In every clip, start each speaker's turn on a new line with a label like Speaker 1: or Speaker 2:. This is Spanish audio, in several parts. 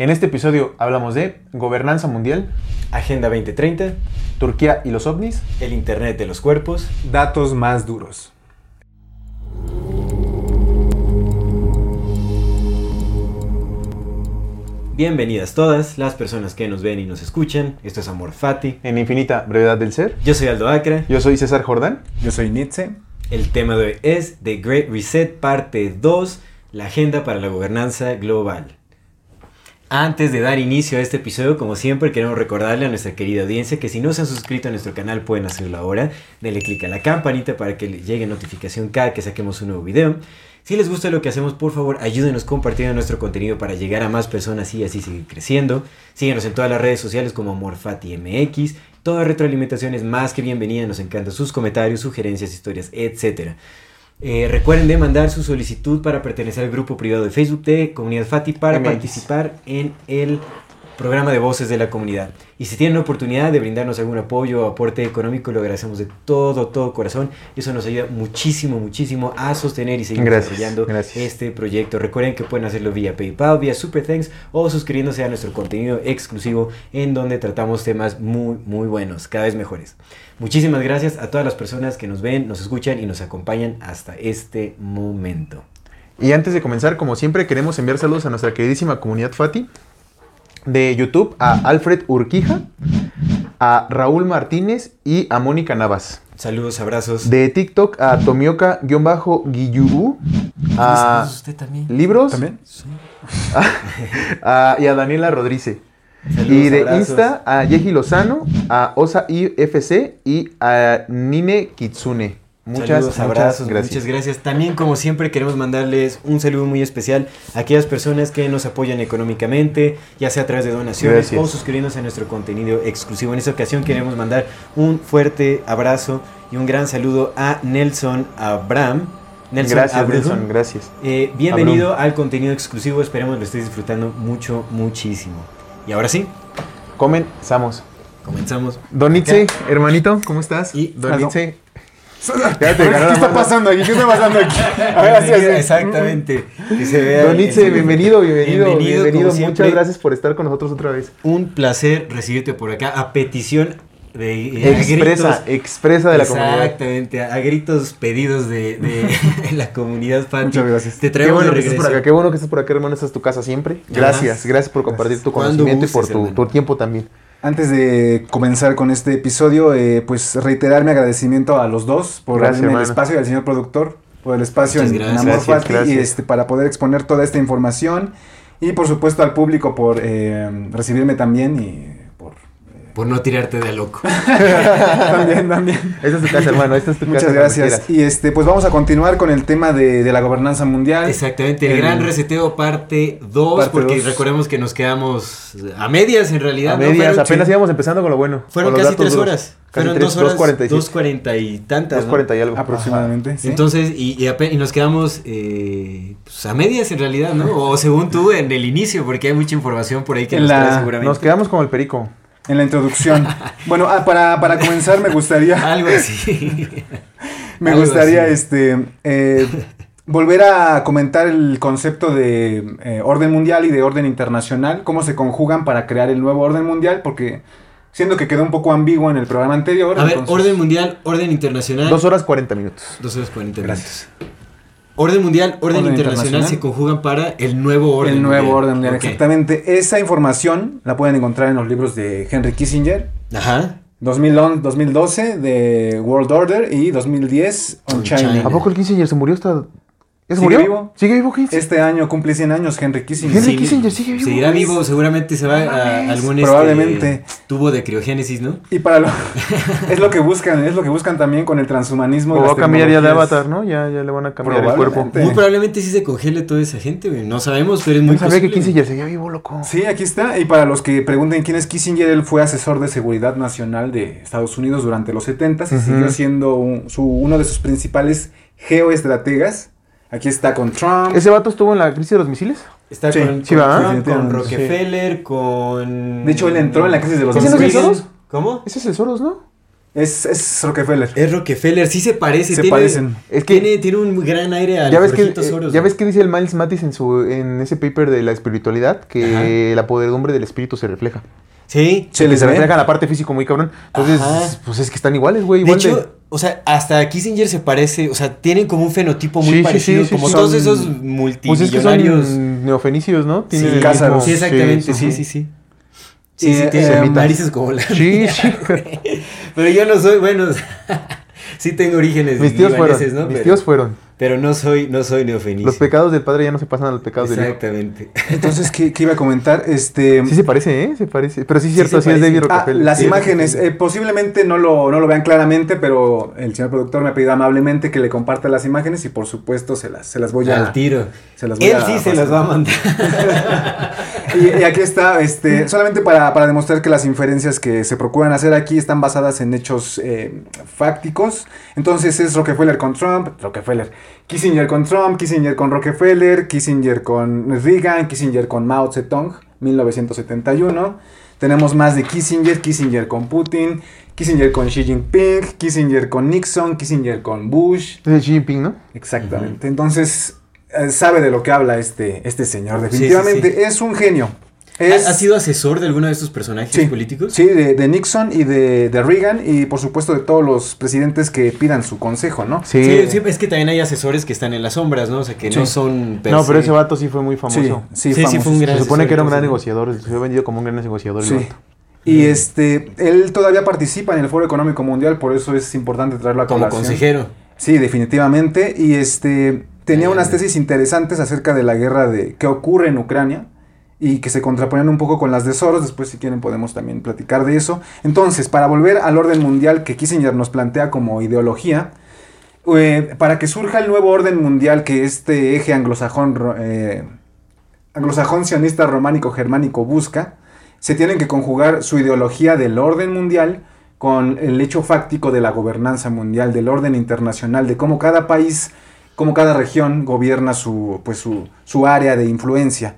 Speaker 1: En este episodio hablamos de gobernanza mundial,
Speaker 2: Agenda 2030,
Speaker 1: Turquía y los ovnis.
Speaker 2: el Internet de los cuerpos.
Speaker 3: Datos más duros.
Speaker 2: Bienvenidas todas las personas que nos ven y nos escuchan. Esto es Amor Fati.
Speaker 1: En infinita brevedad del ser.
Speaker 2: Yo soy Aldo Acra.
Speaker 1: Yo soy César Jordán.
Speaker 3: Yo soy Nietzsche.
Speaker 2: El tema de hoy es The Great Reset, parte 2, la agenda para la gobernanza global. Antes de dar inicio a este episodio, como siempre, queremos recordarle a nuestra querida audiencia que si no se han suscrito a nuestro canal pueden hacerlo ahora. Denle clic a la campanita para que les llegue notificación cada que saquemos un nuevo video. Si les gusta lo que hacemos, por favor, ayúdenos compartiendo nuestro contenido para llegar a más personas y así seguir creciendo. Síguenos en todas las redes sociales como AmorFatiMX. Toda retroalimentación es más que bienvenida. Nos encantan sus comentarios, sugerencias, historias, etc. Eh, recuerden de mandar su solicitud para pertenecer al grupo privado de Facebook de Comunidad Fati para
Speaker 1: MX.
Speaker 2: participar en el programa de voces de la comunidad. Y si tienen la oportunidad de brindarnos algún apoyo o aporte económico, lo agradecemos de todo, todo corazón. Eso nos ayuda muchísimo, muchísimo a sostener y seguir
Speaker 1: Gracias,
Speaker 2: desarrollando
Speaker 1: gracias.
Speaker 2: este proyecto. Recuerden que pueden hacerlo vía PayPal, vía Super Thanks o suscribiéndose a nuestro contenido exclusivo en donde tratamos temas muy, muy buenos, cada vez mejores. Muchísimas gracias a todas las personas que nos ven, nos escuchan y nos acompañan hasta este momento.
Speaker 1: Y antes de comenzar, como siempre, queremos enviar saludos a nuestra queridísima comunidad Fati. De YouTube a Alfred Urquija, a Raúl Martínez y a Mónica Navas.
Speaker 2: Saludos, abrazos.
Speaker 1: De TikTok a Tomioka-Giyubu, a
Speaker 2: usted también?
Speaker 1: Libros
Speaker 3: ¿También?
Speaker 1: a- y a Daniela Rodríguez.
Speaker 2: Saludos,
Speaker 1: Y de
Speaker 2: abrazos.
Speaker 1: Insta a Yeji Lozano, a Osa IFC y a Nine Kitsune. Muchas,
Speaker 2: Saludos,
Speaker 1: muchas
Speaker 2: abrazos,
Speaker 1: gracias.
Speaker 2: muchas gracias. También, como siempre, queremos mandarles un saludo muy especial a aquellas personas que nos apoyan económicamente, ya sea a través de donaciones
Speaker 1: Gracias.
Speaker 2: o suscribiéndose a nuestro contenido exclusivo. En esta ocasión queremos mandar un fuerte abrazo y un gran saludo a Nelson Abraham. Nelson
Speaker 1: Gracias,
Speaker 2: Abraham.
Speaker 1: Nelson, gracias.
Speaker 2: Eh, bienvenido al contenido exclusivo, esperemos lo estéis disfrutando mucho, muchísimo. Y ahora sí,
Speaker 1: Comenzamos.
Speaker 2: comenzamos.
Speaker 1: Don Itze, hermanito, ¿cómo estás?
Speaker 2: Y-
Speaker 1: Don
Speaker 3: Aldo. ¿Qué está
Speaker 1: mano.
Speaker 3: pasando aquí? ¿Qué está pasando aquí? A ver, así, así.
Speaker 2: Exactamente. Que se vea
Speaker 1: Don Itze, bienvenido, bienvenido,
Speaker 2: Bienvenido,
Speaker 1: bienvenido. Muchas gracias por estar con nosotros otra vez.
Speaker 2: Un placer recibirte por acá a petición de eh,
Speaker 1: Expresa,
Speaker 2: gritos-
Speaker 1: expresa de la comunidad.
Speaker 2: Exactamente, a gritos pedidos de, de la comunidad fan.
Speaker 3: Muchas gracias.
Speaker 2: Te
Speaker 1: Qué
Speaker 2: traemos
Speaker 1: bueno
Speaker 2: de
Speaker 1: que estés por acá, qué bueno que estés por acá, hermano. Esta es tu casa siempre. Gracias, gracias por compartir tu conocimiento y por tu tiempo también.
Speaker 3: Antes de comenzar con este episodio, eh, pues reiterar mi agradecimiento a los dos por
Speaker 1: Gracias,
Speaker 3: el espacio y al señor productor por el espacio en, en. Amor
Speaker 1: Gracias,
Speaker 3: Fati
Speaker 1: gracias.
Speaker 3: y este, para poder exponer toda esta información y por supuesto al público por eh, recibirme también y por...
Speaker 2: No tirarte de loco.
Speaker 3: también, también.
Speaker 1: Esta es tu casa, hermano. Esta es tu
Speaker 3: Muchas
Speaker 1: casa.
Speaker 3: gracias. Y este, pues vamos a continuar con el tema de, de la gobernanza mundial.
Speaker 2: Exactamente, el
Speaker 3: El-
Speaker 2: gran reseteo parte 2,
Speaker 3: Parte
Speaker 2: porque
Speaker 3: dos.
Speaker 2: recordemos que nos quedamos a medias en realidad.
Speaker 1: A
Speaker 2: ¿no?
Speaker 1: medias, apenas íbamos empezando con lo bueno.
Speaker 2: Fueron casi tres horas.
Speaker 1: Casi
Speaker 2: Fueron
Speaker 1: tres,
Speaker 2: dos horas,
Speaker 1: 2.47.
Speaker 2: dos cuarenta y tantas. ¿no?
Speaker 1: 2.40 y algo.
Speaker 3: Aproximadamente. ¿sí?
Speaker 2: Entonces, y, y nos quedamos eh, pues, a medias en realidad, ¿no? O según tú en el inicio, porque hay mucha información por ahí que
Speaker 3: En
Speaker 2: nos
Speaker 3: la-
Speaker 2: trae seguramente.
Speaker 1: Nos quedamos como el perico.
Speaker 3: En la introducción. bueno, ah, para, para comenzar me gustaría,
Speaker 2: Algo así.
Speaker 3: me
Speaker 2: algo
Speaker 3: gustaría
Speaker 2: así.
Speaker 3: este, eh, volver a comentar el concepto de eh, orden mundial y de orden internacional, cómo se conjugan para crear el nuevo orden mundial, porque siendo que quedó un poco ambiguo en el programa anterior.
Speaker 2: A ver, orden mundial, orden internacional.
Speaker 1: Dos horas 40 minutos.
Speaker 2: Dos horas 40
Speaker 3: Gracias.
Speaker 2: Orden mundial, orden,
Speaker 3: Orden
Speaker 2: internacional,
Speaker 3: internacional.
Speaker 2: se conjugan para el nuevo orden
Speaker 3: el nuevo
Speaker 2: mundial.
Speaker 3: orden mundial, exactamente. Esa información la pueden encontrar en los libros de Henry Kissinger.
Speaker 2: Ajá.
Speaker 3: 2011, 2012 de World Order y 2010 On
Speaker 2: On
Speaker 3: China.
Speaker 2: China.
Speaker 1: ¿A poco el Kissinger se murió hasta ¿Ya se
Speaker 3: ¿Sigue
Speaker 1: murió?
Speaker 3: vivo?
Speaker 1: ¿Sigue vivo Kissinger?
Speaker 3: Este año cumple 100 años Henry Kissinger.
Speaker 1: Henry Kissinger sigue vivo.
Speaker 2: Seguirá vivo, seguramente se va a algún este,
Speaker 3: Probablemente.
Speaker 2: tubo de criogénesis, ¿no?
Speaker 3: Y para lo es lo que buscan, es lo que buscan también con el transhumanismo.
Speaker 1: O va
Speaker 3: las
Speaker 1: a cambiar ya de avatar, ¿no? Ya, ya le van a cambiar el cuerpo.
Speaker 2: Muy probablemente sí se congele toda esa gente, güey. No sabemos, pero es muy
Speaker 1: No sabía que. Kissinger seguía vivo, loco.
Speaker 3: Sí, aquí está. Y para los que pregunten quién es Kissinger, él fue asesor de seguridad nacional de Estados Unidos durante los 70 y siguió siendo un- su, uno de sus principales geoestrategas. Aquí está con Trump.
Speaker 1: ¿Ese vato estuvo en la crisis de los misiles?
Speaker 2: Está
Speaker 3: Sí,
Speaker 2: con,
Speaker 1: sí,
Speaker 2: con Rockefeller, con...
Speaker 3: De hecho, él entró en la crisis de los
Speaker 1: ¿Ese no es el
Speaker 3: misiles.
Speaker 1: Soros?
Speaker 2: ¿Cómo?
Speaker 1: Ese es el Soros, ¿no?
Speaker 3: Es, es Rockefeller.
Speaker 2: Es Rockefeller, sí se parece.
Speaker 3: Se
Speaker 2: tiene,
Speaker 3: parecen.
Speaker 1: Es que-
Speaker 2: tiene, tiene un gran aire al
Speaker 1: Ya ves, que, eh,
Speaker 2: Soros,
Speaker 1: ya ves que dice el Miles Mattis en, su, en ese paper de la espiritualidad que la podredumbre del espíritu se refleja.
Speaker 2: Sí.
Speaker 3: Se les
Speaker 1: refleja la parte físico muy cabrón. Entonces,
Speaker 2: Ajá.
Speaker 1: pues es que están iguales, güey.
Speaker 2: De hecho, o sea, hasta Kissinger se parece, o sea, tienen como un fenotipo muy
Speaker 1: Sí,
Speaker 2: parecido,
Speaker 1: sí, sí,
Speaker 2: como todos
Speaker 1: Son-
Speaker 2: esos
Speaker 1: pues es que
Speaker 2: multimillonarios.
Speaker 1: son neofenicios, ¿no? Tienen
Speaker 3: Sí,
Speaker 2: Sí, exactamente, sí, sí, sí. Sí, sí,
Speaker 3: eh,
Speaker 2: tiene
Speaker 1: semitas.
Speaker 2: narices como la
Speaker 1: Sí,
Speaker 2: mía,
Speaker 1: sí.
Speaker 2: Pero yo no soy, bueno, sí tengo orígenes
Speaker 1: Mis tíos fueron.
Speaker 2: ¿no?
Speaker 1: Mis
Speaker 2: pero,
Speaker 1: tíos fueron.
Speaker 2: Pero no soy, no soy neofenicio.
Speaker 1: Los pecados del padre ya no se pasan a los pecados del hijo.
Speaker 2: Exactamente.
Speaker 3: Entonces, ¿qué, qué iba a comentar? Este.
Speaker 1: Sí se parece, ¿eh? Se parece. Pero sí es
Speaker 2: Sí
Speaker 1: cierto,
Speaker 2: se
Speaker 1: sí, es
Speaker 2: parece.
Speaker 1: David
Speaker 3: Ah,
Speaker 1: Rockefeller.
Speaker 3: las
Speaker 1: Sí,
Speaker 3: imágenes, eh, posiblemente no lo, no lo vean claramente, pero el señor productor me ha pedido amablemente que le comparta las imágenes y por supuesto se las, se las voy a...
Speaker 2: Al tiro.
Speaker 3: se las voy
Speaker 2: Él
Speaker 3: a
Speaker 2: sí se las va a mandar.
Speaker 3: Y, y aquí está, este, solamente para, para demostrar que las inferencias que se procuran hacer aquí están basadas en hechos eh, fácticos. Entonces es Rockefeller con Trump, Rockefeller, Kissinger con Trump, Kissinger con Rockefeller, Kissinger con Reagan, Kissinger con Mao Zedong, 1971. Tenemos más de Kissinger, Kissinger con Putin, Kissinger con Xi Jinping, Kissinger con Nixon, Kissinger con Bush.
Speaker 1: Es de Xi Jinping, ¿no?
Speaker 3: Exactamente. Entonces, eh, sabe de lo que habla este, este señor.
Speaker 2: sí,
Speaker 3: Definitivamente
Speaker 2: sí.
Speaker 3: es un genio.
Speaker 2: ¿Ha,
Speaker 3: Es,
Speaker 2: ha sido asesor de alguno de estos personajes
Speaker 3: sí,
Speaker 2: políticos?
Speaker 3: Sí, de, de Nixon y de, de Reagan y por supuesto de todos los presidentes que pidan su consejo, ¿no?
Speaker 1: Sí.
Speaker 2: Sí, sí, es que también hay asesores que están en las sombras, ¿no? O sea, que no son... per
Speaker 1: No, pero
Speaker 2: se-
Speaker 1: ese vato sí fue muy famoso.
Speaker 3: sí,
Speaker 2: Sí, sí,
Speaker 3: famoso.
Speaker 2: fue un gran-
Speaker 1: Se supone que era un gran negociador. Se había vendido como un gran negociador el vato.
Speaker 3: Y este, él todavía participa en el Foro Económico Mundial, por eso es importante traerlo a
Speaker 2: Como
Speaker 3: colación.
Speaker 2: consejero.
Speaker 3: Sí, definitivamente. Y este tenía unas tesis interesantes acerca de la guerra de que ocurre en Ucrania y que se contraponían un poco con las de Soros. Después, si quieren, podemos también platicar de eso. Entonces, para volver al orden mundial que Kissinger nos plantea como ideología, eh, para que surja el nuevo orden mundial que este eje anglosajón, eh, sionista románico germánico busca, se tienen que conjugar su ideología del orden mundial con el hecho fáctico de la gobernanza mundial, del orden internacional, de cómo cada país, cómo cada región gobierna su, pues su, su área de influencia.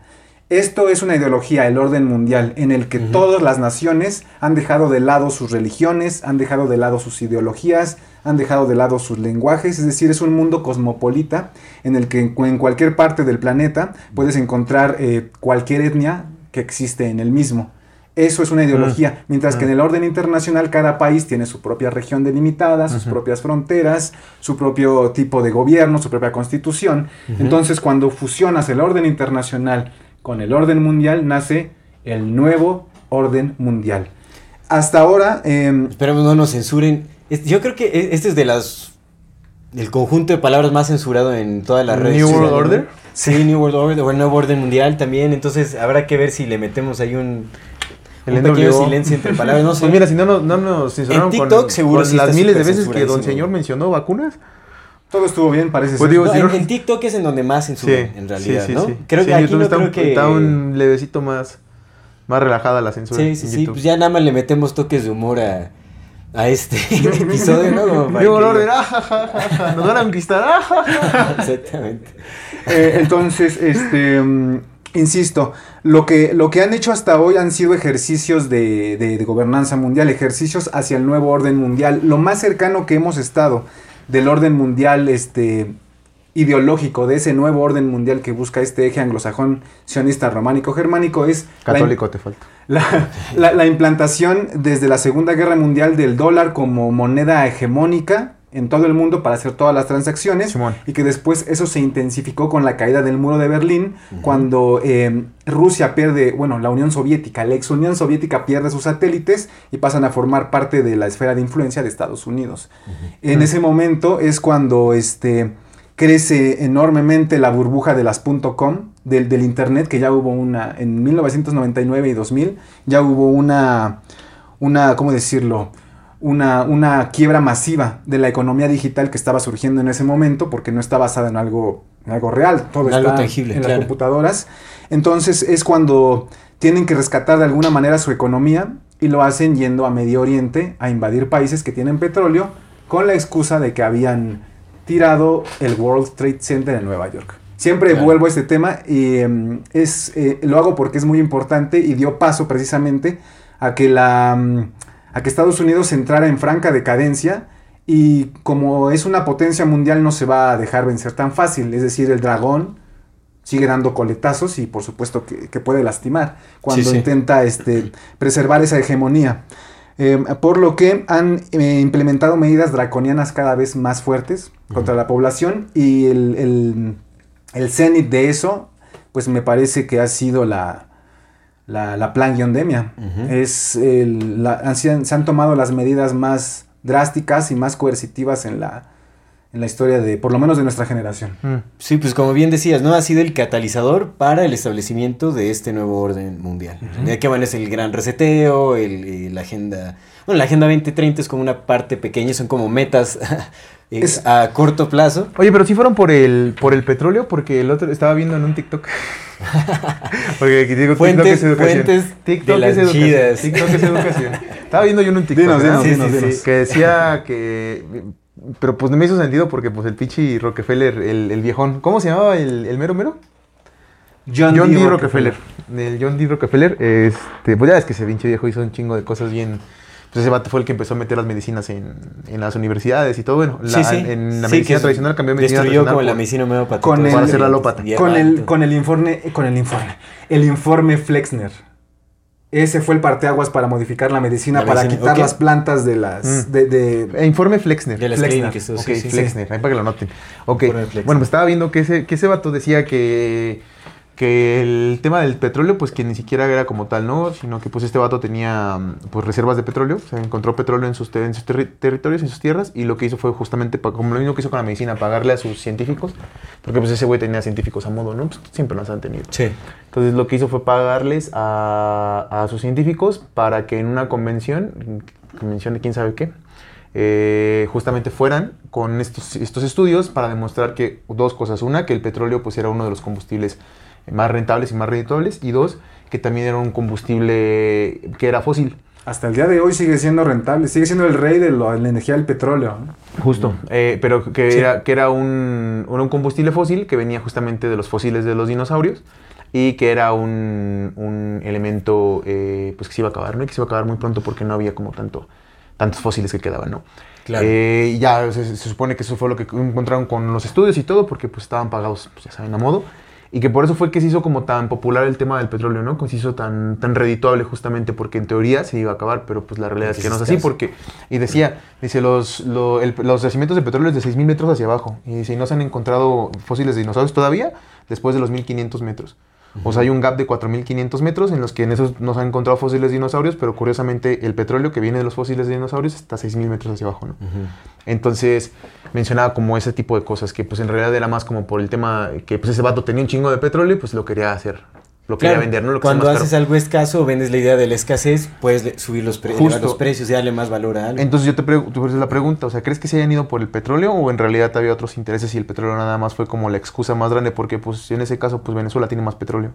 Speaker 3: Esto es una ideología, el orden mundial, en el que todas las naciones han dejado de lado sus religiones, han dejado de lado sus ideologías, han dejado de lado sus lenguajes, es decir, es un mundo cosmopolita en el que en, cu- en cualquier parte del planeta puedes encontrar eh, cualquier etnia que existe en el mismo. Eso es una ideología, mientras que en el orden internacional cada país tiene su propia región delimitada, sus propias fronteras, su propio tipo de gobierno, su propia constitución. Entonces, cuando fusionas el orden internacional con el orden mundial, nace el nuevo orden mundial. Hasta ahora, em,
Speaker 2: Esperemos no nos censuren. Yo creo que e- este es de las... El conjunto de palabras más censurado en todas las redes
Speaker 1: New World. Order.
Speaker 2: Sí, New World Order o el nuevo orden mundial también. Entonces habrá que ver si le metemos ahí un,
Speaker 1: El
Speaker 2: un pequeño silencio entre palabras. No sé.
Speaker 1: Pues mira, si no, nos- no nos censuraron
Speaker 2: En
Speaker 1: con,
Speaker 2: TikTok seguro
Speaker 1: con
Speaker 2: sí
Speaker 1: las miles de veces que don señor mencionó vacunas.
Speaker 3: Todo estuvo bien, parece
Speaker 1: Pues
Speaker 3: ser.
Speaker 1: digo,
Speaker 2: No,
Speaker 1: si
Speaker 2: en,
Speaker 1: no-
Speaker 2: en TikTok es en donde más censuran, en realidad,
Speaker 1: sí,
Speaker 2: ¿no?
Speaker 1: sí.
Speaker 2: Creo
Speaker 1: Sí,
Speaker 2: que
Speaker 1: en
Speaker 2: aquí
Speaker 1: YouTube
Speaker 2: no
Speaker 1: está,
Speaker 2: creo
Speaker 1: un,
Speaker 2: que...
Speaker 1: está un levecito más, más relajada la censura.
Speaker 2: Sí,
Speaker 1: en
Speaker 2: sí, sí.
Speaker 1: YouTube.
Speaker 2: Pues ya nada más le metemos toques de humor a, a este episodio, ¿no? Como para que-
Speaker 1: Order, ah, nos van a conquistar. ah.
Speaker 2: Exactamente.
Speaker 3: Eh, entonces, este, mm, insisto, lo que, lo que han hecho hasta hoy han sido ejercicios de, de- de gobernanza mundial, ejercicios hacia el nuevo orden mundial. Lo más cercano que hemos estado del orden mundial este, ideológico, de ese nuevo orden mundial que busca este eje anglosajón sionista románico germánico es la,
Speaker 1: Católico te falta.
Speaker 3: la, la- la implantación desde la Segunda Guerra Mundial del dólar como moneda hegemónica en todo el mundo para hacer todas las transacciones
Speaker 1: Simón.
Speaker 3: y que después eso se intensificó con la caída del muro de Berlín cuando eh, Rusia pierde, bueno, la Unión Soviética, la ex Unión Soviética pierde sus satélites y pasan a formar parte de la esfera de influencia de Estados Unidos. En ese momento es cuando este crece enormemente la burbuja de las .com, del, del internet, que ya hubo una, en 1999 y 2000, ya hubo una, una ¿cómo decirlo? Una, una quiebra masiva de la economía digital que estaba surgiendo en ese momento, porque no está basada en algo, en algo real, todo
Speaker 2: En algo tangible,
Speaker 3: en las computadoras. Entonces es cuando tienen que rescatar de alguna manera su economía y lo hacen yendo a Medio Oriente a invadir países que tienen petróleo con la excusa de que habían tirado el World Trade Center en Nueva York. Siempre
Speaker 2: Claro.
Speaker 3: vuelvo a este tema y em, es, eh, lo hago porque es muy importante y dio paso precisamente a que, la, mm, a que Estados Unidos entrara en franca decadencia y como es una potencia mundial no se va a dejar vencer tan fácil. Es decir, el dragón sigue dando coletazos y por supuesto que, que puede lastimar cuando
Speaker 2: Sí, sí.
Speaker 3: intenta este, preservar esa hegemonía. Eh, por lo que han eh, implementado medidas draconianas cada vez más fuertes contra la población y el, el, el cenit de eso, pues me parece que ha sido la, la, la plan-guiondemia.
Speaker 2: Ujú.
Speaker 3: Es el- la- han- se, han, tomado las medidas más drásticas y más coercitivas en la, en la historia de, por lo menos de nuestra generación.
Speaker 1: Mm.
Speaker 2: Sí, pues como bien decías, ¿no? Ha sido el catalizador para el establecimiento de este nuevo orden mundial. De que bueno, es el gran reseteo, el, eh, la agenda... Bueno, la agenda 2030 es como una parte pequeña, son como metas eh,
Speaker 3: Es-
Speaker 2: a corto plazo.
Speaker 1: Oye, pero sí fueron por el, por el petróleo, porque el otro estaba viendo en un TikTok. porque aquí digo,
Speaker 2: Fuentes-
Speaker 1: TikTok es educación.
Speaker 2: fuentes
Speaker 1: TikTok
Speaker 2: de
Speaker 1: es
Speaker 2: las
Speaker 1: educación.
Speaker 2: chidas.
Speaker 1: TikTok es educación. Estaba viendo yo en un TikTok.
Speaker 3: Dinos,
Speaker 1: ¿verdad?
Speaker 3: dinos,
Speaker 2: Sí,
Speaker 3: dinos,
Speaker 2: sí,
Speaker 3: dinos.
Speaker 2: sí.
Speaker 1: Que decía que. Pero pues no me hizo sentido porque pues el pichi Rockefeller, el, el viejón. ¿Cómo se llamaba el, el mero mero? John, D. Rockefeller. El John D. Rockefeller, este, pues ya es que ese pinche viejo hizo un chingo de cosas bien. Pues ese vato fue el que empezó a meter las medicinas en, en las universidades y todo. Bueno, la-
Speaker 2: sí, sí.
Speaker 1: en la
Speaker 2: Sí,
Speaker 1: medicina tradicional cambió medicina
Speaker 2: Destruyó
Speaker 1: tradicional
Speaker 2: como la medicina homeopática.
Speaker 3: Con el-. Para hacer
Speaker 1: la alópata.
Speaker 3: Con el, con el informe, con el informe, el informe Flexner. Ese fue el parteaguas para modificar la medicina,
Speaker 2: La
Speaker 3: para
Speaker 2: medicina,
Speaker 3: quitar las plantas de las,
Speaker 1: Mm.
Speaker 3: de, de-
Speaker 1: Eh, Informe Flexner.
Speaker 2: De las
Speaker 3: Flexner.
Speaker 2: clínicas,
Speaker 1: Ok,
Speaker 2: sí, sí, sí.
Speaker 1: Flexner, ahí para que lo noten. Ok,
Speaker 2: Informe Flexner.
Speaker 1: bueno, pues estaba viendo que ese, que ese vato decía que, que el tema del petróleo, pues que ni siquiera era como tal, ¿no? Sino que pues este vato tenía pues reservas de petróleo, o sea, encontró petróleo en sus, en sus terri- territorios, en sus tierras, y lo que hizo fue justamente, como lo mismo que hizo con la medicina, pagarle a sus científicos, porque pues ese güey tenía científicos a modo, ¿no? Pues siempre los han tenido.
Speaker 2: Sí.
Speaker 1: Entonces lo que hizo fue pagarles a, a sus científicos para que en una convención, convención de quién sabe qué, eh, justamente fueran con estos, estos estudios para demostrar que dos cosas. Una, que el petróleo pues era uno de los combustibles más rentables y más redituables. Y dos, que también era un combustible que era fósil.
Speaker 3: hasta el día de hoy sigue siendo rentable, sigue siendo el rey de lo- la energía del petróleo. ¿no?
Speaker 1: Justo. Eh, pero que
Speaker 2: Sí.
Speaker 1: era, que era un, un combustible fósil que venía justamente de los fósiles de los dinosaurios y que era un, un elemento eh, pues que se iba a acabar, ¿no? Y que se iba a acabar muy pronto porque no había como tanto, tantos fósiles que quedaban, ¿no?
Speaker 2: Claro.
Speaker 1: Eh, y ya se, se supone que eso fue lo que encontraron con los estudios y todo porque pues estaban pagados, pues, ya saben, a modo. Y que por eso fue que se hizo como tan popular el tema del petróleo, ¿no? Que se hizo tan, tan redituable justamente porque en teoría se iba a acabar, pero pues la realidad es que no es así porque... Y decía, dice, los, lo- el- los yacimientos de petróleo es de 6.000 metros hacia abajo. Y dice, y no se han encontrado fósiles de dinosaurios todavía después de los 1.500 metros. O sea, hay un gap de 4.500 metros en los que en esos no se han encontrado fósiles de dinosaurios, pero curiosamente el petróleo que viene de los fósiles de dinosaurios está a 6.000 metros hacia abajo, ¿no? Entonces mencionaba como ese tipo de cosas que pues en realidad era más como por el tema que pues ese vato tenía un chingo de petróleo y pues lo quería hacer, lo quería
Speaker 2: Claro,
Speaker 1: vender, ¿no? Lo que sea
Speaker 2: cuando
Speaker 1: caro.
Speaker 2: haces algo escaso, vendes la idea de la escasez, puedes subir los, pre-
Speaker 1: Justo.
Speaker 2: los precios y darle más valor a algo.
Speaker 1: Entonces yo te pregunto, por eso la pregunta, o sea, ¿crees que se hayan ido por el petróleo o en realidad había otros intereses y el petróleo nada más fue como la excusa más grande? Porque pues en ese caso pues Venezuela tiene más petróleo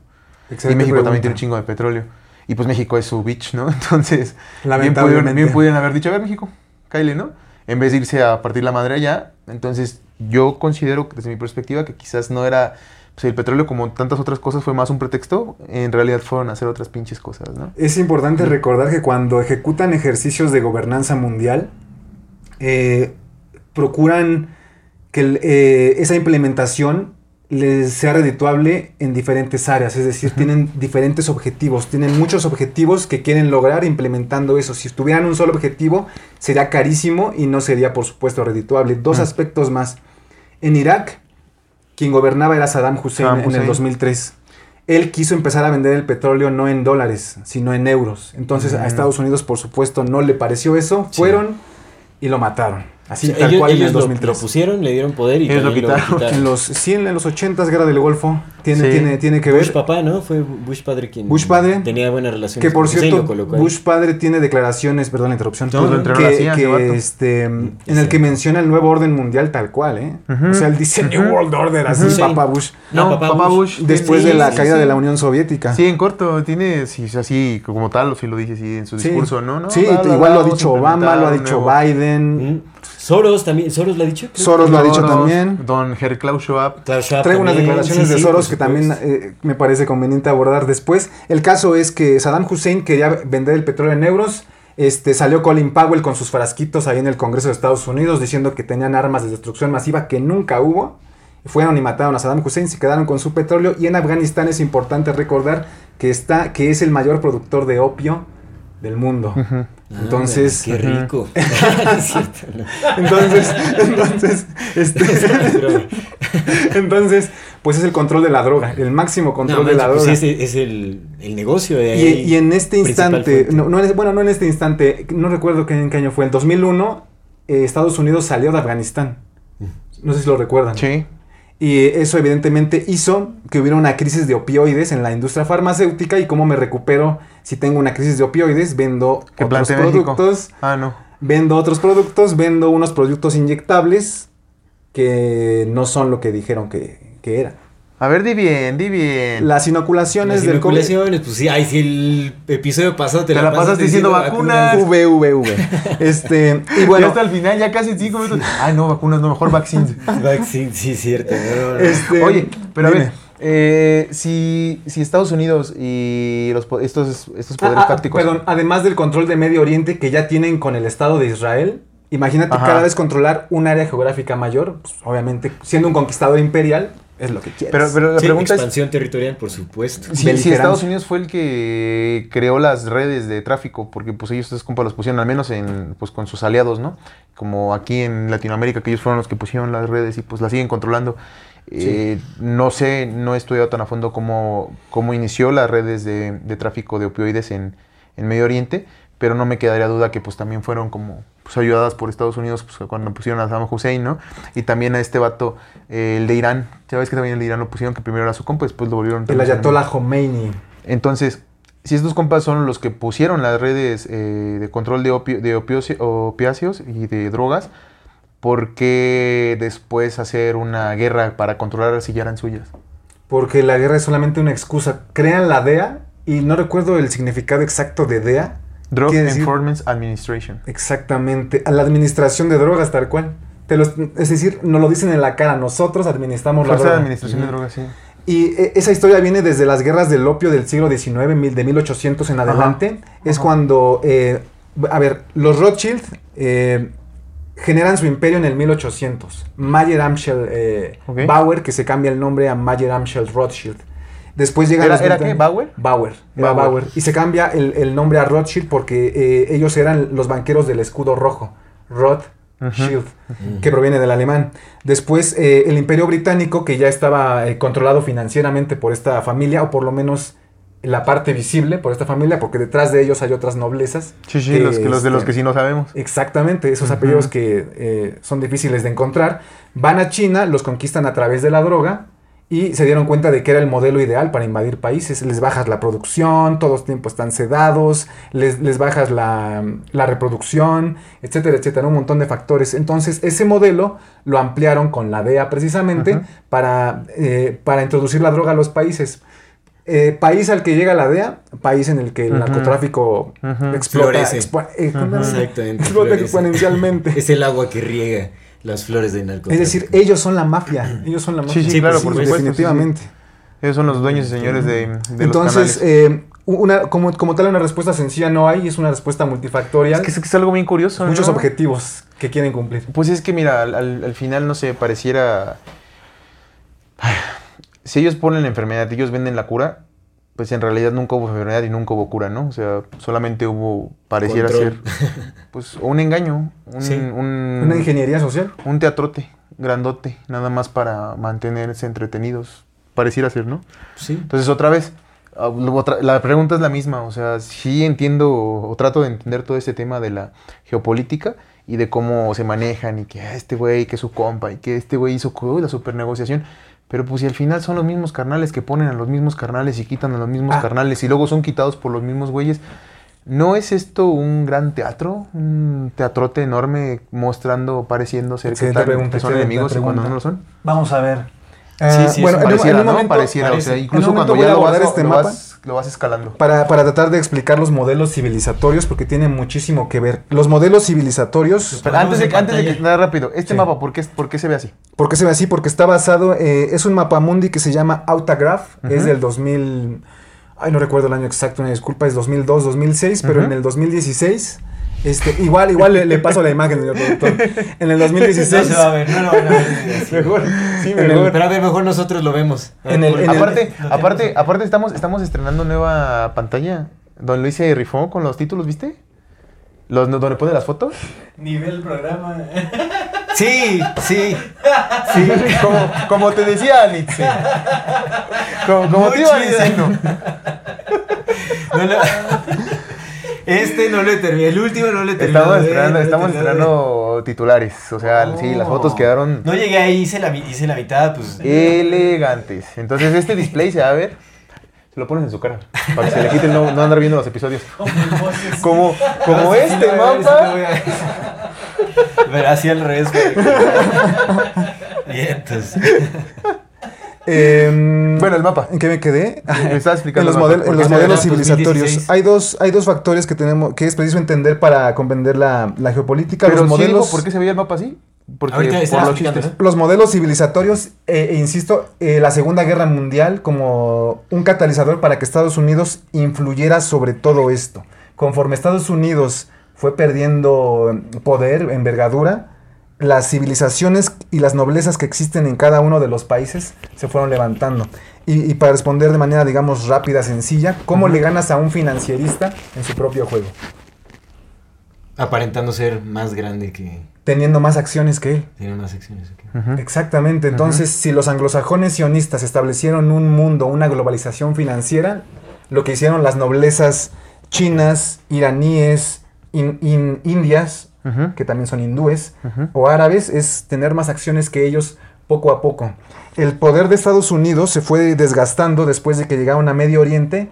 Speaker 1: y
Speaker 3: Excelente
Speaker 1: México también tiene un chingo de petróleo y pues México es su bitch, ¿no? Entonces
Speaker 3: Lamentablemente.
Speaker 1: pudieron, bien pudieron haber dicho, a ver México, Kyle, ¿no? En vez de irse a partir la madre allá, entonces yo considero desde mi perspectiva que quizás no era... Pues el petróleo, como tantas otras cosas, fue más un pretexto. En realidad fueron a hacer otras pinches cosas, ¿no?
Speaker 3: Es importante recordar que cuando ejecutan ejercicios de gobernanza mundial, eh, procuran que eh, esa implementación les sea redituable en diferentes áreas, es decir, tienen diferentes objetivos, tienen muchos objetivos que quieren lograr implementando eso. Si tuvieran un solo objetivo, sería carísimo y no sería, por supuesto, redituable. Dos aspectos más. En Irak, quien gobernaba era Saddam Hussein
Speaker 1: Saddam
Speaker 3: en el
Speaker 1: Hussein.
Speaker 3: 2003. Él quiso empezar a vender el petróleo no en dólares, sino en euros. Entonces a
Speaker 1: Mm.
Speaker 3: Estados Unidos, por supuesto, no le pareció eso.
Speaker 2: Sí.
Speaker 3: Fueron y lo mataron. Así,
Speaker 2: O sea,
Speaker 3: tal
Speaker 2: ellos
Speaker 3: cual en el
Speaker 2: ellos lo,
Speaker 3: 2003.
Speaker 2: lo pusieron, le dieron poder y
Speaker 1: Ellos lo
Speaker 2: también
Speaker 1: quitaron.
Speaker 3: En los 100, en los 80, guerra del Golfo, tiene,
Speaker 1: Sí.
Speaker 3: tiene, tiene que
Speaker 2: Bush
Speaker 3: ver.
Speaker 2: papá, ¿no? Fue Bush padre quien
Speaker 3: Bush padre.
Speaker 2: tenía buena relación
Speaker 3: Que por cierto,
Speaker 2: lo.
Speaker 3: Bush padre tiene declaraciones, perdón la interrupción,
Speaker 2: No, Pues lo
Speaker 1: entrenó la
Speaker 3: que,
Speaker 1: CIA,
Speaker 3: que, este, en el que menciona el nuevo orden mundial tal cual, ¿eh? O sea, él dice New World Order, así
Speaker 2: Ujú.
Speaker 3: papá Bush.
Speaker 2: No,
Speaker 1: No,
Speaker 2: papá
Speaker 1: papá,
Speaker 2: Bush.
Speaker 1: Bush.
Speaker 3: Después
Speaker 1: sí,
Speaker 3: de la
Speaker 1: sí,
Speaker 3: caída
Speaker 1: sí.
Speaker 3: de la Unión Soviética.
Speaker 1: Sí, en corto, tiene, sí, así como tal, o si lo dice así en su
Speaker 3: Sí.
Speaker 1: discurso, ¿no? No,
Speaker 3: Sí, igual lo ha dicho Obama, lo ha dicho Biden.
Speaker 2: Soros también, Soros lo ha dicho. creo.
Speaker 3: Soros lo ha dicho
Speaker 1: Soros,
Speaker 3: también.
Speaker 1: Don Herr Klaus Schwab.
Speaker 2: Klaus Schwab
Speaker 3: Traigo unas declaraciones
Speaker 2: Sí,
Speaker 3: de
Speaker 2: sí,
Speaker 3: Soros que también eh, me parece conveniente abordar después. El caso es que Saddam Hussein quería vender el petróleo en euros. Este, salió Colin Powell con sus frasquitos ahí en el Congreso de Estados Unidos diciendo que tenían armas de destrucción masiva que nunca hubo. Fueron y mataron a Saddam Hussein, se quedaron con su petróleo. Y en Afganistán es importante recordar que, está, que es el mayor productor de opio del mundo. Entonces,
Speaker 2: Ah, Qué rico. es cierto,
Speaker 3: entonces, entonces, este, entonces, pues es el control de la droga, el máximo control
Speaker 2: No,
Speaker 3: de la
Speaker 2: manches,
Speaker 3: droga.
Speaker 2: pues ese es el, el negocio de
Speaker 3: Y,
Speaker 2: ahí.
Speaker 3: y en este instante, no, no en- bueno, no en este instante, no recuerdo qué, en qué año fue, en 2001, eh, Estados Unidos salió de Afganistán. No sé si lo recuerdan.
Speaker 1: Sí.
Speaker 3: Y eso evidentemente hizo que hubiera una crisis de opioides en la industria farmacéutica y cómo me recupero si tengo una crisis de opioides, vendo otros productos,
Speaker 1: Ah, no.
Speaker 3: vendo otros productos, vendo unos productos inyectables que no son lo que dijeron que, que eran.
Speaker 1: A ver, di bien, di bien.
Speaker 3: Las inoculaciones
Speaker 2: Las
Speaker 3: del COVID.
Speaker 2: inoculaciones, pues sí, ay, si el episodio pasado te,
Speaker 1: Te la pasaste diciendo vacunas.
Speaker 3: V, V, V. Este, y
Speaker 1: Y
Speaker 3: bueno,
Speaker 1: hasta el final, ya casi cinco minutos. Ay, no, vacunas, no, mejor vaccines.
Speaker 2: Vaccine, sí, cierto. no, no.
Speaker 3: este,
Speaker 1: Oye, pero a ver, eh, si, si Estados Unidos y los, estos, estos
Speaker 3: Ah,
Speaker 1: poderes
Speaker 3: ah,
Speaker 1: fácticos.
Speaker 3: perdón, además del control de Medio Oriente que ya tienen con el Estado de Israel, imagínate
Speaker 1: Ajá.
Speaker 3: cada vez controlar un área geográfica mayor, pues, obviamente siendo un conquistador imperial es lo que quieres.
Speaker 1: Pero, pero la
Speaker 2: Sí,
Speaker 1: pregunta es:
Speaker 2: expansión territorial, por supuesto.
Speaker 1: si. Estados Unidos fue el que creó las redes de tráfico, porque pues ellos estos compas los pusieron al menos en, pues, con sus aliados, ¿no? Como aquí en Latinoamérica, que ellos fueron los que pusieron las redes y pues las siguen controlando. Eh, no sé, no he estudiado tan a fondo cómo, cómo inició las redes de, de tráfico de opioides en, en Medio Oriente, pero no me quedaría duda que pues también fueron como pues, ayudadas por Estados Unidos pues, cuando pusieron a Saddam Hussein, ¿no? Y también a este vato, eh, el de Irán, ya ves que también el de Irán lo pusieron, que primero era su compa, después lo volvieron...
Speaker 3: el. Ayatollah Khomeini.
Speaker 1: Entonces, si estos compas son los que pusieron las redes eh, de control de, opio- de opioci- opiáceos y de drogas, ¿por qué después hacer una guerra para controlar si ya eran suyas?
Speaker 3: Porque la guerra es solamente una excusa. Crean la DEA y no recuerdo el significado exacto de DEA.
Speaker 1: Drug Enforcement Administration.
Speaker 3: Exactamente, a la administración de drogas tal cual. Te los- es decir, nos lo dicen en la cara, nosotros administramos la
Speaker 1: Fuerza de
Speaker 3: droga.
Speaker 1: Administración de Drogas, sí.
Speaker 3: Y eh, esa historia viene desde las guerras del opio del siglo XIX, de 1800 en adelante. Es
Speaker 1: ajá.
Speaker 3: cuando, eh, a ver, los Rothschild eh, generan su imperio en el 1800. Mayer Amschel eh. Bauer, que se cambia el nombre a Mayer Amschel Rothschild. Después llega
Speaker 1: ¿Era-
Speaker 3: los
Speaker 1: era qué? ¿Bauer?
Speaker 3: Bauer, era
Speaker 1: Bauer.
Speaker 3: Bauer. Y se cambia el, el nombre a Rothschild porque eh, ellos eran los banqueros del escudo rojo. Rothschild, que proviene del alemán. Después eh, el imperio británico, que ya estaba eh, controlado financieramente por esta familia, o por lo menos la parte visible por esta familia, porque detrás de ellos hay otras noblezas.
Speaker 1: Sí, sí, los, que, los de los
Speaker 3: este,
Speaker 1: que sí no sabemos.
Speaker 3: Exactamente, esos apellidos que eh, son difíciles de encontrar. Van a China, los conquistan a través de la droga y se dieron cuenta de que era el modelo ideal para invadir países. Les bajas la producción, todos tiempo están sedados, les, les bajas la, la reproducción, etcétera, etcétera, un montón de factores. Entonces, ese modelo lo ampliaron con la DEA precisamente para, eh, para introducir la droga a los países. Eh, país al que llega la DEA, país en el que el narcotráfico
Speaker 1: Ujú.
Speaker 3: explota, expo- eh, exponencialmente.
Speaker 2: Es el agua que riega las flores de
Speaker 3: Es
Speaker 2: narcotráfico.
Speaker 3: decir, ellos son la mafia. Ellos son la mafia.
Speaker 1: Sí, sí,
Speaker 2: Sí,
Speaker 1: claro, por supuesto. sí.
Speaker 3: Definitivamente.
Speaker 1: Ellos son los dueños y señores de, de
Speaker 3: Entonces,
Speaker 1: los
Speaker 3: eh, una, como, como tal, una respuesta sencilla no hay, es una respuesta multifactorial.
Speaker 1: es, que es, que es algo bien curioso.
Speaker 3: muchos
Speaker 1: ¿no?
Speaker 3: objetivos que quieren cumplir.
Speaker 1: Pues es que mira, al, al- al final no sé, pareciera... Si ellos ponen la enfermedad y ellos venden la cura, pues en realidad nunca hubo enfermedad y nunca hubo cura, ¿no? O sea, solamente hubo, pareciera
Speaker 2: Control.
Speaker 1: ser, pues un engaño, un,
Speaker 2: Sí.
Speaker 1: un,
Speaker 3: Una ingeniería social.
Speaker 1: un teatrote grandote, nada más para mantenerse entretenidos, pareciera ser, ¿no?
Speaker 2: Sí.
Speaker 1: Entonces, otra vez, ah, la pregunta es la misma. O sea, sí entiendo o trato de entender todo este tema de la geopolítica y de cómo se manejan y que ah, este güey, que es su compa y que este güey hizo uy, la super negociación. Pero pues si al final son los mismos carnales que ponen a los mismos carnales y quitan a los mismos
Speaker 3: Ah.
Speaker 1: carnales y luego son quitados por los mismos güeyes. ¿No es esto un gran teatro? Un teatrote enorme mostrando, pareciendo ser que,
Speaker 3: pregunta,
Speaker 1: que son enemigos y cuando no lo son?
Speaker 3: Vamos a ver.
Speaker 2: Sí,
Speaker 3: Ah,
Speaker 2: sí,
Speaker 3: bueno, en un-
Speaker 1: Pareciera,
Speaker 3: en un
Speaker 1: ¿no?
Speaker 3: momento,
Speaker 1: Pareciera, o sea, incluso cuando ya
Speaker 3: a
Speaker 1: lo vas,
Speaker 3: este
Speaker 1: lo,
Speaker 3: mapa.
Speaker 1: vas, lo vas escalando.
Speaker 3: Para, para tratar de explicar los modelos civilizatorios, porque tienen muchísimo que ver. Los modelos civilizatorios,
Speaker 1: Pero antes de, antes de que, nada rápido, este
Speaker 3: Sí.
Speaker 1: mapa, ¿por qué, ¿por qué se ve así?
Speaker 3: ¿por qué se ve así? Porque está basado, eh, es un mapa mundi que se llama Autagraph, es del 2000, ay no recuerdo el año exacto, una disculpa, es 2002, 2006, pero
Speaker 1: Ujú.
Speaker 3: en el 2016, este, igual, igual le, le paso la imagen, señor productor. En el
Speaker 2: No
Speaker 3: 2016,
Speaker 2: se va a ver, no ver.
Speaker 1: Mejor, sí,
Speaker 3: el-
Speaker 1: mejor.
Speaker 2: Pero a ver, mejor nosotros lo vemos.
Speaker 3: En el- en el-
Speaker 1: aparte,
Speaker 2: No
Speaker 1: aparte, aparte estamos, estamos estrenando nueva pantalla. Don Luis se rifó con los títulos, ¿viste? Los, donde pone las fotos.
Speaker 2: Nivel programa. Sí, sí.
Speaker 1: Sí, como, como te decía Alex. sí. Como, como te iba diciendo.
Speaker 2: No lo- Este no lo he terminado. El último no lo he terminado.
Speaker 1: Estamos
Speaker 2: he
Speaker 1: estamos estrenando titulares. O sea, sí, las fotos quedaron.
Speaker 2: No llegué ahí, hice la, hice la mitad, pues.
Speaker 1: elegantes. Entonces este display se va a ver. Se lo pones en su cara. Para que se le quite el no, no andar viendo los episodios. Como, como este mapa.
Speaker 2: lo voy a ver. Pero así al revés. güey.
Speaker 3: Em,
Speaker 1: Bueno, el mapa.
Speaker 3: ¿En qué me quedé?
Speaker 1: Me estaba explicando
Speaker 3: en los, en modelos
Speaker 2: pues,
Speaker 3: civilizatorios
Speaker 2: 2016.
Speaker 3: hay dos, hay dos factores que tenemos que es preciso entender para comprender la, la geopolítica.
Speaker 1: Pero
Speaker 3: los
Speaker 1: sí
Speaker 3: modelos,
Speaker 1: por qué se veía el mapa así. Porque por los
Speaker 3: modelos civilizatorios, eh, e insisto, eh, la Segunda Guerra Mundial como un catalizador para que Estados Unidos influyera sobre todo esto. Conforme Estados Unidos fue perdiendo eh, poder, envergadura, las civilizaciones y las noblezas que existen en cada uno de los países se fueron levantando. Y, y para responder de manera, digamos, rápida, sencilla, ¿cómo le ganas a un financierista en su propio juego?
Speaker 2: Aparentando ser más grande que.
Speaker 3: Teniendo más acciones que él.
Speaker 2: Tiene más secciones. ok.
Speaker 1: Ujú.
Speaker 3: Exactamente. Entonces, si los anglosajones sionistas establecieron un mundo, una globalización financiera, lo que hicieron las noblezas chinas, iraníes, in- in- indias, Que también son hindúes, o árabes, es tener más acciones que ellos poco a poco. El poder de Estados Unidos se fue desgastando después de que llegaron a Medio Oriente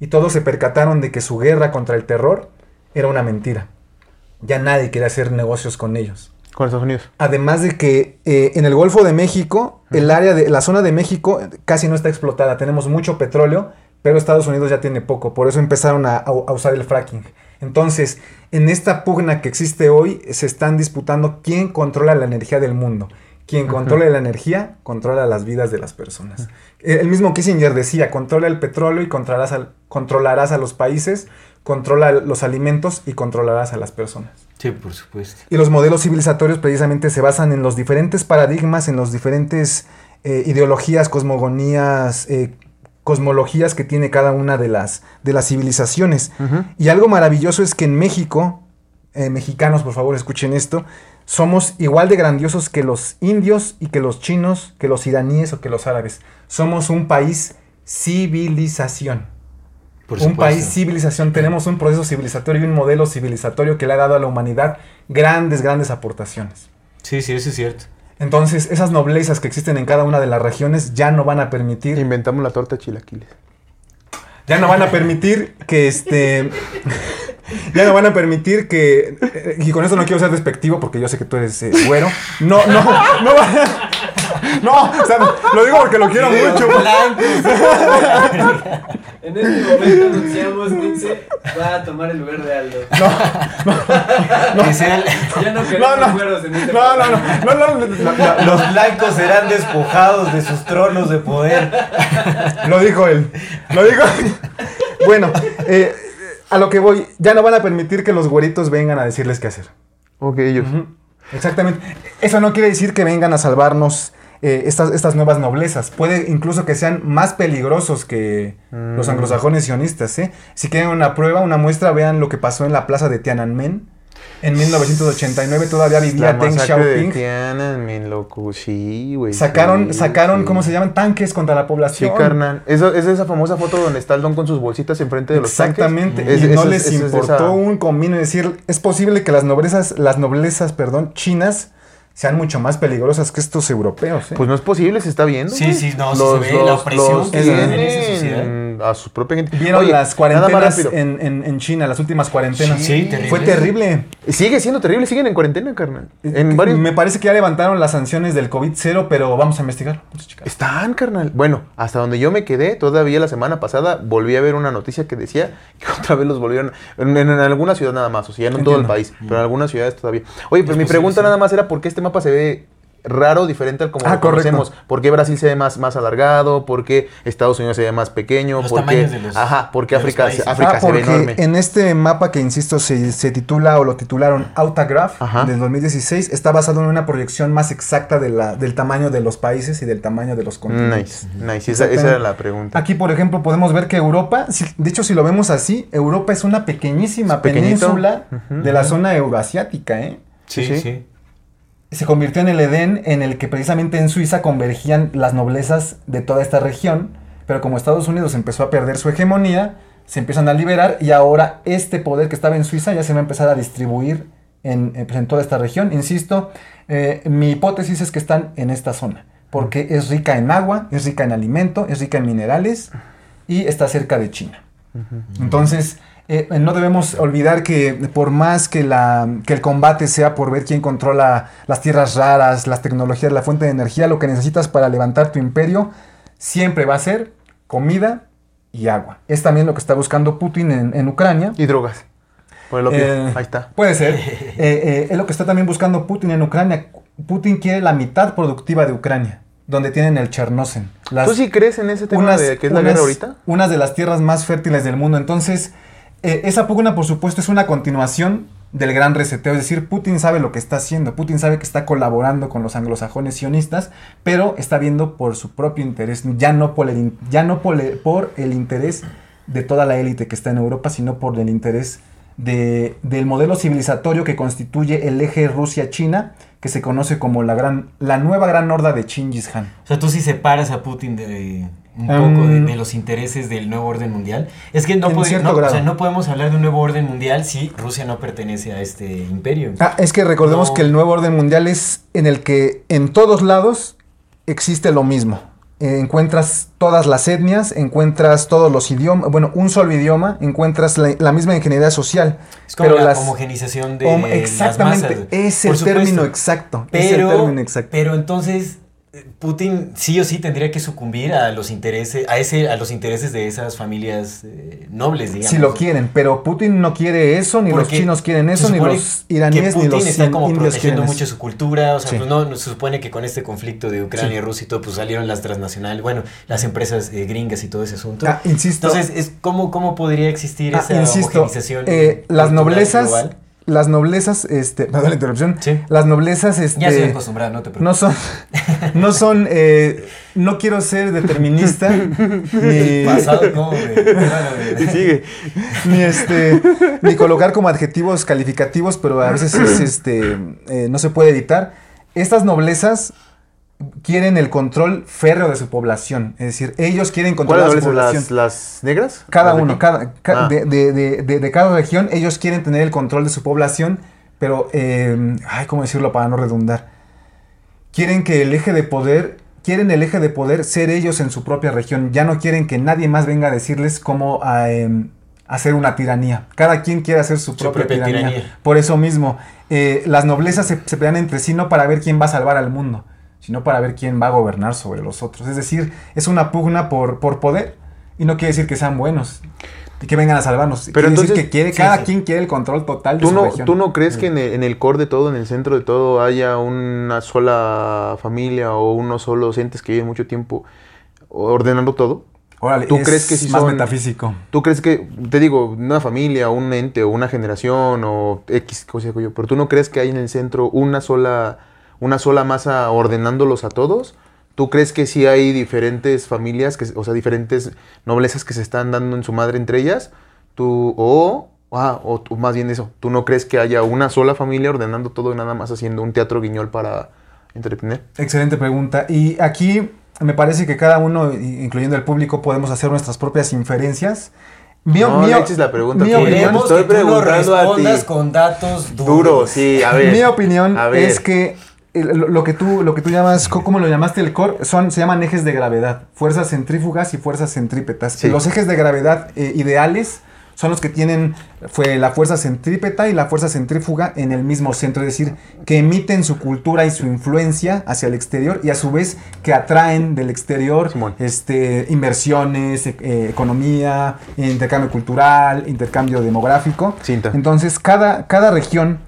Speaker 3: y todos se percataron de que su guerra contra el terror era una mentira. Ya nadie quería hacer negocios con ellos.
Speaker 1: Con Estados Unidos.
Speaker 3: Además de que eh, en el Golfo de México, el área de la zona de México casi no está explotada. Tenemos mucho petróleo, pero Estados Unidos ya tiene poco. Por eso empezaron a usar el fracking. Entonces, en esta pugna que existe hoy, se están disputando quién controla la energía del mundo. Quien controla la energía, controla las vidas de las personas. El mismo Kissinger decía, controla el petróleo y controlarás, al- controlarás a los países, controla los alimentos y controlarás a las personas.
Speaker 2: Sí, por supuesto.
Speaker 3: Y los modelos civilizatorios precisamente se basan en los diferentes paradigmas, en los diferentes eh, ideologías, cosmogonías, eh, cosmologías que tiene cada una de las, de las civilizaciones. Y algo maravilloso es que en México, eh, mexicanos por favor escuchen esto, somos igual de grandiosos que los indios y que los chinos, que los iraníes o que los árabes. Somos un país civilización
Speaker 2: Por
Speaker 3: un país civilización, tenemos un proceso civilizatorio y un modelo civilizatorio que le ha dado a la humanidad grandes, grandes aportaciones.
Speaker 2: Sí, sí, eso es cierto.
Speaker 3: Entonces, esas noblezas que existen en cada una de las regiones ya no van a permitir,
Speaker 1: Inventamos la torta de chilaquiles.
Speaker 3: ya no van a permitir que este, ya no van a permitir que, eh, y con esto no quiero ser despectivo porque yo sé que tú eres eh, güero, no, no, no, va- no, o sea, lo digo porque lo quiero mucho.
Speaker 4: En este momento anunciamos Nixe va a tomar el lugar de Aldo. Ya no
Speaker 3: No,
Speaker 4: queremos
Speaker 3: no,
Speaker 4: güeros en este
Speaker 3: no, no,
Speaker 4: programa.
Speaker 3: no, no, no, no, no,
Speaker 2: los blancos serán despojados de sus tronos de poder.
Speaker 3: Lo dijo él. Lo dijo. bueno, eh, a lo que voy, ya no van a permitir que los güeritos vengan a decirles qué hacer.
Speaker 1: Ok, ellos.
Speaker 3: Exactamente. Eso no quiere decir que vengan a salvarnos eh, estas, estas nuevas noblezas. Puede incluso que sean más peligrosos que los anglosajones sionistas. ¿eh? Si quieren una prueba, una muestra, vean lo que pasó en la plaza de Tiananmen. En 1989 todavía vivía
Speaker 1: La
Speaker 3: Deng
Speaker 1: de
Speaker 3: Xiaoping.
Speaker 1: Tiananmen, loco, sí, güey.
Speaker 3: Sacaron,
Speaker 1: sí,
Speaker 3: sacaron,
Speaker 1: sí.
Speaker 3: ¿cómo se llaman? Tanques contra la
Speaker 1: Sí,
Speaker 3: población.
Speaker 1: carnal. Eso, es esa famosa foto donde está el don con sus bolsitas enfrente de los tanques.
Speaker 3: Exactamente.
Speaker 1: Es-
Speaker 3: y no
Speaker 1: eso
Speaker 3: les
Speaker 1: eso es de
Speaker 3: importó
Speaker 1: esa-
Speaker 3: un comino. Es decir, es posible que las noblezas, las noblezas, perdón, chinas sean mucho más peligrosas que estos europeos. ¿eh?
Speaker 1: Pues no es posible, se está viendo.
Speaker 2: Sí, sí, no, sí se ve la opresión
Speaker 1: los
Speaker 3: que se
Speaker 1: tienen
Speaker 3: ve
Speaker 2: en esa sociedad.
Speaker 1: a su propia gente.
Speaker 3: Vieron
Speaker 1: Oye,
Speaker 3: las
Speaker 1: nada más
Speaker 3: cuarentenas en, en- en China, las últimas cuarentenas.
Speaker 2: Sí, terrible.
Speaker 3: Fue terrible.
Speaker 1: Sigue siendo terrible, siguen en cuarentena, carnal. En varios...
Speaker 3: Me parece que ya levantaron las sanciones del COVID-0, pero vamos a investigar. Vamos a checar.
Speaker 1: Están, carnal. Bueno, hasta donde yo me quedé, todavía la semana pasada volví a ver una noticia que decía que otra vez los volvieron. En, en- en alguna ciudad nada más, o sea, ya no en todo el país, pero en algunas ciudades todavía. Oye, pero
Speaker 2: Es
Speaker 1: mi
Speaker 2: posible,
Speaker 1: pregunta
Speaker 2: sí.
Speaker 1: nada más era por qué este mapa se ve raro, diferente al como
Speaker 3: Ah,
Speaker 1: lo
Speaker 3: correcto.
Speaker 1: conocemos. ¿Por qué Brasil se ve más, más alargado? ¿Por qué Estados Unidos se ve más pequeño?
Speaker 2: Los
Speaker 1: ¿Por qué,
Speaker 2: tamaños de los-
Speaker 1: ajá, ¿por qué
Speaker 2: de los
Speaker 1: África. África
Speaker 3: Ah,
Speaker 1: se ve
Speaker 3: porque
Speaker 1: enorme?
Speaker 3: en este mapa que insisto se, se titula o lo titularon Autograph
Speaker 1: Ajá.
Speaker 3: del 2016 está basado en una proyección más exacta de la, del tamaño de los países y del tamaño de los continentes.
Speaker 1: Nice, nice. Esa, esa era la pregunta.
Speaker 3: Aquí, por ejemplo, podemos ver que Europa, si- de hecho, si lo vemos así, Europa es una pequeñísima
Speaker 1: pequeñito.
Speaker 3: península de la zona euroasiática, ¿eh?
Speaker 1: Sí,
Speaker 2: Sí,
Speaker 1: sí.
Speaker 3: Se convirtió en el Edén en el que precisamente en Suiza convergían las noblezas de toda esta región, pero como Estados Unidos empezó a perder su hegemonía, se empiezan a liberar y ahora este poder que estaba en Suiza ya se va a empezar a distribuir en, en, pues, en toda esta región. Insisto, eh, mi hipótesis es que están en esta zona, porque es rica en agua, es rica en alimento, es rica en minerales y está cerca de China. Entonces, eh, no debemos olvidar que por más que, la, que el combate sea por ver quién controla las tierras raras, las tecnologías, la fuente de energía, lo que necesitas para levantar tu imperio siempre va a ser comida y agua. Es también lo que está buscando Putin en, en Ucrania.
Speaker 1: Y drogas. Por el opio.
Speaker 3: Eh,
Speaker 1: Ahí está.
Speaker 3: Puede ser. Eh, eh, es lo que está también buscando Putin en Ucrania. Putin quiere la mitad productiva de Ucrania, donde tienen el Chernocen. Las-
Speaker 1: ¿Tú sí crees en ese tema de que es la
Speaker 3: unas-
Speaker 1: guerra ahorita?
Speaker 3: Unas de las tierras más fértiles del mundo. Entonces, eh, esa pugna, por supuesto, es una continuación del gran reseteo. Es decir, Putin sabe lo que está haciendo. Putin sabe que está colaborando con los anglosajones sionistas, pero está viendo por su propio interés, ya no por el, ya no por el, por el interés de toda la élite que está en Europa, sino por el interés de- del modelo civilizatorio que constituye el eje Rusia-China, que se conoce como la, gran, la nueva gran horda de Chingis Khan.
Speaker 2: O sea, tú sí separas a Putin de un
Speaker 3: Um,
Speaker 2: poco de, de los intereses del nuevo orden mundial. Es que no, o sea, no podemos hablar de un nuevo orden mundial si Rusia no pertenece a este imperio.
Speaker 3: Ah, es que recordemos
Speaker 2: No.
Speaker 3: que el nuevo orden mundial es en el que en todos lados existe lo mismo. Eh, encuentras todas las etnias, encuentras todos los idiomas, bueno, un solo idioma, encuentras la, la misma ingeniería social.
Speaker 2: es como
Speaker 3: pero
Speaker 2: la
Speaker 3: las-
Speaker 2: homogenización de
Speaker 3: Hom-
Speaker 2: las
Speaker 3: exactamente,
Speaker 2: masas.
Speaker 3: es el término exacto. es el término exacto.
Speaker 2: pero entonces Putin sí o sí tendría que sucumbir a los intereses, a ese, a los intereses de esas familias eh, nobles, digamos.
Speaker 3: si lo quieren, pero Putin no quiere eso, ni los chinos quieren eso, ni los iraníes,
Speaker 2: que
Speaker 3: ni los
Speaker 2: está como
Speaker 3: indios
Speaker 2: protegiendo mucho su cultura, o sea,
Speaker 3: Sí.
Speaker 2: pues no, no se supone que con este conflicto de Ucrania
Speaker 3: Sí.
Speaker 2: y Rusia y todo, pues salieron las transnacionales, bueno, las empresas eh, gringas y todo ese asunto.
Speaker 3: Ah, insisto.
Speaker 2: Entonces, es ¿cómo, ¿cómo podría existir
Speaker 3: Ah,
Speaker 2: esa
Speaker 3: insisto,
Speaker 2: homogenización?
Speaker 3: eh, las noblezas? Las noblezas, este, perdón la interrupción,
Speaker 2: Sí.
Speaker 3: las noblezas, este,
Speaker 2: Ya estoy acostumbrado, no te
Speaker 3: no
Speaker 2: preocupes.
Speaker 3: son, no son, eh, no quiero ser determinista, ni,
Speaker 2: Pasado, güey.
Speaker 1: Sigue.
Speaker 3: ni este, ni colocar como adjetivos calificativos, pero a veces es, este, eh, no se puede evitar. Estas noblezas quieren el control férreo de su población, es decir, ellos quieren controlar
Speaker 1: ¿Cuáles
Speaker 3: su población.
Speaker 1: las, las negras?
Speaker 3: Cada
Speaker 1: ¿Las de
Speaker 3: uno, cada, ca-
Speaker 1: Ah.
Speaker 3: de, de- de- de- de cada región, ellos quieren tener el control de su población, pero, eh, ay, ¿cómo decirlo para no redundar? Quieren que el eje de poder, quieren el eje de poder ser ellos en su propia región, ya no quieren que nadie más venga a decirles cómo em, hacer una tiranía. Cada quien quiere hacer su, propia,
Speaker 2: propia
Speaker 3: tiranía.
Speaker 2: tiranía.
Speaker 3: Por eso mismo, eh, las noblezas se, se pelean entre sí no para ver quién va a salvar al mundo, sino para ver quién va a gobernar sobre los otros. Es decir, es una pugna por, por poder y no quiere decir que sean buenos y que vengan a salvarnos.
Speaker 1: Pero
Speaker 3: quiere
Speaker 1: entonces-
Speaker 3: decir que quiere,
Speaker 2: sí,
Speaker 3: cada
Speaker 2: sí.
Speaker 3: quien quiere el control total de
Speaker 1: ¿Tú
Speaker 3: su
Speaker 1: no,
Speaker 3: región.
Speaker 1: ¿Tú no crees que en el, en el core de todo, en el centro de todo, haya una sola familia o unos solos entes que viven mucho tiempo ordenando todo?
Speaker 3: Órale,
Speaker 1: ¿Tú
Speaker 3: es
Speaker 1: crees que sí
Speaker 3: más
Speaker 1: son-
Speaker 3: metafísico?
Speaker 1: ¿Tú crees que, te digo, una familia, un ente o una generación o X, cosa que yo, pero tú no crees que hay en el centro una sola, una sola masa ordenándolos a todos? ¿Tú crees que sí hay diferentes familias, que, o sea, diferentes noblezas que se están dando en su madre entre ellas? ¿Tú, o, Ah, o tú- más bien eso, ¿tú no crees que haya una sola familia ordenando todo y nada más haciendo un teatro guiñol para entretener?
Speaker 3: Excelente pregunta. Y aquí me parece que cada uno, incluyendo el público, podemos hacer nuestras propias inferencias. Mi-
Speaker 1: No, le eches la pregunta
Speaker 3: mi opinión-
Speaker 1: estoy
Speaker 2: que tú nos
Speaker 1: preguntando a ti.
Speaker 2: respondas con datos duros.
Speaker 1: Duro, sí, a ver.
Speaker 3: Mi opinión
Speaker 1: a ver.
Speaker 3: es que lo, que tú lo que tú llamas ¿cómo lo llamaste el core? Son se llaman ejes de gravedad, fuerzas centrífugas y fuerzas centrípetas.
Speaker 1: Sí.
Speaker 3: Los ejes de gravedad eh, ideales son los que tienen fue la fuerza centrípeta y la fuerza centrífuga en el mismo centro, es decir, que emiten su cultura y su influencia hacia el exterior y a su vez que atraen del exterior
Speaker 1: Simón.
Speaker 3: este, inversiones, e- eh, economía, intercambio cultural, intercambio demográfico.
Speaker 1: Cinta.
Speaker 3: Entonces, cada, cada región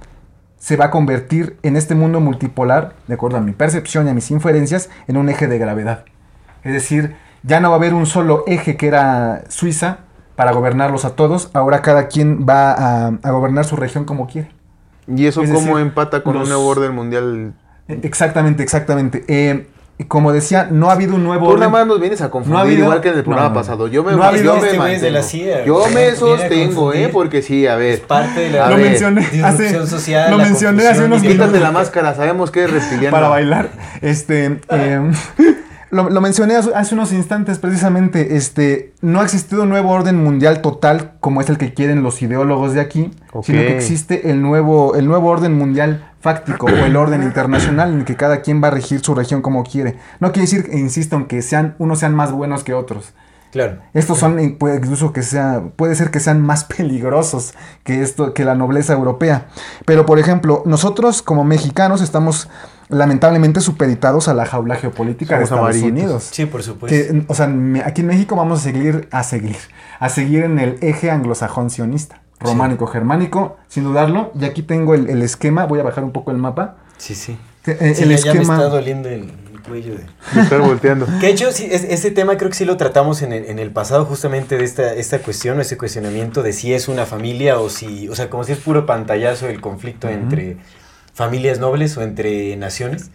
Speaker 3: se va a convertir en este mundo multipolar, de acuerdo a mi percepción y a mis inferencias, en un eje de gravedad. Es decir, ya no va a haber un solo eje que era Suiza para gobernarlos a todos, ahora cada quien va a, a gobernar su región como quiere.
Speaker 1: ¿Y eso
Speaker 3: Es
Speaker 1: cómo
Speaker 3: decir,
Speaker 1: empata con
Speaker 3: los-
Speaker 1: un nuevo orden mundial?
Speaker 3: Eh, Exactamente, exactamente. Eh, como decía, no ha habido un nuevo
Speaker 1: Tú nada
Speaker 3: orden-
Speaker 1: más nos vienes a confundir
Speaker 3: No ha habido-
Speaker 1: igual que en el programa
Speaker 3: no,
Speaker 1: pasado. Yo me,
Speaker 3: No ha habido-
Speaker 1: yo me
Speaker 2: Este de la
Speaker 1: mantengo.
Speaker 2: CIA,
Speaker 1: Yo me sostengo. ¿eh? Porque sí, a ver.
Speaker 2: Es parte de la
Speaker 3: Lo
Speaker 1: ver,
Speaker 3: mencioné hace,
Speaker 2: social,
Speaker 3: lo mencioné hace unos
Speaker 2: ideológica.
Speaker 1: Quítate
Speaker 3: minutos.
Speaker 1: la máscara, sabemos que es reptiliano.
Speaker 3: para bailar. Este, eh, lo, lo mencioné hace, hace unos instantes precisamente. Este, no ha existido un nuevo orden mundial total como es el que quieren los ideólogos de aquí, sino que existe el nuevo, el nuevo orden mundial fáctico o el orden internacional en el que cada quien va a regir su región como quiere. No quiere decir, insisto, en que sean, unos sean más buenos que otros.
Speaker 2: Claro.
Speaker 3: Estos son, eh, puede, incluso que sea, puede ser que sean más peligrosos que esto, que la nobleza europea. Pero, por ejemplo, nosotros como mexicanos estamos lamentablemente supeditados a la jaula geopolítica de Estados
Speaker 1: amarillitos.
Speaker 3: Unidos.
Speaker 2: Sí, por supuesto.
Speaker 3: Que, o sea, aquí en México vamos a seguir, a seguir, a seguir en el eje anglosajón sionista, románico, germánico, sin dudarlo. Y aquí tengo el, el esquema, voy a bajar un poco el mapa.
Speaker 2: Sí, sí.
Speaker 3: Que, eh,
Speaker 2: Sí,
Speaker 3: el
Speaker 2: ya, ya me
Speaker 3: esquema.
Speaker 2: está doliendo el, el cuello de...
Speaker 1: Me estar volteando.
Speaker 2: Que de hecho, sí, es- este tema creo que sí lo tratamos en el, en el pasado, justamente de esta, esta cuestión o ese cuestionamiento de si es una familia o si, o sea, como si es puro pantallazo el conflicto entre familias nobles o entre naciones.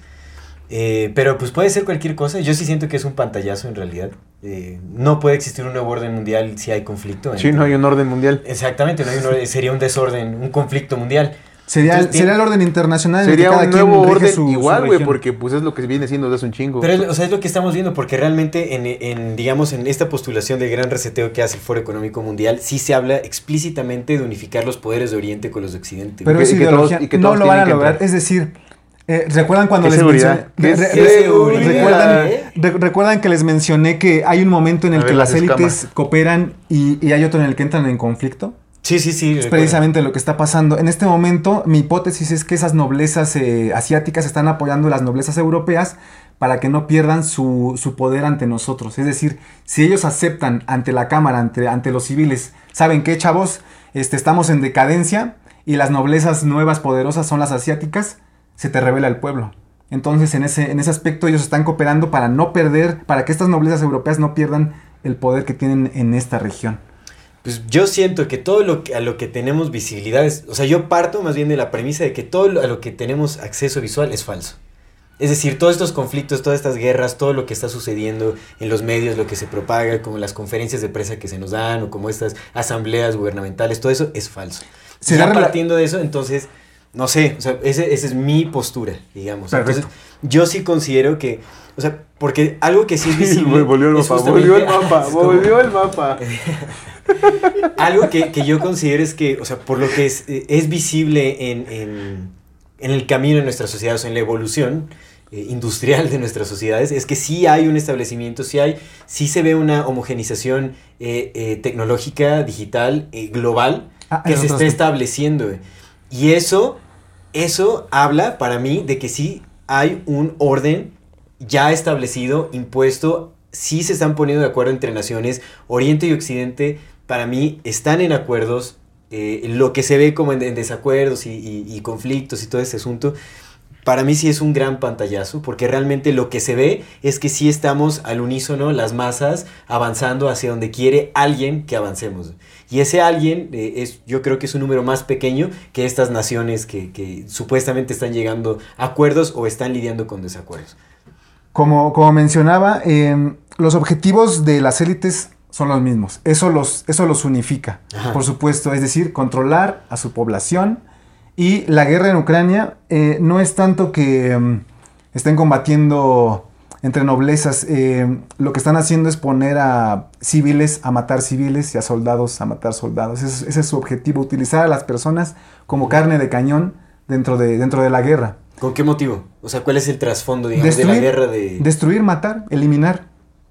Speaker 2: Eh, pero pues puede ser cualquier cosa. Yo sí siento que es un pantallazo en realidad. Eh, no puede existir un nuevo orden mundial si hay conflicto.
Speaker 1: Sí, no hay un orden mundial.
Speaker 2: Exactamente, no hay un orden- sería un desorden, un conflicto mundial.
Speaker 3: Sería,
Speaker 2: Entonces,
Speaker 3: sería el orden internacional.
Speaker 1: Sería un
Speaker 3: quien
Speaker 1: nuevo orden
Speaker 3: su-
Speaker 1: igual, güey, porque pues es lo que viene siendo desde un chingo.
Speaker 2: Pero, es, o sea, es lo que estamos viendo, porque realmente en, en, digamos, en esta postulación del gran reseteo que hace el Foro Económico Mundial, sí se habla explícitamente de unificar los poderes de Oriente con los de Occidente.
Speaker 3: Pero
Speaker 1: que
Speaker 3: ideología
Speaker 1: todos- y que
Speaker 3: no
Speaker 1: todos
Speaker 3: lo van a lograr.
Speaker 1: entrar.
Speaker 3: Es decir, eh, ¿recuerdan cuando
Speaker 1: ¿Qué
Speaker 3: les mencioné?
Speaker 1: ¿Qué
Speaker 3: re-
Speaker 1: qué
Speaker 3: re-
Speaker 2: seguridad,
Speaker 3: recuerdan,
Speaker 2: eh?
Speaker 3: re- recuerdan que les mencioné que hay un momento en el
Speaker 1: ver,
Speaker 3: que
Speaker 1: las
Speaker 3: élites cooperan y, y hay otro en el que entran en conflicto?
Speaker 2: sí, sí, sí.
Speaker 3: Es precisamente lo que está pasando. En este momento, mi hipótesis es que esas noblezas eh, asiáticas están apoyando a las noblezas europeas para que no pierdan su, su poder ante nosotros. Es decir, si ellos aceptan ante la Cámara, ante, ante los civiles, ¿saben qué, chavos? Este, estamos en decadencia y las noblezas nuevas poderosas son las asiáticas, se te revela el pueblo. Entonces, en ese, en ese aspecto, ellos están cooperando para no perder, para que estas noblezas europeas no pierdan el poder que tienen en esta región.
Speaker 2: Pues yo siento que todo lo que, a lo que tenemos visibilidad es, o sea, yo parto más bien de la premisa de que todo lo- a lo que tenemos acceso visual es falso. Es decir, todos estos conflictos, todas estas guerras, todo lo que está sucediendo en los medios, lo que se propaga, como las conferencias de prensa que se nos dan, o como estas asambleas gubernamentales, todo eso es falso.
Speaker 3: ¿Será
Speaker 2: ya partiendo de eso, entonces, no sé, o sea, ese- esa es mi postura, digamos.
Speaker 3: Perfecto.
Speaker 2: Entonces, yo sí considero que, o sea, porque algo que sí es visible.
Speaker 1: Volvió el mapa, volvió el mapa,
Speaker 2: es como-
Speaker 1: volvió el mapa.
Speaker 2: algo que, que yo considero es que, o sea, por lo que es, eh, es visible en, en- en el camino de nuestra sociedad, o sea, en la evolución eh, industrial de nuestras sociedades, es que sí hay un establecimiento, sí hay, sí se ve una homogenización eh, eh, tecnológica, digital, global,
Speaker 3: Ah,
Speaker 2: que se está estableciendo. Y eso, eso habla para mí de que sí hay un orden ya establecido, impuesto, sí se están poniendo de acuerdo entre naciones, Oriente y Occidente, para mí están en acuerdos, eh, lo que se ve como en, desacuerdos y- y conflictos y todo ese asunto, para mí sí es un gran pantallazo, porque realmente lo que se ve es que sí estamos al unísono, las masas, avanzando hacia donde quiere alguien que avancemos. Y ese alguien eh, es, yo creo que es un número más pequeño que estas naciones que, que supuestamente están llegando a acuerdos o están lidiando con desacuerdos.
Speaker 3: Como, como mencionaba, eh, los objetivos de las élites son los mismos. Eso los, eso los unifica,
Speaker 2: Ajá.
Speaker 3: por supuesto. Es decir, controlar a su población. Y la guerra en Ucrania eh, no es tanto que mm, estén combatiendo entre noblezas. eh, lo que están haciendo es poner a civiles a matar civiles y a soldados a matar soldados. Ese, es- ese es su objetivo, utilizar a las personas como carne de cañón dentro de, dentro de la guerra.
Speaker 2: ¿Con qué motivo? O sea, ¿cuál es el trasfondo, digamos, de la guerra de...
Speaker 3: destruir, matar, eliminar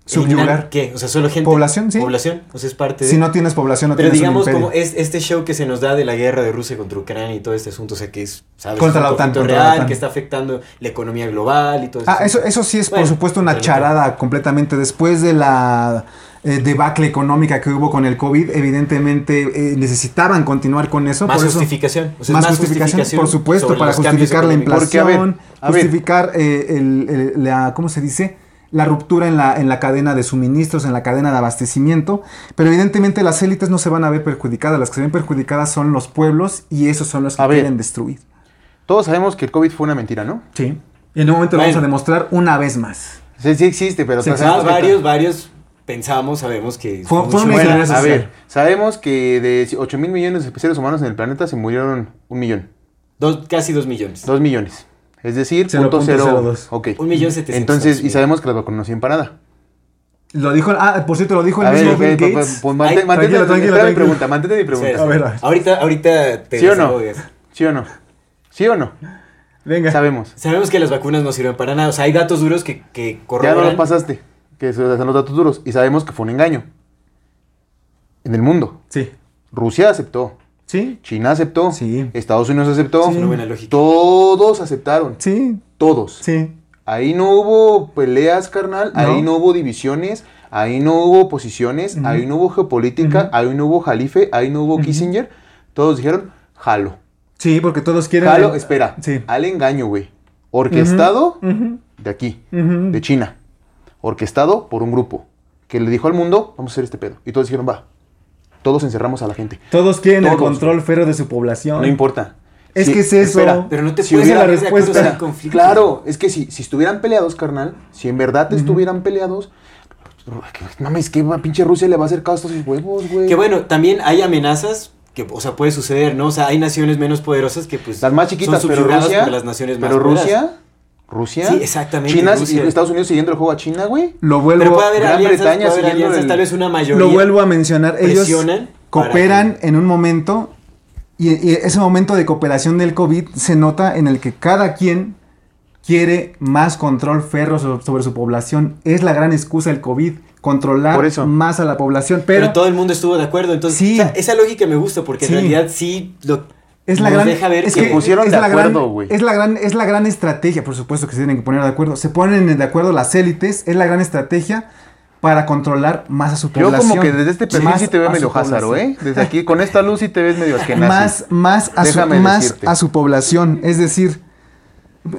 Speaker 3: subyugar.
Speaker 2: ¿Qué? O sea, solo gente.
Speaker 3: Población, sí.
Speaker 2: Población, o sea, es parte de...
Speaker 3: Si no tienes población, no
Speaker 2: Pero
Speaker 3: tienes
Speaker 2: digamos,
Speaker 3: un imperio.
Speaker 2: como es este show que se nos da de la guerra de Rusia contra Ucrania y todo este asunto, o sea, que es, ¿sabes?
Speaker 3: Contra
Speaker 2: Es un
Speaker 3: la OTAN, contra la
Speaker 2: real,
Speaker 3: OTAN.
Speaker 2: que está afectando la economía global y todo
Speaker 3: Ah, eso, eso sí es,
Speaker 2: Bueno,
Speaker 3: por supuesto, una
Speaker 2: la
Speaker 3: charada completamente. Después de la eh, debacle económica que hubo con el COVID, evidentemente eh, necesitaban continuar con eso.
Speaker 2: Más
Speaker 3: por eso-
Speaker 2: justificación. O sea,
Speaker 3: más, justificación,
Speaker 2: justificación
Speaker 3: por supuesto, para justificar la
Speaker 2: económicos.
Speaker 1: Porque, a ver,
Speaker 3: inflación,
Speaker 1: a
Speaker 3: justificar eh, el- el- la, ¿cómo se dice? La ruptura en la, en la cadena de suministros, en la cadena de abastecimiento. Pero evidentemente las élites no se van a ver perjudicadas. Las que se ven perjudicadas son los pueblos y esos son los que
Speaker 1: A ver.
Speaker 3: quieren destruir.
Speaker 1: Todos sabemos que el COVID fue una mentira, ¿no?
Speaker 3: Sí. Y en un momento lo vamos a demostrar una vez más.
Speaker 1: Sí, sí existe, pero
Speaker 3: Sí,
Speaker 1: sabemos que-
Speaker 2: varios, varios pensamos, sabemos que...
Speaker 3: Fue-
Speaker 2: un
Speaker 3: fue
Speaker 1: Bueno, a ver, sabemos que de 8 mil millones de seres humanos en el planeta se murieron un millón,
Speaker 2: Dos, casi dos millones.
Speaker 1: dos millones. Es decir,
Speaker 3: Cero
Speaker 1: punto
Speaker 3: punto
Speaker 1: cero.
Speaker 3: cero dos.
Speaker 1: Ok.
Speaker 2: Un millón setecientos.
Speaker 1: Entonces, y sabemos que las vacunas no sirven para nada.
Speaker 3: Lo dijo, ah, por cierto, lo dijo el
Speaker 1: A ver,
Speaker 3: mismo
Speaker 1: ok,
Speaker 3: Bill
Speaker 1: pues,
Speaker 3: Gates.
Speaker 1: pues, mantén-
Speaker 2: Ay,
Speaker 1: mantente-
Speaker 3: tranquilo, tranquilo,
Speaker 1: espera mi pregunta, mantente mi pregunta.
Speaker 2: Sí,
Speaker 3: A ver, a ver.
Speaker 2: Ahorita, ahorita te
Speaker 1: ¿Sí o no? ¿Sí o no? ¿Sí o no?
Speaker 3: Venga.
Speaker 1: Sabemos.
Speaker 2: Sabemos que las vacunas no sirven para nada. O sea, hay datos duros que, que
Speaker 1: Ya no
Speaker 2: corroboran.
Speaker 1: los pasaste, que son los datos duros. Y sabemos que fue un engaño. En el mundo.
Speaker 3: Sí.
Speaker 1: Rusia aceptó.
Speaker 3: Sí.
Speaker 1: China aceptó.
Speaker 3: Sí.
Speaker 1: Estados Unidos aceptó.
Speaker 3: Sí.
Speaker 1: Todos aceptaron.
Speaker 3: Sí.
Speaker 1: Todos.
Speaker 3: Sí.
Speaker 1: Ahí no hubo peleas, carnal.
Speaker 3: No.
Speaker 1: Ahí no hubo divisiones. Ahí no hubo posiciones. Ahí no hubo geopolítica. Ahí no hubo Jalife. Ahí no hubo Kissinger. Todos dijeron, jalo.
Speaker 3: Sí, porque todos quieren.
Speaker 1: Jalo, espera.
Speaker 3: Sí.
Speaker 1: Al engaño, güey. Orquestado de aquí, de China. Orquestado por un grupo que le dijo al mundo, vamos a hacer este pedo. Y todos dijeron, va. Todos encerramos a la gente.
Speaker 3: Todos quieren el control fero de su población.
Speaker 1: No importa.
Speaker 3: Es
Speaker 1: Sí,
Speaker 3: que es eso.
Speaker 1: espera.
Speaker 2: Pero no te
Speaker 1: Si hubiera
Speaker 2: acuerdo
Speaker 3: respuesta.
Speaker 2: conflicto.
Speaker 1: Claro, es que si, si estuvieran peleados, carnal, si en verdad estuvieran peleados, mames, que pinche Rusia le va a hacer caso a sus huevos, güey.
Speaker 2: Que bueno, también hay amenazas que, o sea, puede suceder, ¿no? O sea, hay naciones menos poderosas que, pues,
Speaker 1: Las más chiquitas,
Speaker 2: son
Speaker 1: pero Rusia.
Speaker 2: por las naciones más
Speaker 1: pero
Speaker 2: poderosas.
Speaker 1: Rusia.
Speaker 2: Sí, exactamente,
Speaker 1: China
Speaker 2: Rusia.
Speaker 1: y Estados Unidos siguiendo el juego a China, güey.
Speaker 3: Lo vuelvo,
Speaker 2: Pero puede haber
Speaker 1: Gran
Speaker 2: alianzas,
Speaker 1: Bretaña
Speaker 2: puede haber
Speaker 1: siguiendo
Speaker 2: alianzas,
Speaker 1: el-
Speaker 2: tal vez una mayoría.
Speaker 3: lo vuelvo a mencionar. Ellos cooperan
Speaker 2: que-
Speaker 3: en un momento y, y ese momento de cooperación del COVID se nota en el que cada quien quiere más control ferro so- sobre su población. Es la gran excusa del COVID, controlar
Speaker 1: Por eso.
Speaker 3: más a la población.
Speaker 2: Pero,
Speaker 3: Pero,
Speaker 2: todo el mundo estuvo de acuerdo. Entonces,
Speaker 3: Sí.
Speaker 2: o sea, esa lógica me gusta porque
Speaker 3: Sí.
Speaker 2: en realidad sí lo
Speaker 3: es la
Speaker 2: nos
Speaker 3: gran
Speaker 2: deja ver
Speaker 3: es
Speaker 2: que,
Speaker 3: que
Speaker 1: pusieron
Speaker 3: es
Speaker 1: de
Speaker 3: la
Speaker 1: acuerdo, güey.
Speaker 3: Es la gran es la gran estrategia, por supuesto que se tienen que poner de acuerdo. Se ponen de acuerdo las élites, es la gran estrategia para controlar más a su
Speaker 1: Yo
Speaker 3: población.
Speaker 1: como que desde este perfil sí te veo medio házaro. ¿eh? Desde aquí, con esta luz sí te ves medio asquenazi.
Speaker 3: más, más, a su, más a su población. Es decir,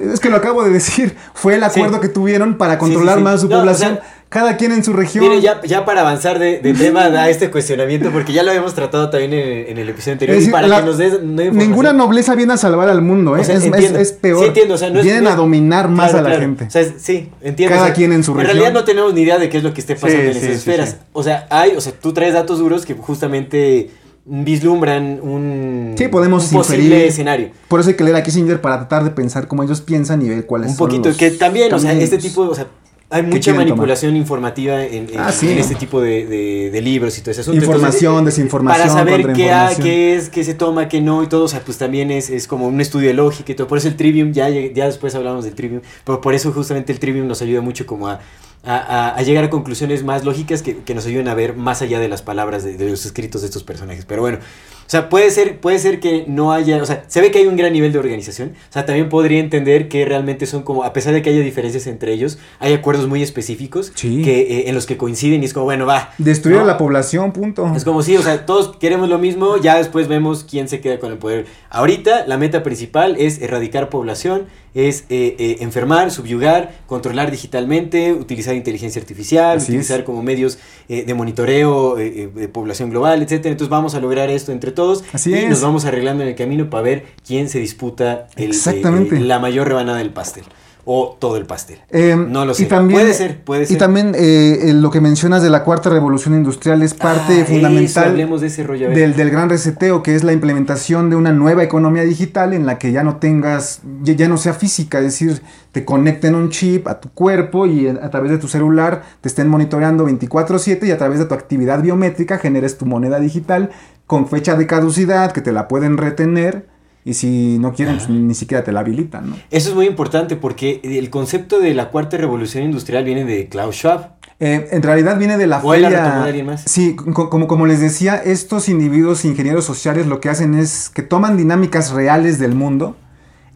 Speaker 3: es que lo acabo de decir, fue el acuerdo
Speaker 2: Sí.
Speaker 3: que tuvieron para controlar
Speaker 2: sí, sí.
Speaker 3: más a su
Speaker 2: No, o
Speaker 3: población.
Speaker 2: sea,
Speaker 3: cada quien en su región.
Speaker 2: Mire, ya, ya para avanzar de, de tema da este cuestionamiento, porque ya lo habíamos tratado también en, en el episodio anterior. Y para
Speaker 3: la-
Speaker 2: que nos des.
Speaker 3: Ninguna nobleza viene a salvar al mundo, ¿eh?
Speaker 2: O sea,
Speaker 3: es, es-
Speaker 2: entiendo.
Speaker 3: es peor.
Speaker 2: Sí, entiendo. O sea, no es-
Speaker 3: Vienen
Speaker 2: no
Speaker 3: a dominar más
Speaker 2: Claro,
Speaker 3: a la
Speaker 2: claro.
Speaker 3: gente.
Speaker 2: O sea, es- sí, entiendo.
Speaker 3: Cada
Speaker 2: O sea,
Speaker 3: quien en su
Speaker 2: En
Speaker 3: región.
Speaker 2: realidad no tenemos ni idea de qué es lo que esté pasando
Speaker 1: Sí,
Speaker 2: en
Speaker 1: sí,
Speaker 2: esferas.
Speaker 1: sí.
Speaker 2: O sea, hay, o sea, tú traes datos duros que justamente vislumbran un,
Speaker 3: Sí, podemos
Speaker 2: un posible
Speaker 3: inferir.
Speaker 2: escenario.
Speaker 3: Por eso hay que leer a Kissinger para tratar de pensar cómo ellos piensan y ver cuáles
Speaker 2: Un
Speaker 3: son
Speaker 2: poquito,
Speaker 3: los
Speaker 2: que también, o sea, este tipo, o sea, hay mucha manipulación informativa en, en-
Speaker 3: Ah, sí.
Speaker 2: en este tipo de, de- de libros y todo asunto.
Speaker 3: Información,
Speaker 2: Entonces,
Speaker 3: desinformación,
Speaker 2: Para saber qué, ha- qué es, qué se toma, qué no y todo, o sea, pues también es, es como un estudio de lógica y todo. Por eso el Trivium, ya, ya después hablamos del Trivium, pero por eso justamente el Trivium nos ayuda mucho como a, a- a- a llegar a conclusiones más lógicas que, que nos ayuden a ver más allá de las palabras de, de los escritos de estos personajes. Pero bueno, o sea, puede ser, puede ser que no haya, o sea, se ve que hay un gran nivel de organización. O sea, también podría entender que realmente son como, a pesar de que haya diferencias entre ellos, hay acuerdos muy específicos
Speaker 3: Sí.
Speaker 2: que, eh, en los que coinciden y es como, bueno, va.
Speaker 3: Destruir
Speaker 2: ¿no?
Speaker 3: a la población, punto.
Speaker 2: Es como sí, o sea, todos queremos lo mismo, ya después vemos quién se queda con el poder. Ahorita la meta principal es erradicar población, es eh, eh, enfermar, subyugar, controlar digitalmente, utilizar inteligencia artificial,
Speaker 3: Así
Speaker 2: utilizar
Speaker 3: es.
Speaker 2: como medios eh, de monitoreo eh, eh, de población global, etcétera. Entonces vamos a lograr esto entre todos
Speaker 3: Así
Speaker 2: y
Speaker 3: es.
Speaker 2: nos vamos arreglando en el camino para ver quién se disputa el, eh,
Speaker 3: Exactamente.
Speaker 2: la mayor rebanada del pastel. O todo el pastel.
Speaker 3: Eh,
Speaker 2: no lo sé.
Speaker 3: Y también,
Speaker 2: puede ser, puede ser.
Speaker 3: Y también eh, eh, lo que mencionas de la cuarta revolución industrial es parte
Speaker 2: Ah,
Speaker 3: fundamental
Speaker 2: de ese rollo.
Speaker 3: del, del gran reseteo, que es la implementación de una nueva economía digital en la que ya no tengas, ya, ya no sea física, es decir, te conecten un chip a tu cuerpo y a, a través de tu celular te estén monitoreando 24/7 y a través de tu actividad biométrica generes tu moneda digital con fecha de caducidad que te la pueden retener y si no quieren, pues, ni, siquiera te la habilitan, ¿no?
Speaker 2: Eso es muy importante porque el concepto de la cuarta revolución industrial viene de Klaus Schwab.
Speaker 3: Eh, en realidad viene de la
Speaker 2: ¿O la
Speaker 3: feria.
Speaker 2: retomó de alguien más?
Speaker 3: Sí, co- como, como les decía, estos individuos ingenieros sociales lo que hacen es que toman dinámicas reales del mundo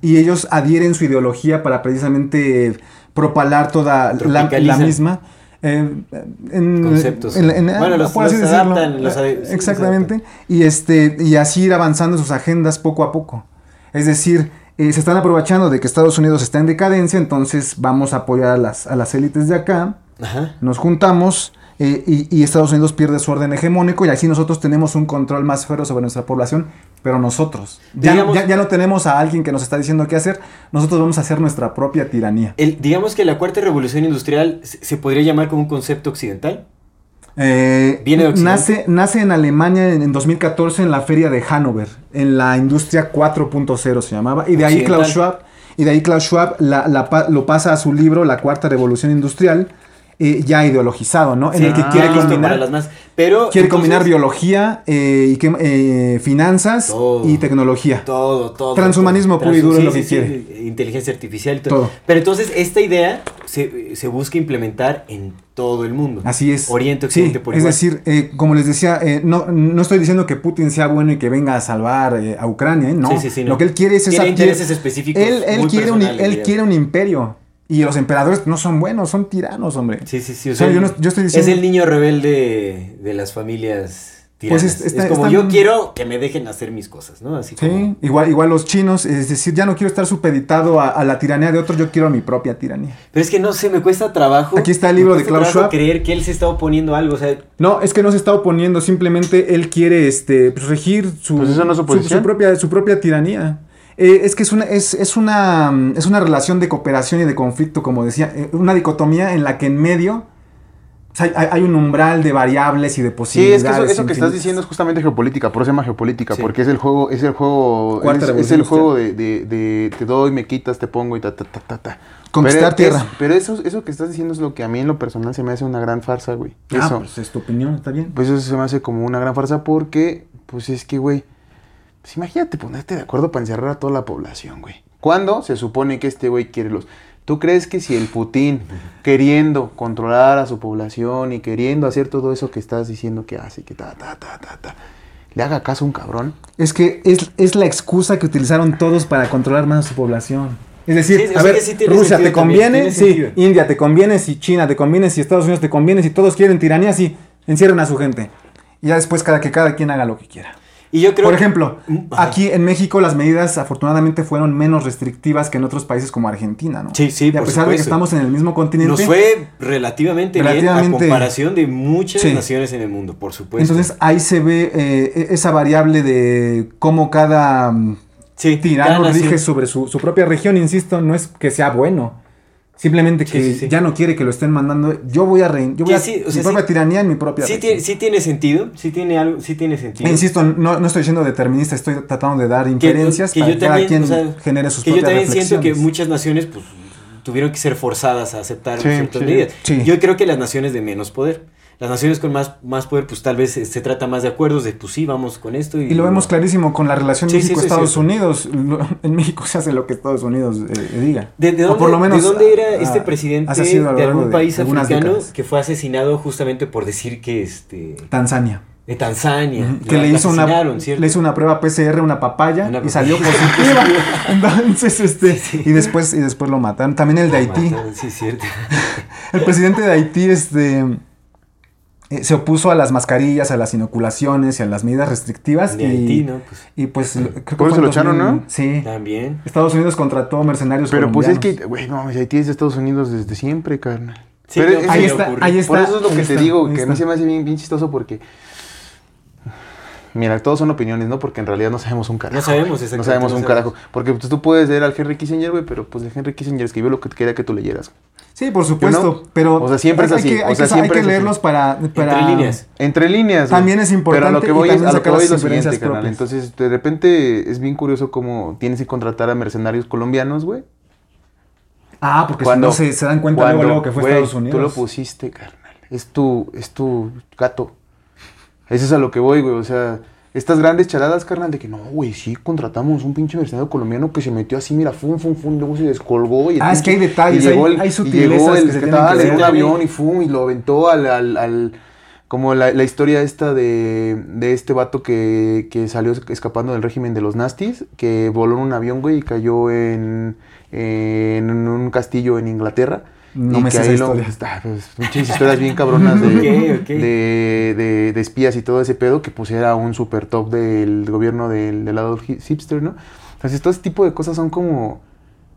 Speaker 3: y ellos adhieren su ideología para precisamente propalar toda la, la misma. Eh, en-
Speaker 2: Conceptos.
Speaker 3: en- en-
Speaker 2: Bueno, los-
Speaker 3: por así
Speaker 2: los
Speaker 3: decirlo.
Speaker 2: adaptan, los los
Speaker 3: Exactamente. Y, este, y así ir avanzando sus agendas poco a poco. Es decir, eh, se están aprovechando de que Estados Unidos está en decadencia, entonces vamos a apoyar a las, a las élites de acá
Speaker 2: Ajá.
Speaker 3: nos juntamos eh, y, y Estados Unidos pierde su orden hegemónico y así nosotros tenemos un control más feroz sobre nuestra población, pero nosotros. Ya,
Speaker 2: Digamos-
Speaker 3: ya- ya no tenemos a alguien que nos está diciendo qué hacer, nosotros vamos a hacer nuestra propia tiranía.
Speaker 2: El- digamos que la cuarta revolución industrial se, se podría llamar como un concepto occidental.
Speaker 3: Eh,
Speaker 2: Viene de
Speaker 3: nace, nace en Alemania en, en 2014 en la feria de Hannover, en la industria 4.0 se llamaba, y de ahí. Klaus Schwab, y de ahí Klaus Schwab la- la lo pasa a su libro La Cuarta Revolución Industrial, eh, ya ideologizado, ¿no? En
Speaker 2: Sí,
Speaker 3: el que quiere
Speaker 2: listo
Speaker 3: combinar...
Speaker 2: para las más. Pero
Speaker 3: Quiere
Speaker 2: entonces,
Speaker 3: combinar biología eh, y que- eh, finanzas
Speaker 2: Todo.
Speaker 3: y tecnología.
Speaker 2: Todo, todo.
Speaker 3: Transhumanismo
Speaker 2: todo.
Speaker 3: puro y duro es lo
Speaker 2: sí,
Speaker 3: que
Speaker 2: sí,
Speaker 3: quiere.
Speaker 2: sí, Inteligencia artificial y todo.
Speaker 3: Todo.
Speaker 2: Pero entonces esta idea se, se busca implementar en todo el mundo.
Speaker 3: Así es.
Speaker 2: Oriente,
Speaker 3: Sí,
Speaker 2: Occidente, por
Speaker 3: es
Speaker 2: igual.
Speaker 3: decir, eh, como les decía, eh, no, no estoy diciendo que Putin sea bueno y que venga a salvar a Ucrania, no.
Speaker 2: Sí, sí, sí, no.
Speaker 3: Lo que él quiere es
Speaker 2: Tiene
Speaker 3: esa
Speaker 2: intereses
Speaker 3: quiere-
Speaker 2: específicos
Speaker 3: Él, él
Speaker 2: muy
Speaker 3: quiere un, él quiere un imperio. Y los emperadores no son buenos, son tiranos, hombre.
Speaker 2: Sí, sí, sí. O
Speaker 3: O sea, yo no- yo estoy
Speaker 2: Es
Speaker 3: diciendo-
Speaker 2: el niño rebelde de las familias tiranas.
Speaker 3: Pues es- está-
Speaker 2: es como yo quiero que me dejen hacer mis cosas, ¿no? Así
Speaker 3: Sí,
Speaker 2: como...
Speaker 3: igual, igual los chinos, es decir, ya no quiero estar supeditado a, a la tiranía de otros, yo quiero mi propia tiranía.
Speaker 2: Pero es que no sé, me cuesta trabajo.
Speaker 3: Aquí está el libro de Klaus Schwab.
Speaker 2: creer que él se está oponiendo a algo, o sea,
Speaker 3: No, es que no se está oponiendo, simplemente él quiere este, pues, regir su,
Speaker 1: Pues eso no es
Speaker 3: su-
Speaker 1: oposición.
Speaker 3: su propia, su propia tiranía. Eh, es que es una, es, es, una, mm, es una relación de cooperación y de conflicto, como decía, eh, una dicotomía en la que en medio hay, hay un umbral de variables y de
Speaker 1: Sí,
Speaker 3: posibilidades.
Speaker 1: es que eso, eso que estás diciendo es justamente geopolítica, por eso se llama geopolítica,
Speaker 2: Sí.
Speaker 1: porque es el juego, es el juego, es, el juego de, de- de te doy, me quitas, te pongo y ta ta ta ta ta.
Speaker 3: Conquistar
Speaker 1: pero es-
Speaker 3: tierra.
Speaker 1: pero eso, eso que estás diciendo es lo que a mí en lo personal se me hace una gran farsa, güey.
Speaker 3: Ah,
Speaker 1: Eso.
Speaker 3: pues es tu opinión, está bien.
Speaker 1: Pues eso se me hace como una gran farsa porque, pues es que, güey, pues imagínate ponerte de acuerdo para encerrar a toda la población, güey. ¿Cuándo se supone que este güey quiere los... ¿Tú crees que si el Putin, queriendo controlar a su población y queriendo hacer todo eso que estás diciendo que hace, que ta, ta, ta, ta, ta, le haga caso a un cabrón?
Speaker 3: Es que es, es la excusa que utilizaron todos para controlar más a su población. Es decir,
Speaker 2: Sí,
Speaker 3: a ver,
Speaker 2: sí
Speaker 3: Rusia te conviene, sí,
Speaker 2: sentido.
Speaker 3: India te conviene, si China te conviene, si Estados Unidos te conviene, si todos quieren tiranía, sí, encierren a su gente. Y ya después cada que cada quien haga lo que quiera.
Speaker 2: Y yo creo
Speaker 3: Por
Speaker 2: que-
Speaker 3: ejemplo,
Speaker 2: Mm, ajá.
Speaker 3: aquí en México las medidas afortunadamente fueron menos restrictivas que en otros países como Argentina, ¿no?
Speaker 2: Sí, sí,
Speaker 3: Y a
Speaker 2: por
Speaker 3: pesar de que
Speaker 2: supuesto.
Speaker 3: estamos en el mismo continente.
Speaker 2: nos fue relativamente, bien a
Speaker 3: Relativamente-
Speaker 2: comparación de muchas
Speaker 3: Sí.
Speaker 2: naciones en el mundo, por supuesto.
Speaker 3: Entonces ahí se ve eh, esa variable de cómo cada mm,
Speaker 2: sí,
Speaker 3: tirano rige sobre su, su propia región, insisto, no es que sea bueno. Simplemente que
Speaker 2: Sí, sí, sí.
Speaker 3: ya no quiere que lo estén mandando. Yo voy a rein, yo voy a
Speaker 2: o
Speaker 3: mi
Speaker 2: sea,
Speaker 3: propia
Speaker 2: sí-
Speaker 3: tiranía en mi propia
Speaker 2: Sí tiene, sí tiene sentido, sí tiene algo, sí tiene sentido.
Speaker 3: E insisto, no, no estoy siendo determinista, estoy tratando de dar inferencias
Speaker 2: que
Speaker 3: para que cada
Speaker 2: también,
Speaker 3: quien
Speaker 2: o sea,
Speaker 3: genere sus
Speaker 2: que yo también siento que muchas naciones pues tuvieron que ser forzadas a aceptar ciertas medidas. Yo creo que las naciones de menos poder, las naciones con más, más poder, pues tal vez eh, se trata más de acuerdos de pues sí, vamos con esto. Y,
Speaker 3: Y lo vemos clarísimo con la relación
Speaker 2: Sí, sí, sí,
Speaker 3: México-Estados. Unidos. Lo- En México se hace lo que Estados Unidos eh, diga.
Speaker 2: ¿De, de
Speaker 3: O
Speaker 2: dónde,
Speaker 3: por lo menos,
Speaker 2: ¿De dónde era este presidente
Speaker 3: a
Speaker 2: de algún
Speaker 3: de
Speaker 2: país africano que fue asesinado justamente por decir que este
Speaker 3: Tanzania.
Speaker 2: de Tanzania?
Speaker 3: que le hizo, una, le hizo una prueba PCR, una papaya,
Speaker 2: Una
Speaker 3: y salió positiva. Entonces, este, y después, y después lo mataron. También el de Haití.
Speaker 2: Mataron, Sí, cierto.
Speaker 3: El presidente de Haití, este, eh, se opuso a las mascarillas, a las inoculaciones y a las medidas restrictivas.
Speaker 2: De
Speaker 3: y,
Speaker 2: Haití, ¿no? Pues
Speaker 3: y pues, lo- creo que
Speaker 1: Por eso lo echaron, ¿no?
Speaker 3: Sí.
Speaker 2: también.
Speaker 3: Estados Unidos contrató mercenarios
Speaker 1: Pero pues es que, güey, no, Haití es de Estados Unidos desde siempre, carnal.
Speaker 2: Sí,
Speaker 1: Pero
Speaker 2: no,
Speaker 1: es-
Speaker 3: Ahí está, ahí está.
Speaker 1: Por eso es lo
Speaker 3: ahí
Speaker 1: que te
Speaker 3: está,
Speaker 1: digo, que a mí se me hace bien, bien chistoso porque Mira, todos son opiniones, ¿no? Porque en realidad no sabemos un carajo.
Speaker 2: No sabemos
Speaker 1: No
Speaker 2: exactamente.
Speaker 1: sabemos
Speaker 2: no
Speaker 1: un carajo. Porque pues, tú puedes leer al Henry Kissinger, güey, pero pues el Henry Kissinger escribió lo que quería que tú leyeras.
Speaker 3: Sí, por supuesto, pero
Speaker 1: O sea, siempre es
Speaker 3: hay,
Speaker 1: así,
Speaker 3: que, hay
Speaker 1: o sea,
Speaker 3: que hay leerlos para, para
Speaker 2: Entre líneas.
Speaker 1: Entre líneas. güey.
Speaker 3: También es importante
Speaker 1: Pero a lo que
Speaker 3: y
Speaker 1: voy es, a lo que voy es lo siguiente,
Speaker 3: propias.
Speaker 1: Entonces, de repente es bien curioso cómo tienes que contratar a mercenarios colombianos, güey.
Speaker 3: Ah, porque
Speaker 1: Cuando-
Speaker 3: si no se, se dan cuenta
Speaker 1: Cuando,
Speaker 3: luego, luego que fue
Speaker 1: güey,
Speaker 3: Estados Unidos.
Speaker 1: Tú lo pusiste, carnal. Es tu, es tu gato. Eso es a lo que voy, güey. O sea, estas grandes charadas, carnal, de que no, güey, sí contratamos un pinche mercenario colombiano que se metió así, mira, fum, fum, fum, luego se descolgó. Y
Speaker 3: Ah, es que hay detalles,
Speaker 1: y llegó
Speaker 3: hay-
Speaker 1: el,
Speaker 3: hay
Speaker 1: y
Speaker 3: sutilezas
Speaker 1: llegó el
Speaker 3: que se
Speaker 1: que
Speaker 3: tienen
Speaker 1: estaba
Speaker 3: que
Speaker 1: en un avión y fum, y lo aventó al, al, al- como la, la historia esta de, de este vato que, que salió escapando del régimen de los nastis, que voló en un avión, güey, y cayó en, en un castillo en Inglaterra.
Speaker 3: No
Speaker 1: y
Speaker 3: me
Speaker 1: que
Speaker 3: sé esa
Speaker 1: lo-. Ah, pues, muchas historias bien cabronas de, de, de- de espías y todo ese pedo, que pues era un super top del gobierno del, del lado hi- hipster, ¿no? Entonces todo ese tipo de cosas son como,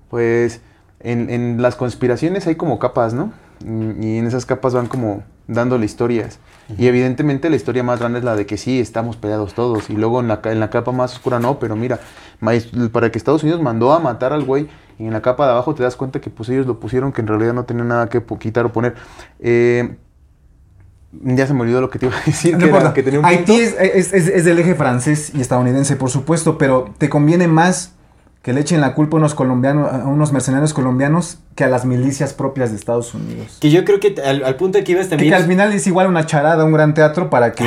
Speaker 1: pues, en, en las conspiraciones hay como capas, ¿no? Y en esas capas van como dándole historias. Y evidentemente la historia más grande es la de que sí, estamos peleados todos. Y luego en la, en la capa más oscura no, pero mira, para que Estados Unidos mandó a matar al güey y en la capa de abajo te das cuenta que pues ellos lo pusieron que en realidad no tenía nada que quitar o poner. Eh, ya se me olvidó lo que te iba a decir,
Speaker 3: No
Speaker 1: que, era-
Speaker 3: importa.
Speaker 1: que tenía un
Speaker 3: Haití es- es- es del eje francés y estadounidense, por supuesto, pero te conviene más que le echen la culpa a unos colombianos, a unos mercenarios colombianos que a las milicias propias de Estados Unidos.
Speaker 2: Que yo creo que al, al punto que ibas también.
Speaker 3: que al final es igual una charada, un gran teatro para que,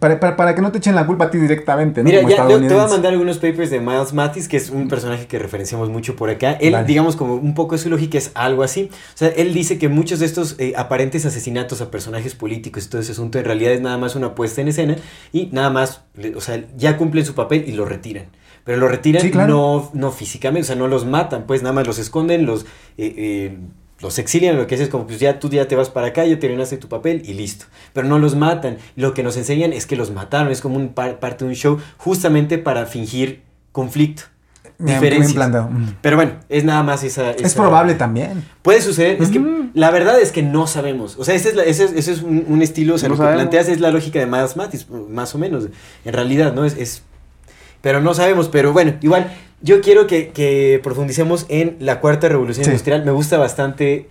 Speaker 3: para, para- para que no te echen la culpa a ti directamente, ¿no?
Speaker 2: Mira,
Speaker 3: Como
Speaker 2: ya te, voy a mandar algunos papers de Miles Matis, que es un personaje que referenciamos mucho por acá. Él, digamos, como un poco su lógica es algo así. O sea, él dice que muchos de estos eh, aparentes asesinatos a personajes políticos y todo ese asunto en realidad es nada más una puesta en escena y nada más, o sea, ya cumplen su papel y lo retiran. Pero lo retiran
Speaker 3: Sí, claro.
Speaker 2: no, no físicamente, o sea, no los matan, pues nada más los esconden, los, eh, eh, los exilian, lo que haces es como, pues ya tú ya te vas para acá, ya terminaste tu papel y listo. Pero no los matan. Lo que nos enseñan es que los mataron, es como un par- parte de un show justamente para fingir conflicto. Diferencias.
Speaker 3: Mm.
Speaker 2: Pero bueno, es nada más esa...
Speaker 3: Es
Speaker 2: esa-
Speaker 3: probable también.
Speaker 2: Puede suceder, es que
Speaker 3: Ujú.
Speaker 2: la verdad es que no sabemos. O sea, ese es, la- ese es, ese es un, un estilo, o sea,
Speaker 1: No
Speaker 2: lo que planteas es la lógica de Miles Matis, más o menos. En realidad, ¿no? Es, es- pero no sabemos, pero bueno, igual, yo quiero que, que profundicemos en la cuarta revolución
Speaker 3: Sí.
Speaker 2: industrial. Me gusta bastante,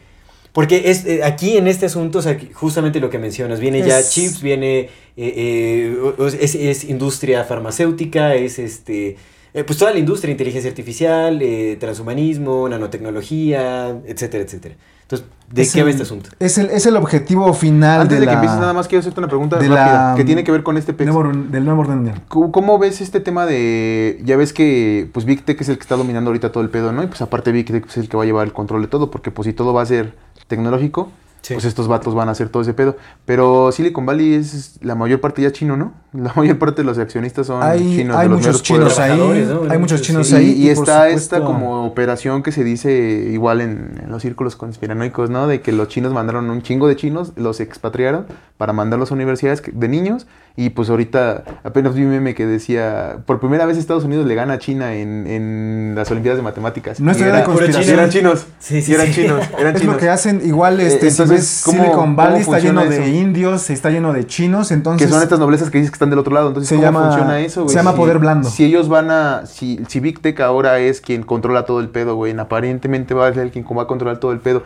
Speaker 2: porque es eh, aquí en este asunto, o sea, que justamente lo que mencionas, viene ya chips, viene, eh, eh, es industria farmacéutica, es este... eh, pues toda la industria, inteligencia artificial, eh, transhumanismo, nanotecnología, etcétera, etcétera. Entonces, ¿de
Speaker 3: Es
Speaker 2: qué va
Speaker 3: el-
Speaker 2: este asunto?
Speaker 3: Es el, es el objetivo final
Speaker 1: Antes de,
Speaker 3: la-
Speaker 1: que empieces nada más quiero hacerte una pregunta
Speaker 3: de
Speaker 1: rápida
Speaker 3: la-
Speaker 1: que tiene que ver con este
Speaker 3: nuevo del nuevo orden mundial.
Speaker 1: ¿Cómo, cómo ves este tema de, ya ves que pues Big Tech es el que está dominando ahorita todo el pedo, ¿no? Y pues aparte Big Tech es el que va a llevar el control de todo, porque pues si todo va a ser tecnológico,
Speaker 2: Sí.
Speaker 1: pues estos vatos van a hacer todo ese pedo. Pero Silicon Valley es la mayor parte ya chino, ¿no? La mayor parte de los accionistas son
Speaker 3: Hay,
Speaker 1: chinos.
Speaker 3: hay
Speaker 1: de los
Speaker 3: muchos chinos ahí.
Speaker 2: Trabajadores, ¿no?
Speaker 3: Hay muchos
Speaker 2: Muchos,
Speaker 3: chinos ahí.
Speaker 1: y está esta como operación que se dice igual en, en los círculos conspiranoicos, ¿no? De que los chinos mandaron un chingo de chinos, los expatriaron para mandarlos a universidades de niños. Y pues ahorita apenas vi un meme que decía, por primera vez Estados Unidos le gana a China en, en las Olimpiadas de Matemáticas.
Speaker 3: No es
Speaker 1: Y
Speaker 3: teoría de
Speaker 1: era-
Speaker 3: conspiración.
Speaker 1: eran chinos.
Speaker 2: Sí, sí,
Speaker 1: y eran
Speaker 2: sí.
Speaker 1: chinos. Eran
Speaker 3: Es
Speaker 1: chinos.
Speaker 3: lo que hacen, igual este,
Speaker 1: Eh,
Speaker 3: si
Speaker 1: entonces, ¿cómo-
Speaker 3: Silicon Valley
Speaker 1: cómo
Speaker 3: está lleno de indios, está lleno de chinos, entonces
Speaker 1: que son estas noblezas que dices que están del otro lado. Entonces,
Speaker 3: Se
Speaker 1: ¿cómo
Speaker 3: llama-
Speaker 1: funciona eso, güey?
Speaker 3: se llama
Speaker 1: Si-
Speaker 3: poder blando.
Speaker 1: Si ellos van a. Si, si Big Tech ahora es quien controla todo el pedo, güey. Aparentemente va a ser el quien va a controlar todo el pedo.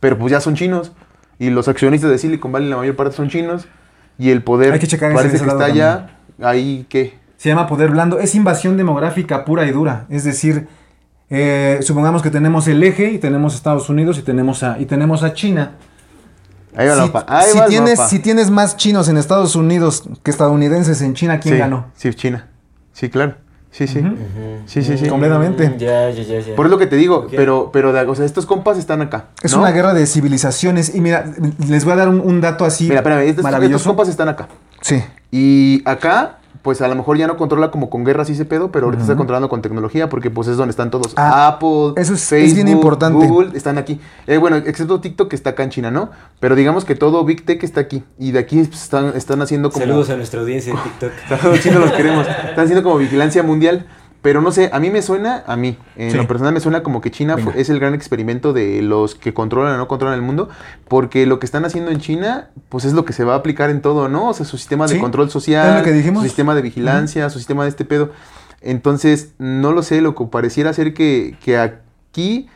Speaker 1: Pero pues ya son chinos. Y los accionistas de Silicon Valley, la mayor parte son chinos. Y el poder
Speaker 3: Hay que checar
Speaker 1: parece que está allá. Ahí, ¿qué?
Speaker 3: se llama poder blando, es invasión demográfica pura y dura, es decir, eh, supongamos que tenemos el eje y tenemos Estados Unidos y tenemos a, y tenemos a China.
Speaker 1: Ahí va
Speaker 3: si,
Speaker 1: mapa. Ahí
Speaker 3: si
Speaker 1: va
Speaker 3: tienes, si tienes más chinos en Estados Unidos que estadounidenses en China, ¿quién
Speaker 1: sí,
Speaker 3: ganó?
Speaker 1: Sí, China. Sí, claro. Sí, sí. Sí, sí, sí.
Speaker 3: Completamente.
Speaker 2: Mm, Ya, ya, ya, ya.
Speaker 1: Por lo que te digo, pero, pero, o sea, estos compas están acá.
Speaker 3: Es
Speaker 1: ¿no?
Speaker 3: una guerra de civilizaciones y mira, les voy a dar un, un dato así
Speaker 1: Mira, espérame, estos, estos
Speaker 3: maravilloso.
Speaker 1: compas están acá.
Speaker 3: Sí.
Speaker 1: Y acá, pues a lo mejor ya no controla como con guerras y ese pedo, pero ahorita está controlando con tecnología porque pues es donde están todos.
Speaker 3: Ah,
Speaker 1: Apple,
Speaker 3: eso es- es
Speaker 1: Facebook,
Speaker 3: bien importante.
Speaker 1: Google, están aquí. Eh, bueno, excepto TikTok que está acá en China, ¿no? Pero digamos que todo Big Tech está aquí. Y de aquí pues, están, están haciendo como...
Speaker 2: Saludos a nuestra audiencia de TikTok.
Speaker 1: Saludos chinos, los queremos. Están haciendo como vigilancia mundial. Pero no sé, a mí me suena, a mí, en
Speaker 3: Sí.
Speaker 1: lo personal me suena como que China
Speaker 3: Venga.
Speaker 1: es el gran experimento de los que controlan o no controlan el mundo, porque lo que están haciendo en China, pues es lo que se va a aplicar en todo, ¿no? O sea, su sistema de
Speaker 3: Sí,
Speaker 1: control social, su sistema de vigilancia, su sistema de este pedo. Entonces, no lo sé, lo que pareciera ser que, que aquí...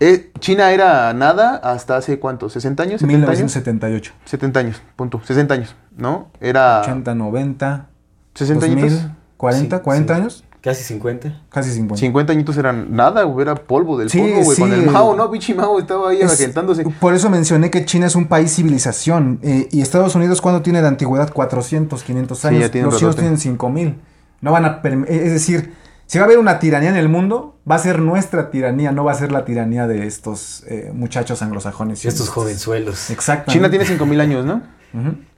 Speaker 1: eh, China era nada hasta hace cuánto, 60 años, 70 años,
Speaker 3: 1978.
Speaker 1: 70 años, punto, 60 años, ¿no? Era
Speaker 3: 80, 90,
Speaker 1: 60
Speaker 3: 2000,
Speaker 1: añitos.
Speaker 3: 40,
Speaker 2: Sí,
Speaker 3: 40
Speaker 2: sí.
Speaker 3: años,
Speaker 2: Casi 50.
Speaker 3: casi 50.
Speaker 1: 50 añitos eran nada, güey, era polvo del
Speaker 3: Sí,
Speaker 1: polvo, güey.
Speaker 3: sí,
Speaker 1: con el Mao, ¿no? Pinche Mao estaba ahí
Speaker 3: Es-
Speaker 1: agentándose.
Speaker 3: Por eso mencioné que China es un país civilización. eh, y Estados Unidos, cuando tiene de antigüedad? 400, 500
Speaker 1: Sí,
Speaker 3: años.
Speaker 1: ya
Speaker 3: Los chinos tienen 5000. No van a. Es decir, si va a haber una tiranía en el mundo, va a ser nuestra tiranía, no va a ser la tiranía de estos eh, muchachos anglosajones.
Speaker 2: Y estos jovenzuelos.
Speaker 3: Exacto.
Speaker 1: China tiene 5000 años, ¿no?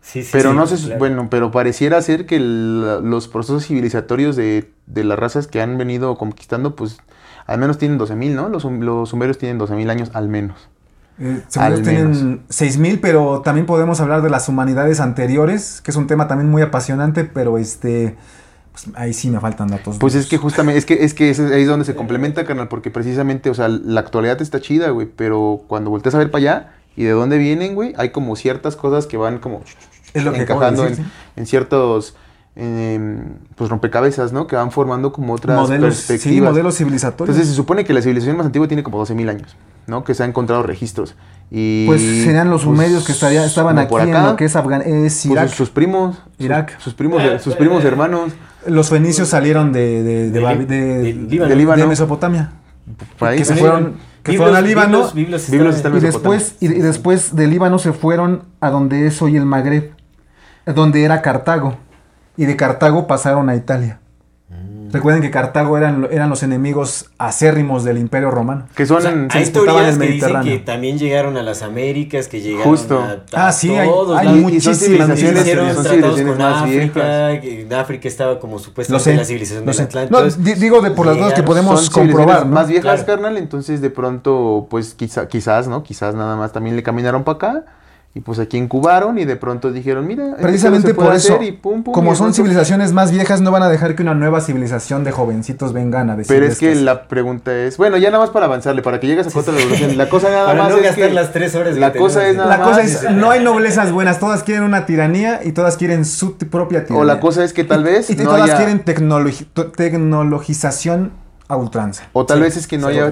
Speaker 2: Sí, sí,
Speaker 1: Pero
Speaker 2: sí,
Speaker 1: no sé,
Speaker 2: claro.
Speaker 1: bueno, pero pareciera ser que el- los procesos civilizatorios de, de las razas que han venido conquistando, pues al menos tienen 12.000, ¿no? Los, los sumerios tienen 12.000 años al menos.
Speaker 3: Eh,
Speaker 1: Al
Speaker 3: tienen 6000, pero también podemos hablar de las humanidades anteriores, que es un tema también muy apasionante, pero este. pues, ahí sí me faltan datos.
Speaker 1: Pues es que justamente, es que, es que ahí es donde se complementa, carnal, porque precisamente, o sea, la actualidad está chida, güey, pero cuando volteas a ver para allá y de dónde vienen, güey, hay como ciertas cosas que van como
Speaker 3: Es lo que
Speaker 1: encajando
Speaker 3: decir,
Speaker 1: en,
Speaker 3: sí.
Speaker 1: en ciertos, em, pues rompecabezas, ¿no? Que van formando como otras
Speaker 3: modelos, sí,
Speaker 1: perspectivas.
Speaker 3: modelos civilizatorios.
Speaker 1: Entonces se supone que la civilización más antigua tiene como 12.000 años, ¿no? Que se han encontrado registros. Y,
Speaker 3: Pues serían los
Speaker 1: pues,
Speaker 3: sumerios que estaría- estaban aquí
Speaker 1: por
Speaker 3: en
Speaker 1: acá,
Speaker 3: lo que es Afgan es
Speaker 1: pues,
Speaker 3: Irak.
Speaker 1: sus, sus primos.
Speaker 3: Irak.
Speaker 1: Sus, primos, sus primos hermanos.
Speaker 3: Los fenicios salieron de, de, de,
Speaker 2: De
Speaker 3: Babi-
Speaker 2: Lí-
Speaker 3: de-
Speaker 2: de Líbano.
Speaker 1: de Líbano.
Speaker 3: de Mesopotamia.
Speaker 1: por ahí.
Speaker 3: Que se fueron, que
Speaker 2: Biblos-
Speaker 3: fueron a Líbano
Speaker 2: Biblos- Biblos
Speaker 1: Biblos
Speaker 2: están-
Speaker 1: están
Speaker 3: y después, y, y después de Líbano se fueron a donde es hoy el Magreb, donde era Cartago. Y de Cartago pasaron a Italia. Recuerden que Cartago eran, eran los enemigos acérrimos del Imperio Romano.
Speaker 1: Que son
Speaker 2: O sea, hay
Speaker 3: disputaban
Speaker 2: teorías
Speaker 3: el
Speaker 2: que dicen
Speaker 3: Mediterráneo.
Speaker 2: que también llegaron a las Américas, que llegaron
Speaker 1: Justo.
Speaker 2: a, a
Speaker 3: Ah, sí, hay-
Speaker 2: todos
Speaker 3: hay
Speaker 2: lados.
Speaker 1: y son
Speaker 3: muchísimas
Speaker 1: civilizaciones,
Speaker 2: Hicieron
Speaker 1: son
Speaker 2: tratados
Speaker 1: civilizaciones
Speaker 2: con
Speaker 1: más
Speaker 2: África, que en África estaba como supuestamente
Speaker 3: sé.
Speaker 2: la civilización del. Atlántico.
Speaker 3: No,
Speaker 2: Entonces,
Speaker 3: digo de por las dudas que podemos comprobar, ¿no?
Speaker 1: más viejas,
Speaker 2: Claro.
Speaker 1: carnal, entonces de pronto, pues quizá, quizás, ¿no? Quizás nada más también le caminaron para acá y pues aquí incubaron y de pronto dijeron, mira,
Speaker 3: Precisamente
Speaker 1: se puede
Speaker 3: por eso,
Speaker 1: hacer y pum, pum,
Speaker 3: como
Speaker 1: y
Speaker 3: son
Speaker 1: pronto-
Speaker 3: civilizaciones más viejas, no van a dejar que una nueva civilización de jovencitos vengan a decir
Speaker 1: Pero es que la pregunta es, bueno, ya nada más para avanzarle, para que llegues a de revolución, la cosa nada
Speaker 2: Para
Speaker 1: más
Speaker 2: no
Speaker 1: es
Speaker 2: gastar
Speaker 1: que
Speaker 2: las tres horas
Speaker 1: la cosa es nada
Speaker 3: La
Speaker 1: más,
Speaker 3: cosa es, no hay noblezas buenas, todas quieren una tiranía y todas quieren su propia tiranía.
Speaker 1: o la cosa es que tal vez
Speaker 3: Y, y
Speaker 1: no
Speaker 3: todas
Speaker 1: haya,
Speaker 3: quieren tecnologi- tecnologización a ultranza.
Speaker 1: o tal
Speaker 2: Sí,
Speaker 1: vez es que no
Speaker 2: sí,
Speaker 1: haya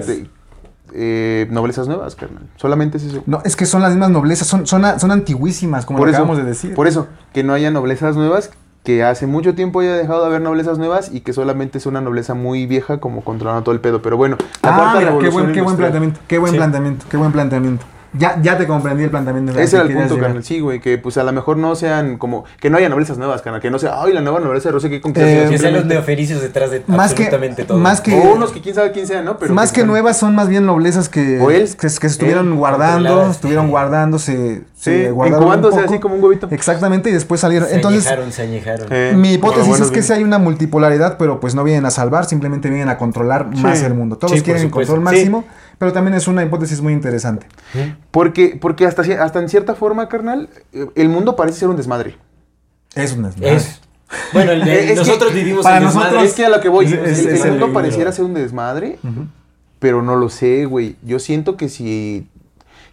Speaker 1: eh, noblezas nuevas, carnal, solamente es eso.
Speaker 3: No, es que son las mismas noblezas, son, son, son antiguísimas, como
Speaker 1: por
Speaker 3: lo
Speaker 1: eso,
Speaker 3: acabamos de decir.
Speaker 1: Por eso, que no haya noblezas nuevas, que hace mucho tiempo haya dejado de haber noblezas nuevas y que solamente es una nobleza muy vieja como controlando todo el pedo. Pero bueno, la
Speaker 3: ah,
Speaker 1: cuarta
Speaker 3: mira, qué
Speaker 1: revolución
Speaker 3: buen, qué buen planteamiento, qué buen
Speaker 2: Sí.
Speaker 3: planteamiento, qué buen planteamiento. Ya, ya te comprendí el planteamiento.
Speaker 1: Ese
Speaker 3: que
Speaker 1: era el punto,
Speaker 3: llegar.
Speaker 1: carnal. Sí, güey, que pues a lo mejor no sean como. Que no haya noblezas nuevas, carnal. Que no sea, ay, la nueva nobleza de Rosa que conquista.
Speaker 3: Eh,
Speaker 2: Que sean los neofericios detrás de
Speaker 3: Más que-
Speaker 2: absolutamente todo.
Speaker 3: más que-
Speaker 1: O unos que quién sabe quién sea, ¿no? Pero
Speaker 3: más que nuevas son más bien noblezas que,
Speaker 1: O él.
Speaker 3: que, que se estuvieron
Speaker 1: Él,
Speaker 3: guardando, estuvieron guardándose, se
Speaker 1: Sí, incubándose
Speaker 3: poco.
Speaker 1: así como un huevito.
Speaker 3: Exactamente, y después salieron.
Speaker 2: Se
Speaker 3: Entonces,
Speaker 2: añejaron, se añejaron.
Speaker 1: Eh,
Speaker 3: mi hipótesis es que sí hay una multipolaridad, pero pues no vienen a salvar, simplemente vienen a controlar más el mundo. Todos
Speaker 2: Sí,
Speaker 3: quieren el control
Speaker 2: Sí.
Speaker 3: máximo, pero también es una hipótesis muy interesante.
Speaker 1: Porque, porque hasta, hasta en cierta forma, carnal, eh, el mundo parece ser un desmadre.
Speaker 3: Es un desmadre.
Speaker 2: Es. Bueno, el de-
Speaker 1: Es que
Speaker 2: nosotros vivimos
Speaker 3: para
Speaker 2: el desmadre.
Speaker 3: nosotros-
Speaker 1: Es que a lo que voy,
Speaker 3: Es-
Speaker 1: el-
Speaker 3: es-
Speaker 1: el,
Speaker 3: es el-
Speaker 1: mundo pareciera ser un desmadre, pero no lo sé, güey. Yo siento que si,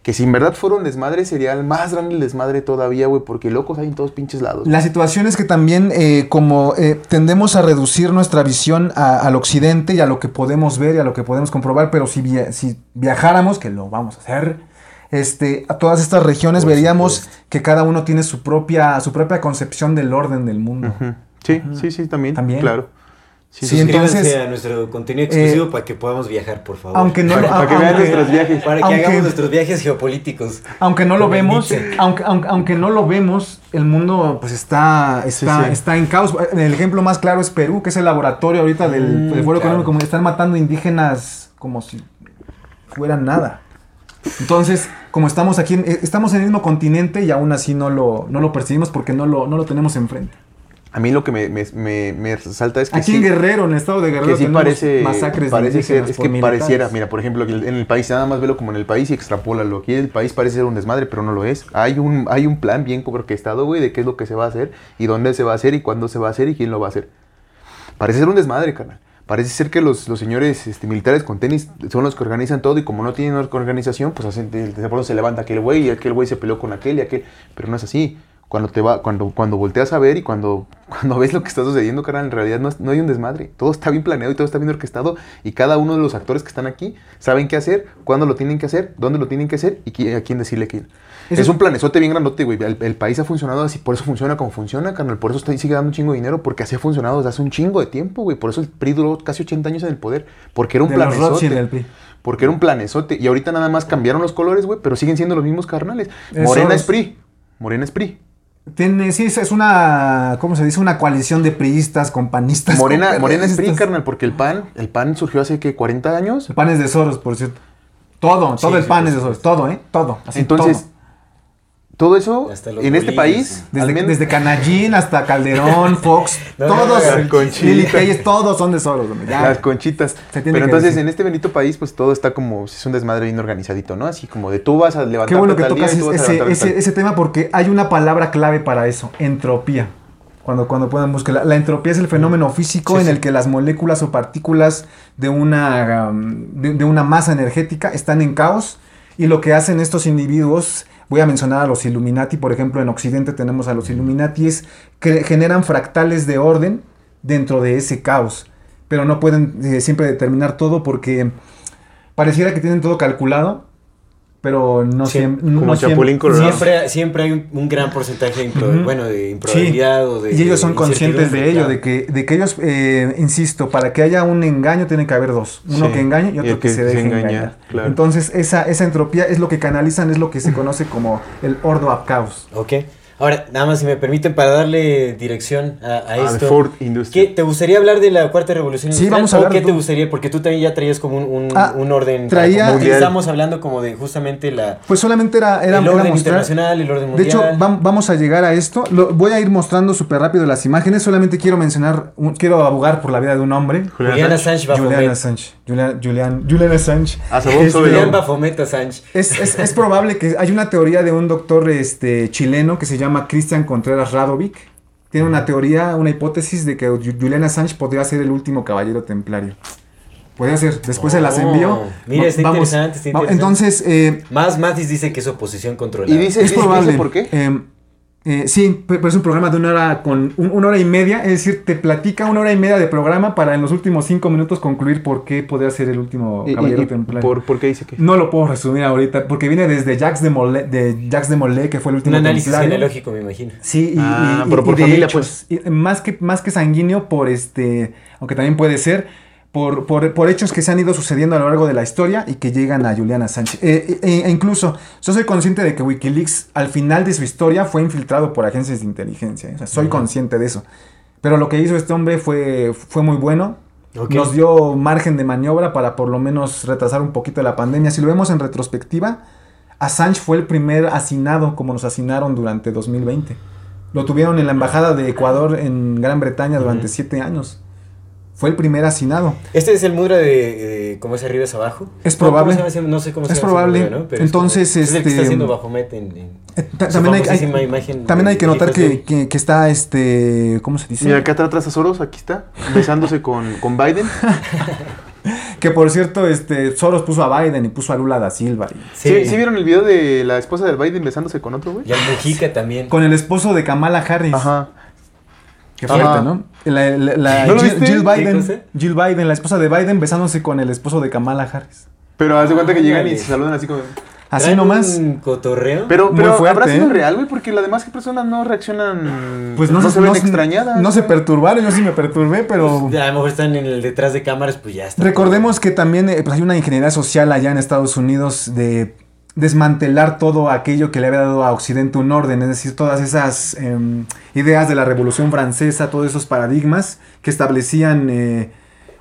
Speaker 1: que si en verdad fuera un desmadre, sería el más grande el desmadre todavía, güey, porque locos hay en todos pinches lados.
Speaker 3: La situación es que también eh, como eh, tendemos a reducir nuestra visión a- al occidente y a lo que podemos ver y a lo que podemos comprobar, pero si, via- si viajáramos, que lo vamos a hacer, este, a todas estas regiones veríamos que cada uno tiene su propia, su propia concepción del orden del mundo.
Speaker 1: Sí, sí, sí, también.
Speaker 3: También.
Speaker 1: Claro. Sí,
Speaker 3: Sí, entonces,
Speaker 2: a nuestro contenido exclusivo
Speaker 3: eh,
Speaker 2: para que podamos viajar, por favor.
Speaker 3: Aunque no,
Speaker 1: Para-
Speaker 3: lo-
Speaker 1: para que vean
Speaker 3: aunque-
Speaker 1: nuestros viajes.
Speaker 2: Para que
Speaker 3: aunque-
Speaker 2: hagamos nuestros viajes geopolíticos.
Speaker 3: Aunque no lo vemos, aunque, aunque, aunque no lo vemos, el mundo pues está, está,
Speaker 1: Sí, sí.
Speaker 3: está en caos. El ejemplo más claro es Perú, que es el laboratorio ahorita del,
Speaker 2: Mm,
Speaker 3: del Foro
Speaker 2: claro.
Speaker 3: Económico Mundial. Están matando indígenas como si fueran nada. Entonces, como estamos aquí, eh, estamos en el mismo continente y aún así no lo, no lo percibimos porque no lo, no lo tenemos enfrente.
Speaker 1: A mí lo que me, me, me, me resalta es que
Speaker 3: Aquí
Speaker 1: sí,
Speaker 3: en Guerrero, en el estado de Guerrero,
Speaker 1: que sí parece,
Speaker 3: masacres de
Speaker 1: parece ser, es que
Speaker 3: militares.
Speaker 1: pareciera, mira, por ejemplo, en el país, nada más velo como en el país y extrapólalo. Aquí el país parece ser un desmadre, pero no lo es. Hay un, hay un plan bien orquestado, güey, de qué es lo que se va a hacer y dónde se va a hacer y cuándo se va a hacer y quién lo va a hacer. Parece ser un desmadre, carnal. Parece ser que los, los señores este, militares con tenis son los que organizan todo y como no tienen organización, pues hacen, de pronto se levanta aquel güey y aquel güey se peleó con aquel y aquel. Pero no es así. Cuando, te va, cuando, cuando volteas a ver y cuando, cuando ves lo que está sucediendo, carnal, en realidad no, no hay un desmadre. Todo está bien planeado y todo está bien orquestado y cada uno de los actores que están aquí saben qué hacer, cuándo lo tienen que hacer, dónde lo tienen que hacer y a quién decirle quién.
Speaker 3: Eso-
Speaker 1: Es un planezote bien grandote, güey. El, el país ha funcionado así, por eso funciona como funciona, carnal. Por eso está, sigue dando un chingo de dinero, porque así ha funcionado desde hace un chingo de tiempo, güey. Por eso el PRI duró casi 80 años en el poder, porque era un
Speaker 3: De
Speaker 1: planezote.
Speaker 3: PRI.
Speaker 1: Porque era un planezote. Y ahorita nada más cambiaron los colores, güey, pero siguen siendo los mismos carnales.
Speaker 3: Es
Speaker 1: Morena es PRI. Morena es PRI.
Speaker 3: Tiene, sí, es- una, ¿cómo se dice? Una coalición de priistas con panistas.
Speaker 1: Morena,
Speaker 3: con
Speaker 1: Morena es PRI, carnal, porque el PAN, el PAN surgió hace que 40 años.
Speaker 3: El pan es de Soros, por cierto. Todo, todo el
Speaker 2: sí,
Speaker 3: pan
Speaker 2: por
Speaker 3: es de Soros, todo, ¿eh? Todo. Así,
Speaker 1: Entonces,
Speaker 3: todo.
Speaker 1: Todo eso en este país,
Speaker 3: Desde,
Speaker 1: menos-
Speaker 3: desde Canallín hasta Calderón, Fox,
Speaker 2: No,
Speaker 3: todos,
Speaker 2: no,
Speaker 1: no, Conchita.
Speaker 3: Lili Telles, todos son de Soros. hombre, ya.
Speaker 1: Las conchitas. Pero entonces
Speaker 3: decir.
Speaker 1: en este bendito país, pues todo está como, es un desmadre bien organizadito, ¿no? Así como de tú vas a levantar
Speaker 3: Qué bueno que
Speaker 1: día
Speaker 3: tocas ese, tema porque hay una palabra clave para eso, entropía. Cuando, cuando puedan buscar. La, la entropía es el fenómeno físico
Speaker 1: Sí,
Speaker 3: en
Speaker 1: sí.
Speaker 3: el que las moléculas o partículas de una, um, de, de una masa energética están en caos y lo que hacen estos individuos, voy a mencionar a los Illuminati, por ejemplo en Occidente tenemos a los Illuminati, es que generan fractales de orden dentro de ese caos, pero no pueden eh, siempre determinar todo porque pareciera que tienen todo calculado, pero no
Speaker 2: Sí,
Speaker 1: como
Speaker 3: no
Speaker 1: Chapulín
Speaker 3: siempre-
Speaker 1: Colorado.
Speaker 2: Siempre, siempre hay un, un gran porcentaje de, impro- bueno, de
Speaker 3: Sí,
Speaker 2: improbabilidad o de
Speaker 3: y ellos son
Speaker 2: de
Speaker 3: conscientes de ello,
Speaker 2: claro.
Speaker 3: de que, de que ellos, eh, insisto, para que haya un engaño tiene que haber dos. Uno
Speaker 1: Sí,
Speaker 3: que engañe y otro que,
Speaker 1: que
Speaker 3: se
Speaker 1: se
Speaker 3: deje
Speaker 1: engaña,
Speaker 3: engañar.
Speaker 1: claro.
Speaker 3: Entonces, esa, esa entropía es lo que canalizan, es lo que se conoce como el ordo ab caos.
Speaker 2: Ok. Ahora, nada más si me permiten para darle dirección a, a
Speaker 1: de
Speaker 2: esto.
Speaker 1: Ford Industria.
Speaker 2: ¿Qué, ¿Te gustaría hablar de la cuarta revolución
Speaker 3: Sí,
Speaker 2: industrial?
Speaker 3: vamos a
Speaker 2: ¿O
Speaker 3: hablar
Speaker 2: qué
Speaker 3: de
Speaker 2: te gustaría? Porque tú también ya traías como un, un,
Speaker 3: Ah,
Speaker 2: un orden.
Speaker 3: traía-
Speaker 2: como. Estamos hablando como de justamente la,
Speaker 3: Pues solamente era, era,
Speaker 2: el
Speaker 3: era
Speaker 2: orden
Speaker 3: mostrar-
Speaker 2: internacional, el orden
Speaker 3: De
Speaker 2: mundial.
Speaker 3: hecho, vam- vamos a llegar a esto. Lo, voy a ir mostrando súper rápido las imágenes. Solamente quiero mencionar, un- quiero abogar por la vida de un hombre.
Speaker 2: Julián Assange
Speaker 3: Julian. Assange. Julian, Julian, Julian Assange.
Speaker 1: A sabor sobre-
Speaker 2: Julián Baphomet Assange.
Speaker 3: Es, es- es probable que hay una teoría de un doctor este, chileno que se llama Cristian Contreras Radovic. Tiene una teoría, una hipótesis de que Ju- Julian Assange podría ser el último caballero templario. Puede ser. Después se las
Speaker 2: Oh,
Speaker 3: envío.
Speaker 2: mira, está interesante, está interesante.
Speaker 3: Entonces, eh,
Speaker 2: Más Matis dice que es oposición controlada.
Speaker 1: Y dice,
Speaker 3: es
Speaker 1: dice-
Speaker 3: probable.
Speaker 1: dice por qué.
Speaker 3: Eh, eh, sí, pe- pero es un programa de una hora con un- una hora y media, es decir, te platica una hora y media de programa para en los últimos cinco minutos concluir por qué podría ser el último
Speaker 1: Y- y-
Speaker 3: caballero
Speaker 1: y
Speaker 3: templario.
Speaker 1: ¿por, ¿Por qué dice que?
Speaker 3: No lo puedo resumir ahorita, porque viene desde Jacques de Molay, de Jacques de Molay que fue el
Speaker 2: Un
Speaker 3: último
Speaker 2: análisis
Speaker 3: templario.
Speaker 2: genealógico, me imagino.
Speaker 3: Sí, y,
Speaker 1: Ah,
Speaker 3: y-
Speaker 1: pero por
Speaker 3: y de
Speaker 1: familia,
Speaker 3: hechos. Y más que más que sanguíneo por este, aunque también puede ser por, por, por hechos que se han ido sucediendo a lo largo de la historia y que llegan a Juliana Sánchez. Eh, eh, e incluso yo soy consciente de que WikiLeaks al final de su historia fue infiltrado por agencias de inteligencia. ¿eh? O sea, soy consciente de eso. Pero lo que hizo este hombre fue, fue muy bueno. Nos dio margen de maniobra para por lo menos retrasar un poquito la pandemia. Si lo vemos en retrospectiva, Assange fue el primer hacinado como nos hacinaron durante 2020. Lo tuvieron en la embajada de Ecuador en Gran Bretaña durante siete años. Fue el primer hacinado.
Speaker 2: Este es el mudra de, de cómo es arriba es abajo.
Speaker 3: Es
Speaker 2: ¿Cómo- cómo
Speaker 3: probable.
Speaker 2: se llama ese- no sé cómo se
Speaker 3: Es
Speaker 2: llama
Speaker 3: probable.
Speaker 2: mudra, ¿no? Pero
Speaker 3: Entonces,
Speaker 2: es, como- es el que está
Speaker 3: este,
Speaker 2: haciendo Baphomet en, en
Speaker 3: Eh, ta- también hay, hay-
Speaker 2: famosísima imagen
Speaker 3: también hay que notar que, que- que está este. ¿Cómo se dice?
Speaker 1: Mira, acá atrás a Soros, aquí está, besándose con, con Biden.
Speaker 3: Que por cierto, este, Soros puso a Biden y puso a Lula da Silva. y-
Speaker 1: ¿Sí, ¿Sí vieron el video de la esposa del Biden besándose con otro, güey?
Speaker 2: Y al Mujica también.
Speaker 3: Con el esposo de Kamala Harris.
Speaker 1: Ajá.
Speaker 3: Qué fuerte,
Speaker 1: Ajá.
Speaker 3: ¿no? La, la- la-
Speaker 1: ¿No lo
Speaker 3: Jill,
Speaker 1: viste?
Speaker 3: Jill
Speaker 2: ¿Qué
Speaker 3: Biden. Jill Biden, la esposa de Biden, besándose con el esposo de Kamala Harris.
Speaker 1: Pero haz de cuenta que llegan y se saludan así como...
Speaker 3: Así
Speaker 2: ¿Traen
Speaker 3: nomás.
Speaker 2: un cotorreo?
Speaker 1: Pero, pero
Speaker 3: fuerte,
Speaker 1: ¿habrá sido
Speaker 3: ¿eh?
Speaker 1: real, güey? Porque las demás personas no reaccionan...
Speaker 3: Pues no,
Speaker 1: se ven extrañadas.
Speaker 3: No se perturbaron, yo sí me perturbé, pero.
Speaker 2: Ya, a lo mejor están en el detrás de cámaras, pues ya está.
Speaker 3: Recordemos que también eh, pues, hay una ingeniería social allá en Estados Unidos de desmantelar todo aquello que le había dado a Occidente un orden, es decir, todas esas em, ideas de la Revolución Francesa, todos esos paradigmas que establecían eh,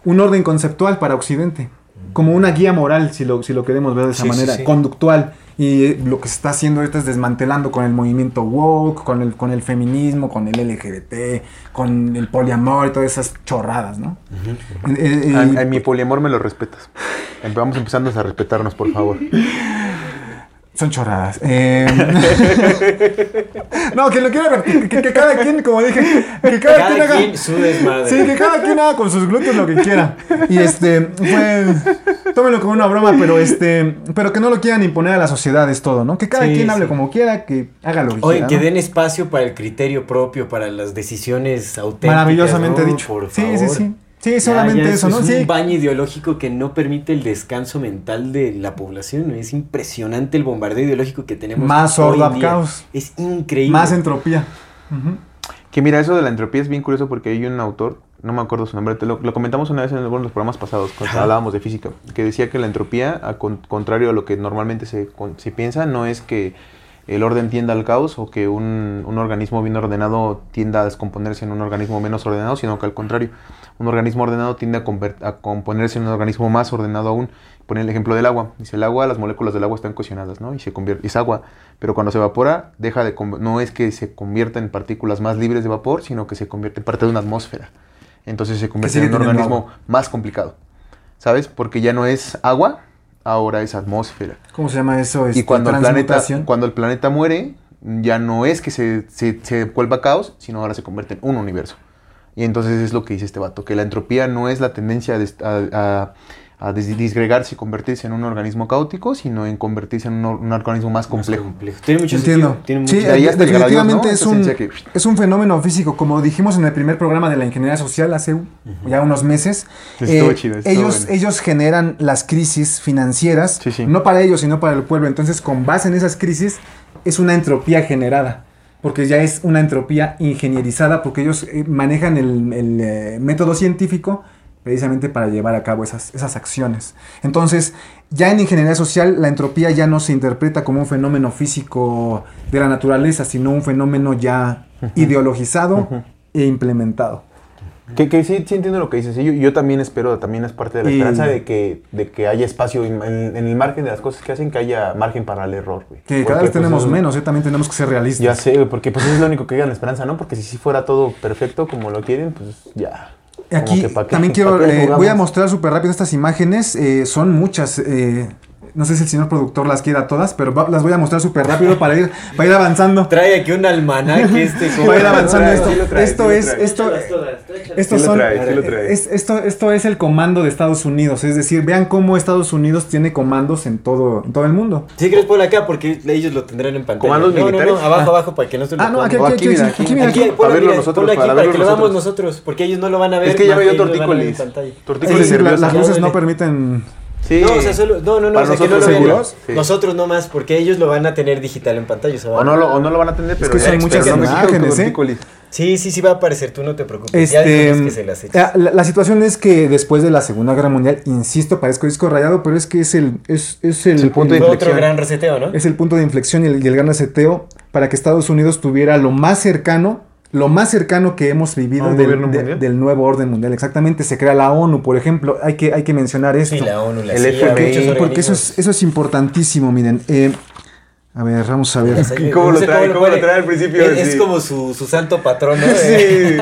Speaker 3: un orden conceptual para Occidente, como una guía moral, si lo, si lo queremos ver de esa
Speaker 2: Sí,
Speaker 3: manera,
Speaker 2: sí.
Speaker 3: conductual. Y eh, lo que se está haciendo ahorita es desmantelando con el movimiento woke, con el, con el feminismo, con el LGBT, con el poliamor y todas esas chorradas, ¿no? Eh, eh,
Speaker 1: A, mi poliamor me lo respetas. Vamos empezando a respetarnos, por favor.
Speaker 3: Son chorradas. Eh, no, que lo quiera, que, cada quien, como dije, que cada, quien haga.
Speaker 2: quien su desmadre.
Speaker 3: Sí, que cada quien haga con sus glúteos lo que quiera. Y este, pues, tómenlo como una broma, pero este, pero que no lo quieran imponer a la sociedad es todo, ¿no? Que cada
Speaker 2: Sí,
Speaker 3: quien hable como quiera, que haga lo que
Speaker 2: Oye,
Speaker 3: quiera.
Speaker 2: que
Speaker 3: ¿no?
Speaker 2: den espacio para el criterio propio, para las decisiones auténticas.
Speaker 3: Maravillosamente
Speaker 2: ¿no?
Speaker 3: dicho.
Speaker 2: Por favor.
Speaker 3: sí, sí. Sí,
Speaker 2: Ya,
Speaker 3: solamente
Speaker 2: ya,
Speaker 3: eso, ¿no?
Speaker 2: Es
Speaker 3: Sí.
Speaker 2: un baño ideológico que no permite el descanso mental de la población. Es impresionante el bombardeo ideológico que tenemos.
Speaker 3: Más
Speaker 2: hoy.
Speaker 3: Caos.
Speaker 2: Es increíble.
Speaker 3: Más entropía.
Speaker 1: Que mira, eso de la entropía es bien curioso porque hay un autor, no me acuerdo su nombre, te lo, lo comentamos una vez en algunos de los programas pasados, cuando hablábamos de física, que decía que la entropía, a con- contrario a lo que normalmente se, con- se piensa, no es que el orden tienda al caos o que un, un organismo bien ordenado tienda a descomponerse en un organismo menos ordenado, sino que al contrario, un organismo ordenado tiende a, a componerse en un organismo más ordenado aún. Pone el ejemplo del agua. Dice, el agua, las moléculas del agua están cohesionadas, ¿no? Y se convierte, es agua. Pero cuando se evapora, deja de no es que se convierta en partículas más libres de vapor, sino que se convierte en parte de una atmósfera. Entonces se convierte en un organismo más complicado. ¿Sabes? Porque ya no es agua, ahora es atmósfera.
Speaker 3: ¿Cómo se llama eso?
Speaker 1: Y
Speaker 3: Este,
Speaker 1: cuando el, planeta, cuando el planeta muere, ya no es que se, se, se vuelva caos, sino ahora se convierte en un universo. Y entonces es lo que dice este vato, que la entropía no es la tendencia a, a- a- a dis- disgregarse y convertirse en un organismo caótico, sino en convertirse en un, or- un organismo más
Speaker 2: Más
Speaker 1: complejo.
Speaker 2: Tiene mucho
Speaker 3: Entiendo.
Speaker 2: sentido. Tiene
Speaker 3: Sí,
Speaker 1: ahí
Speaker 3: eh, definitivamente
Speaker 1: ¿no?
Speaker 3: es, un,
Speaker 1: que-
Speaker 3: es un fenómeno físico, como dijimos en el primer programa de la ingeniería social hace u- ya unos meses.
Speaker 1: Chido, estuvo
Speaker 3: ellos,
Speaker 1: bueno.
Speaker 3: ellos generan las crisis financieras,
Speaker 1: Sí, sí.
Speaker 3: no para ellos, sino para el pueblo. Entonces, con base en esas crisis, es una entropía generada. Porque ya es una entropía ingenierizada, porque ellos eh, manejan el, el, eh, método científico precisamente para llevar a cabo esas, esas acciones. Entonces, ya en ingeniería social, la entropía ya no se interpreta como un fenómeno físico de la naturaleza, sino un fenómeno ya ideologizado e implementado.
Speaker 1: Que, que sí, sí entiendo lo que dices. y Yo, yo también espero, también es parte de la
Speaker 3: Y-
Speaker 1: esperanza de que, de que haya espacio en, el margen de las cosas que hacen, que haya margen para el error, güey.
Speaker 3: Que cada vez
Speaker 1: pues,
Speaker 3: tenemos menos, ¿eh? también tenemos que ser realistas.
Speaker 1: Ya sé, porque pues eso es lo único que en la esperanza, ¿no? Porque si sí fuera todo perfecto como lo quieren, pues ya.
Speaker 3: Aquí
Speaker 1: que
Speaker 3: también quiero, eh, voy a mostrar súper rápido estas imágenes, eh, son muchas, eh, no sé si el señor productor las quiera todas, pero va- las voy a mostrar súper rápido para ir, para ir avanzando.
Speaker 2: Trae aquí un almanaque este.
Speaker 3: Va a ir avanzando esto. esto es, esto, estos son,
Speaker 1: trae, sí lo trae.
Speaker 3: es- esto, esto es el comando de Estados Unidos, es decir, vean cómo Estados Unidos tiene comandos en todo, en todo el mundo.
Speaker 2: Sí, quieres por acá porque ellos lo tendrán en pantalla.
Speaker 1: ¿Comandos
Speaker 2: no,
Speaker 1: militares?
Speaker 2: No, no, abajo, abajo, para que no se lo
Speaker 3: Ah, no, aquí, aquí,
Speaker 1: aquí,
Speaker 3: aquí,
Speaker 1: mira,
Speaker 3: aquí,
Speaker 1: aquí.
Speaker 3: mira,
Speaker 2: Aquí,
Speaker 3: aquí.
Speaker 2: ponlo,
Speaker 1: verlo nosotros, para
Speaker 2: para,
Speaker 1: verlo
Speaker 2: que lo veamos
Speaker 1: nosotros.
Speaker 2: porque ellos no lo van a ver.
Speaker 1: Es que ya veo tortícolis.
Speaker 2: pantalla.
Speaker 3: Es
Speaker 1: Tortícolis
Speaker 3: las luces no permiten...
Speaker 1: Sí.
Speaker 2: No, o sea, solo, no, no, no,
Speaker 1: Para
Speaker 2: o sea, que no
Speaker 1: nosotros
Speaker 2: lo vean.
Speaker 3: seguros.
Speaker 1: Sí.
Speaker 2: Nosotros no más, porque ellos lo van a tener digital en pantalla. o sea,
Speaker 1: O
Speaker 2: van-
Speaker 1: no, lo, o no lo van a atender, pero
Speaker 3: que son
Speaker 1: ya
Speaker 3: muchas imágenes, ¿eh?
Speaker 2: Sí, sí, sí va a aparecer, tú no te preocupes. ya
Speaker 3: Este,
Speaker 2: dijimos que se las
Speaker 3: la, la situación es que después de la Segunda Guerra Mundial, insisto, parezco disco rayado, pero es que es el, es, es el,
Speaker 1: Es el punto de inflexión.
Speaker 2: otro gran reseteo, ¿no?
Speaker 3: es el punto de inflexión y el, y el gran reseteo para que Estados Unidos tuviera lo más cercano, lo más cercano que hemos vivido
Speaker 1: ¿A un
Speaker 3: del, de- nuevo orden mundial. Exactamente, se crea la ONU, por ejemplo. Hay que, hay que mencionar esto.
Speaker 2: Sí, la ONU, la
Speaker 1: El
Speaker 2: CIA,
Speaker 3: porque porque eso es, eso es importantísimo, miren. Eh, a ver, vamos a ver.
Speaker 2: Ya sé,
Speaker 1: ¿Y cómo lo trae? ¿Cómo lo
Speaker 2: pone.
Speaker 1: trae al principio?
Speaker 2: Es,
Speaker 1: Sí.
Speaker 2: como su, su santo patrón, ¿no?
Speaker 1: Sí.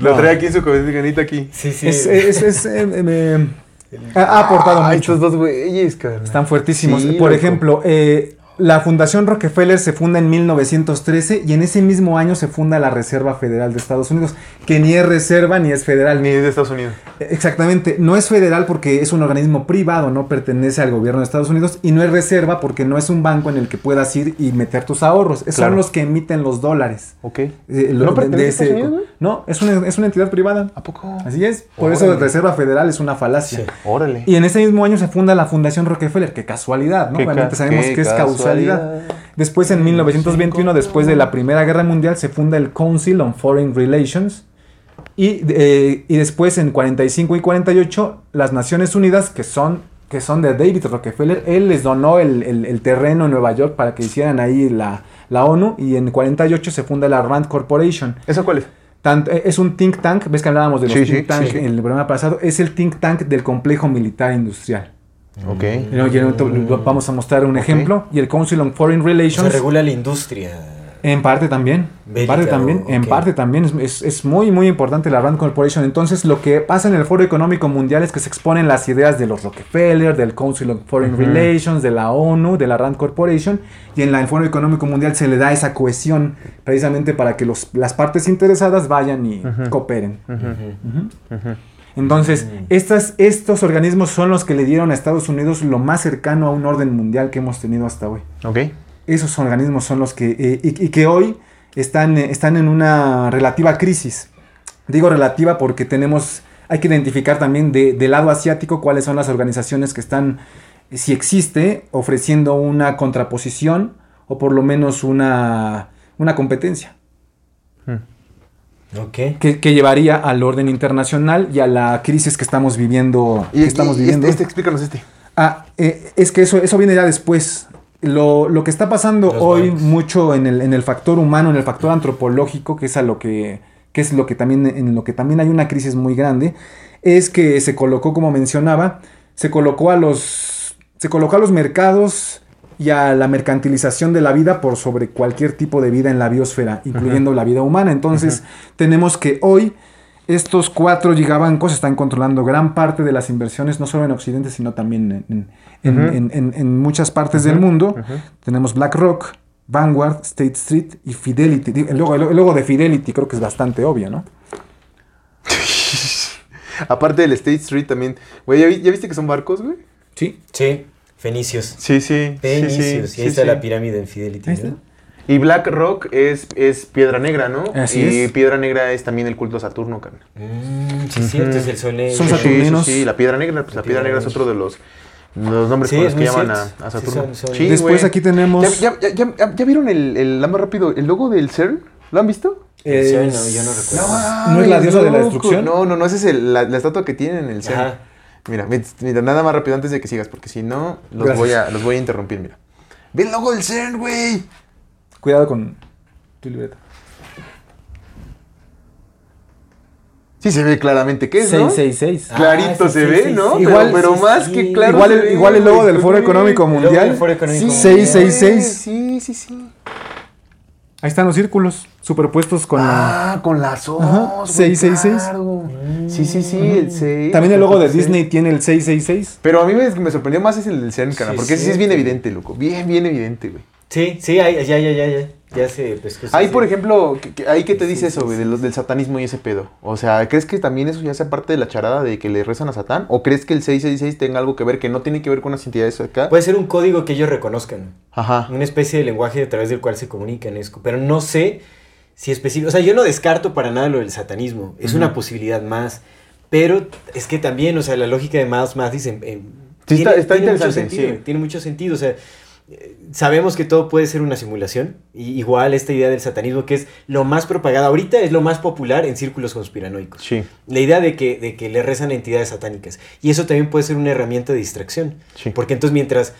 Speaker 1: Lo trae aquí en su cabecita aquí.
Speaker 2: sí, sí.
Speaker 3: Es, es- es, eh, eh, ha, ha aportado
Speaker 1: Ay,
Speaker 3: mucho.
Speaker 1: estos dos güeyes.
Speaker 3: Están fuertísimos.
Speaker 1: Sí,
Speaker 3: Por
Speaker 1: loco.
Speaker 3: ejemplo, eh, la Fundación Rockefeller se funda en 1913 y en ese mismo año se funda la Reserva Federal de Estados Unidos, que ni es reserva ni es federal.
Speaker 1: Ni es de Estados Unidos.
Speaker 3: Exactamente, no es federal porque es un organismo privado, no pertenece al gobierno de Estados Unidos y no es reserva porque no es un banco en el que puedas ir y meter tus ahorros. Son los que emiten los dólares.
Speaker 1: Ok.
Speaker 3: Eh, lo-
Speaker 1: ¿No pertenece
Speaker 3: de
Speaker 1: a Estados
Speaker 3: ese-
Speaker 1: Unidos?
Speaker 3: No, es una, es una entidad privada.
Speaker 1: ¿A poco?
Speaker 3: Así es, por eso
Speaker 1: Órale.
Speaker 3: Reserva Federal es una falacia.
Speaker 2: Sí.
Speaker 1: Órale.
Speaker 3: Y en ese mismo año se funda la Fundación Rockefeller, qué casualidad, ¿no?
Speaker 1: Ca-
Speaker 3: sabemos
Speaker 1: qué
Speaker 3: que es causalidad. Después, en 1921, después de la Primera Guerra Mundial, se funda el Council on Foreign Relations. Y, eh, y después, en 45 y 48, las Naciones Unidas, que son, que son de David Rockefeller, él les donó el, el- el terreno en Nueva York para que hicieran ahí la, la ONU. Y en 48 se funda la Rand Corporation.
Speaker 1: ¿Eso cuál es?
Speaker 3: Tanto- eh, es un think tank, ves que hablábamos de los
Speaker 1: Sí,
Speaker 3: think
Speaker 1: sí,
Speaker 3: tanks
Speaker 1: sí.
Speaker 3: en el programa pasado, es el think tank del complejo militar industrial.
Speaker 1: Ok.
Speaker 3: No, vamos a mostrar un ejemplo. Y el Council on Foreign
Speaker 2: Se
Speaker 3: Relations.
Speaker 2: regula la industria.
Speaker 3: En parte también. En parte también.
Speaker 2: o-
Speaker 3: En parte también. Es, es- es muy, muy importante la Rand Corporation. Entonces, lo que pasa en el Foro Económico Mundial es que se exponen las ideas de los Rockefeller, del Council of Foreign Relations, de la ONU, de la Rand Corporation. Y en la- el Foro Económico Mundial se le da esa cohesión precisamente para que los, las partes interesadas vayan y cooperen. Ujú. Entonces, estas, estos organismos son los que le dieron a Estados Unidos lo más cercano a un orden mundial que hemos tenido hasta hoy
Speaker 1: Ok.
Speaker 3: esos organismos son los que, eh, y, y que hoy están, eh, están en una relativa crisis. Digo relativa porque tenemos, hay que identificar también de- del lado asiático cuáles son las organizaciones que están, eh, si existe, ofreciendo una contraposición o por lo menos una, una competencia
Speaker 2: Ok.
Speaker 3: que, que llevaría al orden internacional y a la crisis que estamos viviendo.
Speaker 1: Y,
Speaker 3: que estamos
Speaker 1: y
Speaker 3: viviendo.
Speaker 1: Este, este, explícanos este.
Speaker 3: Ah, eh, es que eso, eso viene ya después. Lo, lo que está pasando
Speaker 2: Los
Speaker 3: hoy
Speaker 2: bancos.
Speaker 3: mucho en el, en el factor humano, en el factor antropológico, que es a lo que, que es lo que también, en lo que también hay una crisis muy grande, es que se colocó, como mencionaba, se colocó a los, se colocó a los mercados y a la mercantilización de la vida por sobre cualquier tipo de vida en la biosfera, incluyendo la vida humana. Entonces, tenemos que hoy estos cuatro gigabancos están controlando gran parte de las inversiones, no solo en Occidente, sino también en, en- en- en- en- en muchas partes del mundo. Tenemos BlackRock, Vanguard, State Street y Fidelity. El logo, el logo de Fidelity creo que es bastante obvio, ¿no?
Speaker 1: Aparte del State Street también. Güey, ¿ya, vi- ya viste que son barcos, güey?
Speaker 3: Sí.
Speaker 2: Sí, Fenicios.
Speaker 1: Sí, sí.
Speaker 2: Fenicios.
Speaker 1: sí,
Speaker 2: y ahí
Speaker 1: sí,
Speaker 2: está
Speaker 1: sí.
Speaker 2: la pirámide en Fidelity.
Speaker 3: Está.
Speaker 2: ¿no?
Speaker 1: Y Black Rock es, es Piedra Negra, ¿no?
Speaker 3: Así
Speaker 1: y
Speaker 3: es.
Speaker 1: Piedra Negra es también el culto a Saturno, carnal.
Speaker 2: Mm, sí, es cierto, es el sol. negro.
Speaker 3: Son
Speaker 1: Sí,
Speaker 3: saturninos.
Speaker 1: Sí, sí, la Piedra Negra, pues la Piedra Negra es otro de los, los nombres
Speaker 2: Sí,
Speaker 1: con
Speaker 2: es
Speaker 1: los que llaman a, a
Speaker 2: Sí,
Speaker 1: Saturno.
Speaker 2: son- son-
Speaker 1: Sí,
Speaker 3: Después aquí tenemos...
Speaker 1: ¿Ya, ya, ya, ya- ya vieron el, el, la más rápido, el logo del CERN? ¿Lo han visto?
Speaker 3: eh,
Speaker 2: Sí, no, yo no recuerdo.
Speaker 3: ¿No es la diosa de la destrucción?
Speaker 1: No, no, no, esa es el- la, la estatua que tienen en el CERN.
Speaker 2: Ajá.
Speaker 1: Mira, mira, nada más rápido antes de que sigas, porque si no, los
Speaker 3: Gracias.
Speaker 1: voy, a, los voy a interrumpir, mira. Ve el logo del CERN, güey.
Speaker 3: Cuidado con tu libreta.
Speaker 1: Sí se ve claramente qué es, ¿no?
Speaker 3: 666.
Speaker 2: Ah,
Speaker 1: Clarito
Speaker 2: sí,
Speaker 1: se
Speaker 2: sí,
Speaker 1: ve,
Speaker 2: sí,
Speaker 1: ¿no? pero
Speaker 3: Igual-
Speaker 1: pero más
Speaker 2: sí.
Speaker 1: que claro.
Speaker 3: igual,
Speaker 1: se
Speaker 3: el,
Speaker 1: ve,
Speaker 3: igual el logo del Foro. Económico Mundial.
Speaker 2: Foro Económico
Speaker 3: Sí,
Speaker 2: Mundial.
Speaker 3: 666.
Speaker 1: Sí, sí, sí.
Speaker 3: Ahí están los círculos superpuestos con la...
Speaker 1: Ah, con las güey,
Speaker 3: 666.
Speaker 1: claro. Sí, sí, sí, el seis.
Speaker 3: También el logo de
Speaker 1: Sí.
Speaker 3: Disney tiene el 666.
Speaker 1: Pero a mí me, me sorprendió más es el del CERN, cara,
Speaker 2: Sí,
Speaker 1: porque ese sí es bien evidente, loco. Bien, bien evidente, güey.
Speaker 2: Sí, sí, ahí- ya, ya, ya, ya. Ya se pescó. sí,
Speaker 1: Ahí,
Speaker 2: sí.
Speaker 1: por ejemplo, ¿qué- qué- ahí qué te
Speaker 2: Sí,
Speaker 1: dice
Speaker 2: sí,
Speaker 1: eso, güey, de los- del satanismo y ese pedo? O sea, ¿crees que también eso ya sea parte de la charada de que le rezan a Satán? ¿O crees que el 666 tenga algo que ver, que no tiene que ver con las entidades acá?
Speaker 2: Puede ser un código que ellos reconozcan.
Speaker 1: Ajá.
Speaker 2: Una especie de lenguaje a través del cual se comunican. es- Pero no sé si específico. O sea, yo no descarto para nada lo del satanismo. Es una posibilidad más. Pero es que también, o sea, la lógica de Miles Mathis en- en-
Speaker 1: Sí, está- está
Speaker 2: mucho sentido,
Speaker 1: sí.
Speaker 2: Tiene mucho sentido. O sea, sabemos que todo puede ser una simulación. Y igual esta idea del satanismo, que es lo más propagada ahorita, es lo más popular en círculos conspiranoicos.
Speaker 1: Sí,
Speaker 2: La idea de que, de que le rezan a entidades satánicas. Y eso también puede ser una herramienta de distracción.
Speaker 1: Sí.
Speaker 2: Porque entonces mientras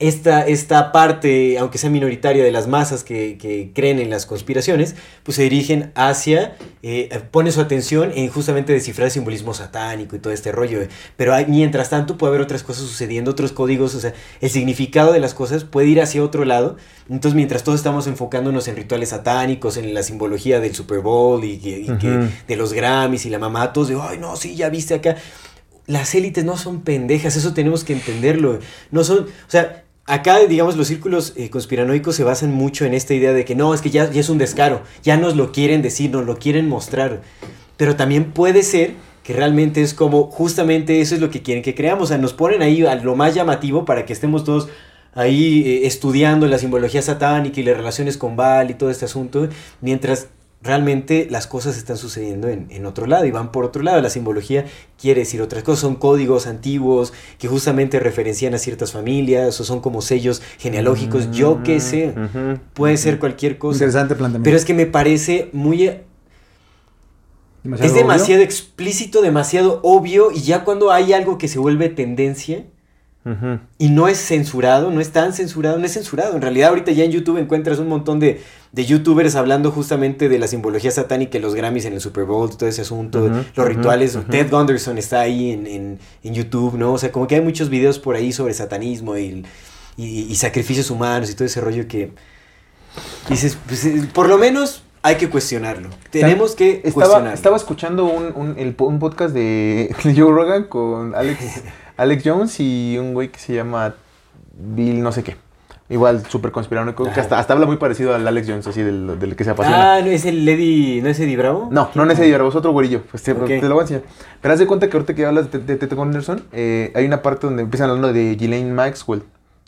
Speaker 2: esta, esta parte, aunque sea minoritaria de las masas que, que creen en las conspiraciones, pues se dirigen hacia, eh, pone su atención en justamente descifrar el simbolismo satánico y todo este rollo. eh. Pero hay, mientras tanto puede haber otras cosas sucediendo, otros códigos, o sea, el significado de las cosas puede ir hacia otro lado. Entonces mientras todos estamos enfocándonos en rituales satánicos, en la simbología del Super Bowl y, que- y que
Speaker 1: Ujú.
Speaker 2: de los Grammys y la mamá, todos de, ay, no, sí, ya viste acá. Las élites no son pendejas, eso tenemos que entenderlo. No son, o sea, acá, digamos, los círculos eh, conspiranoicos se basan mucho en esta idea de que no, es que ya, es un descaro, ya nos lo quieren decir, nos lo quieren mostrar. Pero también puede ser que realmente es como, justamente eso es lo que quieren que creamos. O sea, nos ponen ahí a lo más llamativo para que estemos todos ahí eh, estudiando la simbología satánica y las relaciones con Baal y todo este asunto, mientras realmente las cosas están sucediendo en, en otro lado y van por otro lado. La simbología quiere decir otras cosas, son códigos antiguos que justamente referencian a ciertas familias o son como sellos genealógicos, yo qué sé, puede ser cualquier cosa.
Speaker 3: Interesante planteamiento.
Speaker 2: Pero es que me parece muy... eh,
Speaker 3: Demasiado
Speaker 2: es
Speaker 3: obvio.
Speaker 2: demasiado explícito, demasiado obvio y ya cuando hay algo que se vuelve tendencia Y no es censurado, no es tan censurado, no es censurado. En realidad ahorita ya en YouTube encuentras un montón de, de youtubers hablando justamente de la simbología satánica los Grammys en el Super Bowl, todo ese asunto, los rituales. Ted Gunderson está ahí en, en- en YouTube, ¿no? O sea, como que hay muchos videos por ahí sobre satanismo y, y- y sacrificios humanos y todo ese rollo que... Dices, pues, eh, por lo menos hay que cuestionarlo. Tenemos que
Speaker 1: Estaba,
Speaker 2: cuestionarlo.
Speaker 1: estaba escuchando un, un, el un podcast de Joe Rogan con Alex, Alex Jones y un güey que se llama Bill no sé qué. Igual súper conspiranoico, que hasta, hasta habla muy parecido al Alex Jones, así del, del que se apasiona.
Speaker 2: Ah, ¿no es el Eddie, ¿no es Eddie Bravo?
Speaker 1: No, no en ese día, es otro güerillo. Pues te,
Speaker 2: Ok.
Speaker 1: te lo voy a enseñar. Pero haz de cuenta que ahorita que hablas de, Ted Gunderson, eh, hay una parte donde empiezan hablando de Ghislaine Maxwell.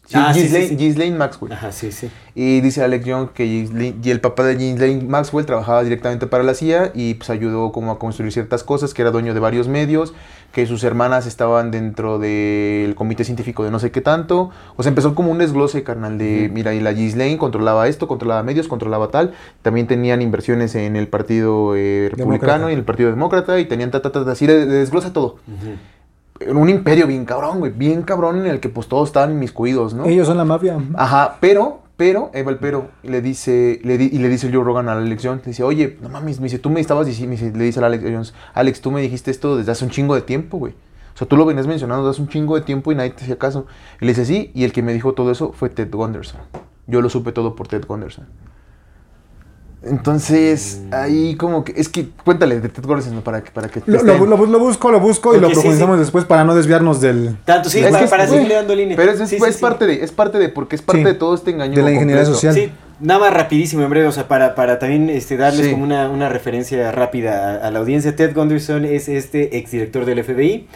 Speaker 1: Sí,
Speaker 2: Ah, sí, sí,
Speaker 1: Ghislaine,
Speaker 2: sí.
Speaker 1: Ghislaine Maxwell.
Speaker 2: Ajá, sí, sí.
Speaker 1: Y dice Alex Young que Ghislaine- y el papá de Ghislaine Maxwell trabajaba directamente para la CIA y pues ayudó como a construir ciertas cosas, que era dueño de varios medios, que sus hermanas estaban dentro del comité científico de no sé qué tanto. O sea, empezó como un desglose, carnal, de, mira, y la Ghislaine controlaba esto, controlaba medios, controlaba tal. También tenían inversiones en el partido eh, republicano y en el partido demócrata y tenían ta, ta, ta, ta, así desglosa todo. En un imperio bien cabrón, güey, bien cabrón en el que pues todos estaban inmiscuidos, ¿no?
Speaker 3: Ellos son la mafia.
Speaker 1: Ajá, pero, pero, Eva el pero, le dice, le di- y le dice Joe Rogan a Alex Jones, le dice, oye, no mames, me dice, tú me estabas diciendo, le dice a Alex Jones, Alex, tú me dijiste esto desde hace un chingo de tiempo, güey. O sea, tú lo venías mencionando desde hace un chingo de tiempo y nadie te hacía caso. Y le dice, sí, y el que me dijo todo eso fue Ted Gunderson. Yo lo supe todo por Ted Gunderson. Entonces, ahí como que, es que, cuéntale de Ted ¿no? para que, para que
Speaker 3: Lo, lo- lo- lo busco, lo busco y lo
Speaker 2: sí,
Speaker 3: profundizamos
Speaker 2: sí.
Speaker 3: después para no desviarnos del,
Speaker 2: Tanto, sí,
Speaker 1: Es
Speaker 2: para, para seguirle dando línea.
Speaker 1: Pero es, es-
Speaker 2: Sí, sí,
Speaker 1: es
Speaker 2: sí.
Speaker 1: parte de, es parte de, porque es parte
Speaker 3: Sí.
Speaker 1: de todo este engaño.
Speaker 3: De la ingeniería
Speaker 1: completo.
Speaker 3: social.
Speaker 2: Sí, nada más rapidísimo, en breve, o sea, para, para también este, darles
Speaker 1: Sí.
Speaker 2: como una, una referencia rápida a, a la audiencia. Ted Gunderson es este exdirector del FBI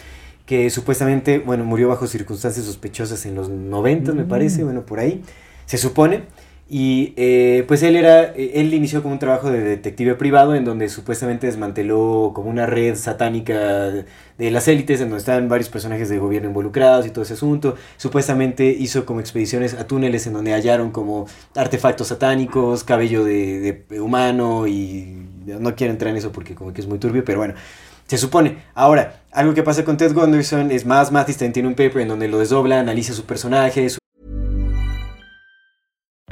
Speaker 2: que supuestamente, bueno, murió bajo circunstancias sospechosas en los 90, me parece, bueno, por ahí, se supone. Y eh, pues él era, eh, él inició como un trabajo de detective privado en donde supuestamente desmanteló como una red satánica de las élites en donde estaban varios personajes de gobierno involucrados y todo ese asunto. Supuestamente hizo como expediciones a túneles en donde hallaron como artefactos satánicos, cabello de, de humano y no quiero entrar en eso porque como que es muy turbio, pero bueno. Se supone. Ahora, algo que pasa con Ted Gunderson es más, Mathis tiene un paper en donde lo desdobla, analiza su personaje, su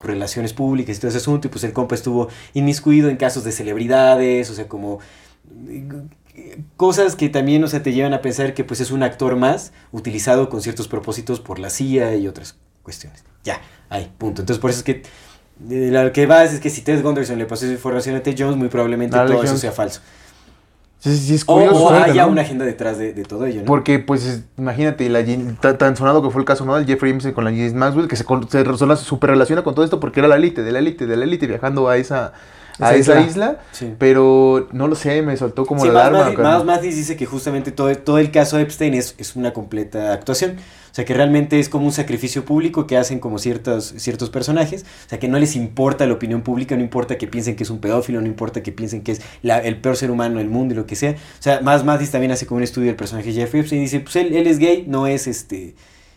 Speaker 2: Relaciones públicas y todo ese asunto, y pues el compa estuvo inmiscuido en casos de celebridades, o sea, como eh, cosas que también, o sea, te llevan a pensar que pues es un actor más utilizado con ciertos propósitos por la CIA y otras cuestiones. Ya, ahí, punto. Entonces por eso es que de lo que vas es que si Ted Gunderson le pasó esa información a Ted Jones, muy probablemente todo eso sea falso.
Speaker 1: Sí, sí, sí, es
Speaker 2: O,
Speaker 1: curioso.
Speaker 2: o haya
Speaker 1: ¿no?
Speaker 2: una agenda detrás de, de todo ello, ¿no?
Speaker 1: Porque, pues, es- imagínate, la, tan sonado que fue el caso, ¿no? Del Jeffrey Epstein con la Ghislaine Maxwell, que se, se re- super relaciona con todo esto porque era la élite, de la élite, de la élite, viajando a esa, a
Speaker 3: Esa isla.
Speaker 1: isla.
Speaker 2: Sí.
Speaker 1: Pero, no lo sé, me soltó como
Speaker 2: Sí,
Speaker 1: la alarma.
Speaker 2: Miles Mathis dice que justamente todo, todo el caso Epstein es, es una completa actuación. O sea, que realmente es como un sacrificio público que hacen como ciertos, ciertos personajes. O sea, que no les importa la opinión pública, no importa que piensen que es un pedófilo, no importa que piensen que es la- el peor ser humano del mundo y lo que sea. O sea, Miles Mathis también hace como un estudio del personaje Jeffrey Epstein y dice, pues él, él es gay, no es este...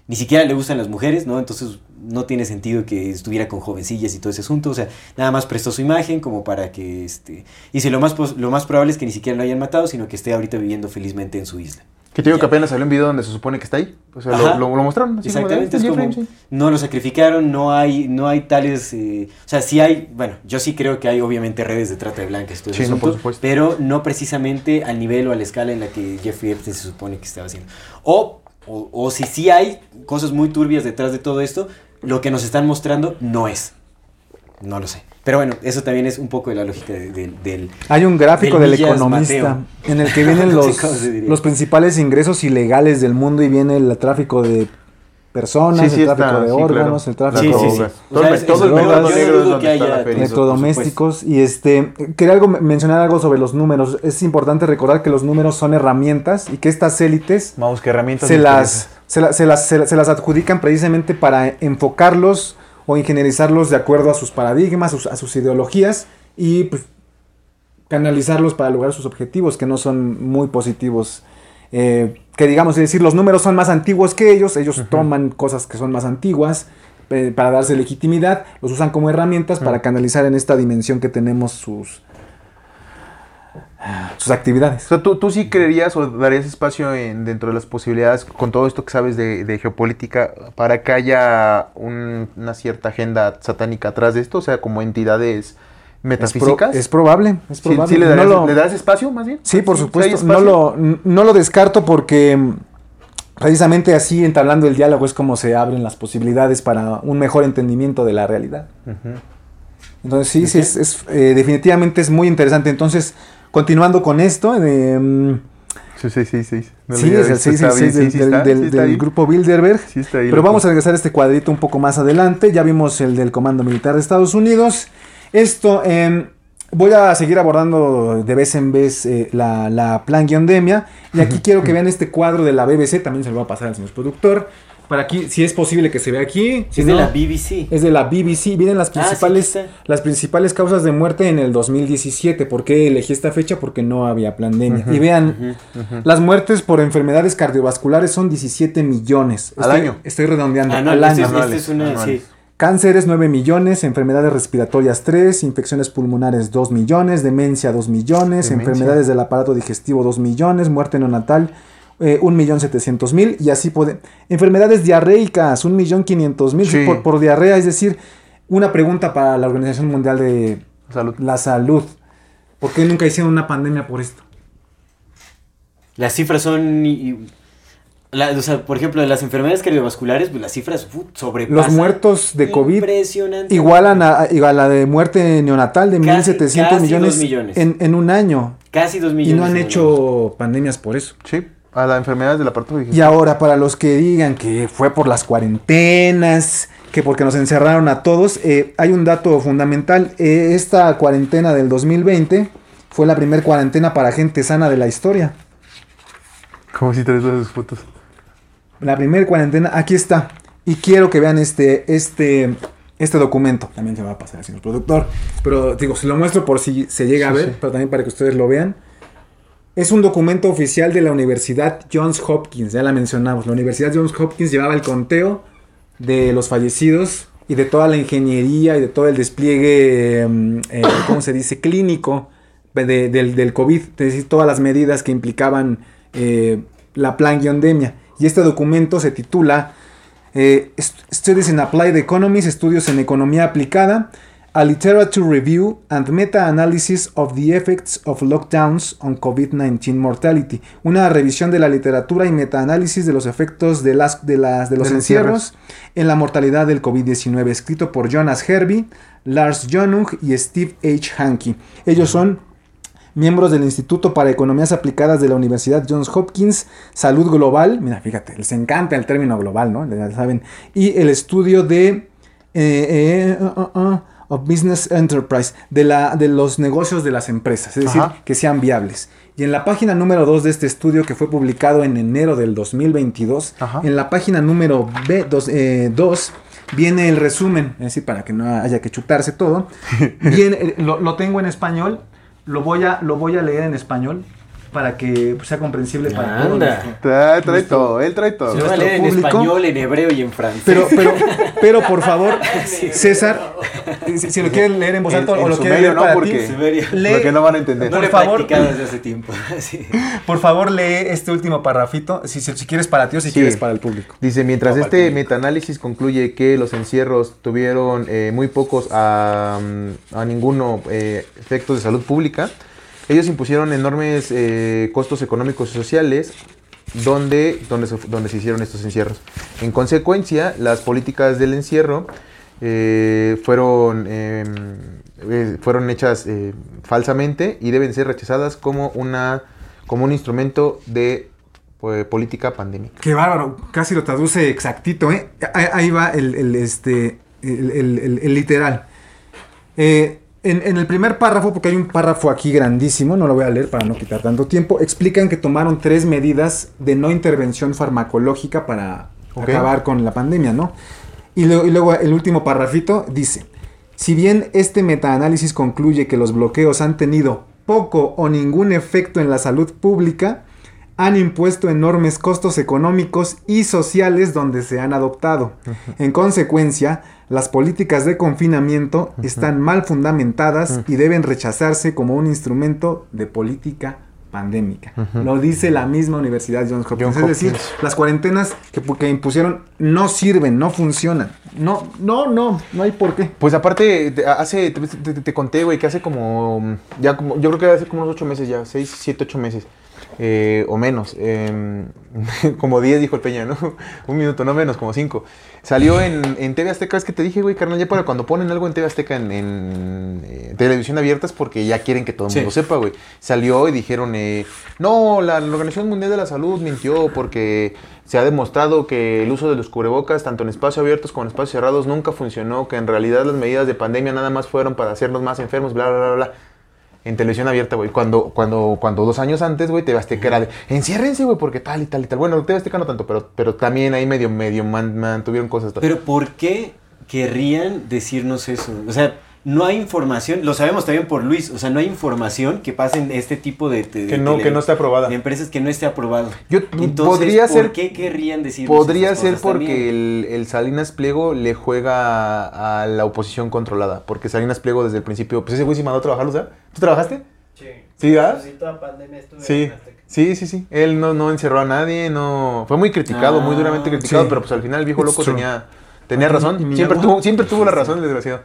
Speaker 2: Ni siquiera le gustan las mujeres, ¿no? Entonces no tiene sentido que estuviera con jovencillas y todo ese asunto. O sea, nada más prestó su imagen como para que, este... Dice, lo más, lo más probable es que ni siquiera lo hayan matado, sino que esté ahorita viviendo felizmente en su isla.
Speaker 1: Que te digo que apenas salió un video donde se supone que está ahí. O sea, lo, lo- lo mostraron. así como de,
Speaker 2: Exactamente,
Speaker 1: "Ah,
Speaker 2: es como,
Speaker 1: Epstein".
Speaker 2: no lo sacrificaron, no hay, no hay tales, eh, o sea, sí hay, bueno, yo sí creo que hay obviamente redes de trata de blancas, y todo
Speaker 1: Sí, no, por supuesto.
Speaker 2: pero no precisamente al nivel o a la escala en la que Jeffrey Epstein se supone que estaba haciendo. O, o, o si sí hay cosas muy turbias detrás de todo esto, lo que nos están mostrando no es. No lo sé. Pero bueno, eso también es un poco de la lógica de- de- del...
Speaker 3: Hay un gráfico
Speaker 2: Del
Speaker 3: economista
Speaker 2: Mateo.
Speaker 3: en el que vienen los, los principales ingresos ilegales del mundo y viene el tráfico de personas,
Speaker 1: Sí, sí
Speaker 3: el tráfico
Speaker 1: está,
Speaker 3: de
Speaker 1: sí,
Speaker 3: órganos,
Speaker 1: claro.
Speaker 3: el tráfico
Speaker 2: Sí, sí, sí.
Speaker 1: drogas.
Speaker 2: O
Speaker 1: Todo
Speaker 2: sea,
Speaker 1: el-
Speaker 2: es-
Speaker 1: todo
Speaker 3: el
Speaker 2: yo-
Speaker 3: mercado negro
Speaker 1: es donde
Speaker 2: que
Speaker 1: está la
Speaker 2: haya
Speaker 1: feria.
Speaker 3: electrodomésticos y este quería algo mencionar algo sobre los números. Es importante recordar que los números son herramientas y que estas élites
Speaker 1: Vamos, que herramientas.
Speaker 3: se las se, la- se las, se la- se las adjudican precisamente para enfocarlos o ingenierizarlos de acuerdo a sus paradigmas, a sus, a sus ideologías y pues, canalizarlos para lograr sus objetivos que no son muy positivos. Eh, que digamos, es decir, los números son más antiguos que ellos, ellos toman cosas que son más antiguas eh, para darse legitimidad, los usan como herramientas para canalizar en esta dimensión que tenemos sus, sus actividades.
Speaker 1: O sea, ¿tú, tú sí creerías o darías espacio en- dentro de las posibilidades, con todo esto que sabes de, de geopolítica, para que haya un- una cierta agenda satánica atrás de esto? O sea, como entidades
Speaker 3: Es, pro-
Speaker 1: metafísicas.
Speaker 3: es probable, es
Speaker 1: ¿Sí,
Speaker 3: probable.
Speaker 1: sí le,
Speaker 3: No
Speaker 1: darías,
Speaker 3: lo-
Speaker 1: le darías espacio, más bien?
Speaker 3: Sí, por
Speaker 1: ¿Sí hay
Speaker 3: supuesto. No lo, no lo descarto porque mm, precisamente así, entablando el diálogo, es como se abren las posibilidades para un mejor entendimiento de la realidad. Entonces, sí, sí, es, es, eh, definitivamente es muy interesante. Entonces, continuando con esto, de, mm,
Speaker 1: Sí, sí, sí, sí. No
Speaker 3: sí, es el
Speaker 1: había visto, está
Speaker 3: 666
Speaker 1: bien,
Speaker 3: del, del- del- del grupo Bilderberg.
Speaker 1: Sí está ahí,
Speaker 3: Pero
Speaker 1: loco.
Speaker 3: vamos a regresar a este cuadrito un poco más adelante. Ya vimos el del Comando Militar de Estados Unidos. Esto, em, voy a seguir abordando de vez en vez eh, la, la planguiondemia. Y aquí quiero que vean este cuadro de la BBC. También se lo va a pasar al señor productor. Para aquí, si es posible que se vea aquí. Si
Speaker 2: es de la BBC.
Speaker 3: Es de la BBC. Vienen las
Speaker 2: Ah, sí,
Speaker 3: principales, las principales causas de muerte en el 2017. ¿Por qué elegí esta fecha? Porque no había pandemia. Y vean, las muertes por enfermedades cardiovasculares son 17 millones.
Speaker 1: Al
Speaker 3: Estoy-
Speaker 1: año.
Speaker 3: Estoy redondeando.
Speaker 2: Ah, no,
Speaker 3: al año.
Speaker 2: es- este es una. Sí.
Speaker 3: Cánceres 9 millones, enfermedades respiratorias 3, infecciones pulmonares 2 millones, demencia 2 millones,
Speaker 1: Demencia.
Speaker 3: enfermedades del aparato digestivo 2 millones, muerte neonatal eh, 1 millón 700 mil y así puede. Enfermedades diarreicas 1 millón 500 mil
Speaker 1: Sí.
Speaker 3: por, por diarrea, es decir, una pregunta para la Organización Mundial de
Speaker 1: Salud.
Speaker 3: la Salud. ¿Por qué nunca hicieron una pandemia por esto?
Speaker 2: Las cifras son. Y- y- la- o sea, por ejemplo, de las enfermedades cardiovasculares, pues las cifras sobrepasan.
Speaker 3: Los muertos de COVID
Speaker 2: Impresionante.
Speaker 3: igualan a, a la de muerte neonatal de
Speaker 2: Casi-
Speaker 3: 1.700
Speaker 2: casi
Speaker 3: millones. En, en un año.
Speaker 2: Casi dos
Speaker 3: Y
Speaker 2: millones.
Speaker 3: no han hecho pandemias por eso.
Speaker 1: Sí, a las enfermedades del aparato
Speaker 3: Y ahora, para los que digan que fue por las cuarentenas, que porque nos encerraron a todos, eh, hay un dato fundamental. Eh, esta cuarentena del 2020 fue la primera cuarentena para gente sana de la historia.
Speaker 1: Como si traes sus fotos.
Speaker 3: La primera cuarentena, aquí está. Y quiero que vean este, este, este documento. También se va a pasar al señor productor. Pero digo, se lo muestro por si se llega a
Speaker 1: Sí,
Speaker 3: ver,
Speaker 1: sí.
Speaker 3: pero también para que ustedes lo vean. Es un documento oficial de la Universidad Johns Hopkins, ya la mencionamos. La Universidad Johns Hopkins llevaba el conteo de los fallecidos y de toda la ingeniería y de todo el despliegue, mm, eh, ¿cómo se dice?, clínico de- del, del COVID, es decir, todas las medidas que implicaban eh, la planguiondemia. Y este documento se titula eh, Studies in Applied Economics, Estudios en Economía Aplicada, A Literature Review and Meta-Analysis of the Effects of Lockdowns on COVID-19 Mortality. Una revisión de la literatura y meta-análisis de los efectos de, las, de, las, de los encierros en la mortalidad del COVID-19, escrito por Jonas Herby, Lars Jonung y Steve H. Hankey. Ellos son miembros del Instituto para Economías Aplicadas de la Universidad Johns Hopkins, Salud Global, mira, fíjate, les encanta el término global, ¿no? Ya saben, y el estudio de eh, eh, uh, uh, uh, of Business Enterprise, de, la, de los negocios de las empresas, es decir,
Speaker 1: Ajá.
Speaker 3: que sean viables. Y en la página número 2 de este estudio, que fue publicado en enero del 2022,
Speaker 1: Ajá.
Speaker 3: en la página número B2, viene el resumen, es decir, para que no haya que chutarse todo. Viene, eh, lo, lo tengo en español, lo voy a, lo voy a leer en español para que pues, sea comprensible para todos.
Speaker 2: Anda.
Speaker 1: Trae, trae
Speaker 3: Nuestro-
Speaker 1: todo, él trae todo.
Speaker 2: Se lo va a leer en español, en hebreo y en francés.
Speaker 3: Pero, pero, pero por favor, César, si, si lo quieren leer en voz alta o lo quieren leer
Speaker 1: ¿no?
Speaker 3: para
Speaker 1: Porque-
Speaker 3: ti, lee-
Speaker 1: Porque no van a entender.
Speaker 2: no
Speaker 3: por favor.
Speaker 2: desde hace tiempo. Sí.
Speaker 3: por favor lee este último parrafito, si, si, si quieres para ti o si
Speaker 1: Sí.
Speaker 3: quieres para el público.
Speaker 1: Dice, mientras
Speaker 2: No,
Speaker 1: este metaanálisis concluye que los encierros tuvieron eh, muy pocos a, mm, a ninguno eh, efectos de salud pública, ellos impusieron enormes eh, costos económicos y sociales donde, donde, se, donde se hicieron estos encierros. En consecuencia, las políticas del encierro eh, fueron, eh, eh, fueron hechas falsamente y deben ser rechazadas como, una, como un instrumento de pues, política pandémica.
Speaker 3: Qué bárbaro, casi lo traduce exactito, ¿eh? Ahí, va el, este, el- el- el literal. Eh, En, en el primer párrafo, porque hay un párrafo aquí grandísimo, no lo voy a leer para no quitar tanto tiempo, explican que tomaron tres medidas de no intervención farmacológica para acabar con la pandemia, ¿no? Y y luego el último párrafito dice, si bien este metaanálisis concluye que los bloqueos han tenido poco o ningún efecto en la salud pública, han impuesto enormes costos económicos y sociales donde se han adoptado. En consecuencia, las políticas de confinamiento están mal fundamentadas y deben rechazarse como un instrumento de política pandémica. Lo dice la misma Universidad Johns Hopkins.
Speaker 1: Johns
Speaker 3: es decir, las cuarentenas que, que impusieron no sirven, no funcionan. No, no, no, no hay por qué.
Speaker 1: Pues aparte, te- hace, te, te- te conté, güey, que hace como, ya como, yo creo que hace como unos ocho meses ya, seis, siete, ocho meses, eh, o menos, em, como diez dijo el Peña, ¿no? Un minuto, no menos, como cinco. Salió en, en TV Azteca, es que te dije, güey, carnal, ya para cuando ponen algo en TV Azteca en, en, eh, televisión abierta es porque ya quieren que todo el
Speaker 2: Sí.
Speaker 1: mundo sepa, güey. Salió y dijeron, eh, no, la, la Organización Mundial de la Salud mintió porque se ha demostrado que el uso de los cubrebocas, tanto en espacios abiertos como en espacios cerrados, nunca funcionó, que en realidad las medidas de pandemia nada más fueron para hacernos más enfermos, bla, bla, bla, bla. En televisión abierta, güey. Cuando, cuando, cuando dos años antes, güey, TV Azteca era de, enciérrense, güey, porque tal y tal y tal. Bueno, TV Azteca no tanto, pero, pero también ahí medio, medio man- mantuvieron cosas.
Speaker 2: Pero ¿por qué querrían decirnos eso? O sea, no hay información, lo sabemos también por Luis, o sea, no hay información que pasen este tipo de... de-
Speaker 1: Que
Speaker 2: de
Speaker 1: no-
Speaker 2: tele-
Speaker 1: que no esté aprobada.
Speaker 2: De empresas que no esté aprobado.
Speaker 1: Yo-
Speaker 2: Entonces,
Speaker 1: podría
Speaker 2: ¿por
Speaker 1: ser-
Speaker 2: qué querrían decir
Speaker 1: Podría ser porque el, el Salinas Pliego le juega a, a la oposición controlada. Porque Salinas Pliego desde el principio, pues ese güey sí mandó a trabajar, ¿verdad? ¿Tú trabajaste?
Speaker 4: Sí.
Speaker 1: Sí, ¿verdad?
Speaker 4: Pues sí, toda pandemia estuve
Speaker 1: Sí,
Speaker 4: en
Speaker 1: sí, sí, sí. Él no, no encerró a nadie, no... Fue muy criticado, muy
Speaker 2: Ah,
Speaker 1: duramente criticado,
Speaker 3: sí.
Speaker 1: pero pues al final el viejo loco tenía, tenía razón. Siempre tuvo, siempre tuvo la razón, el desgraciado.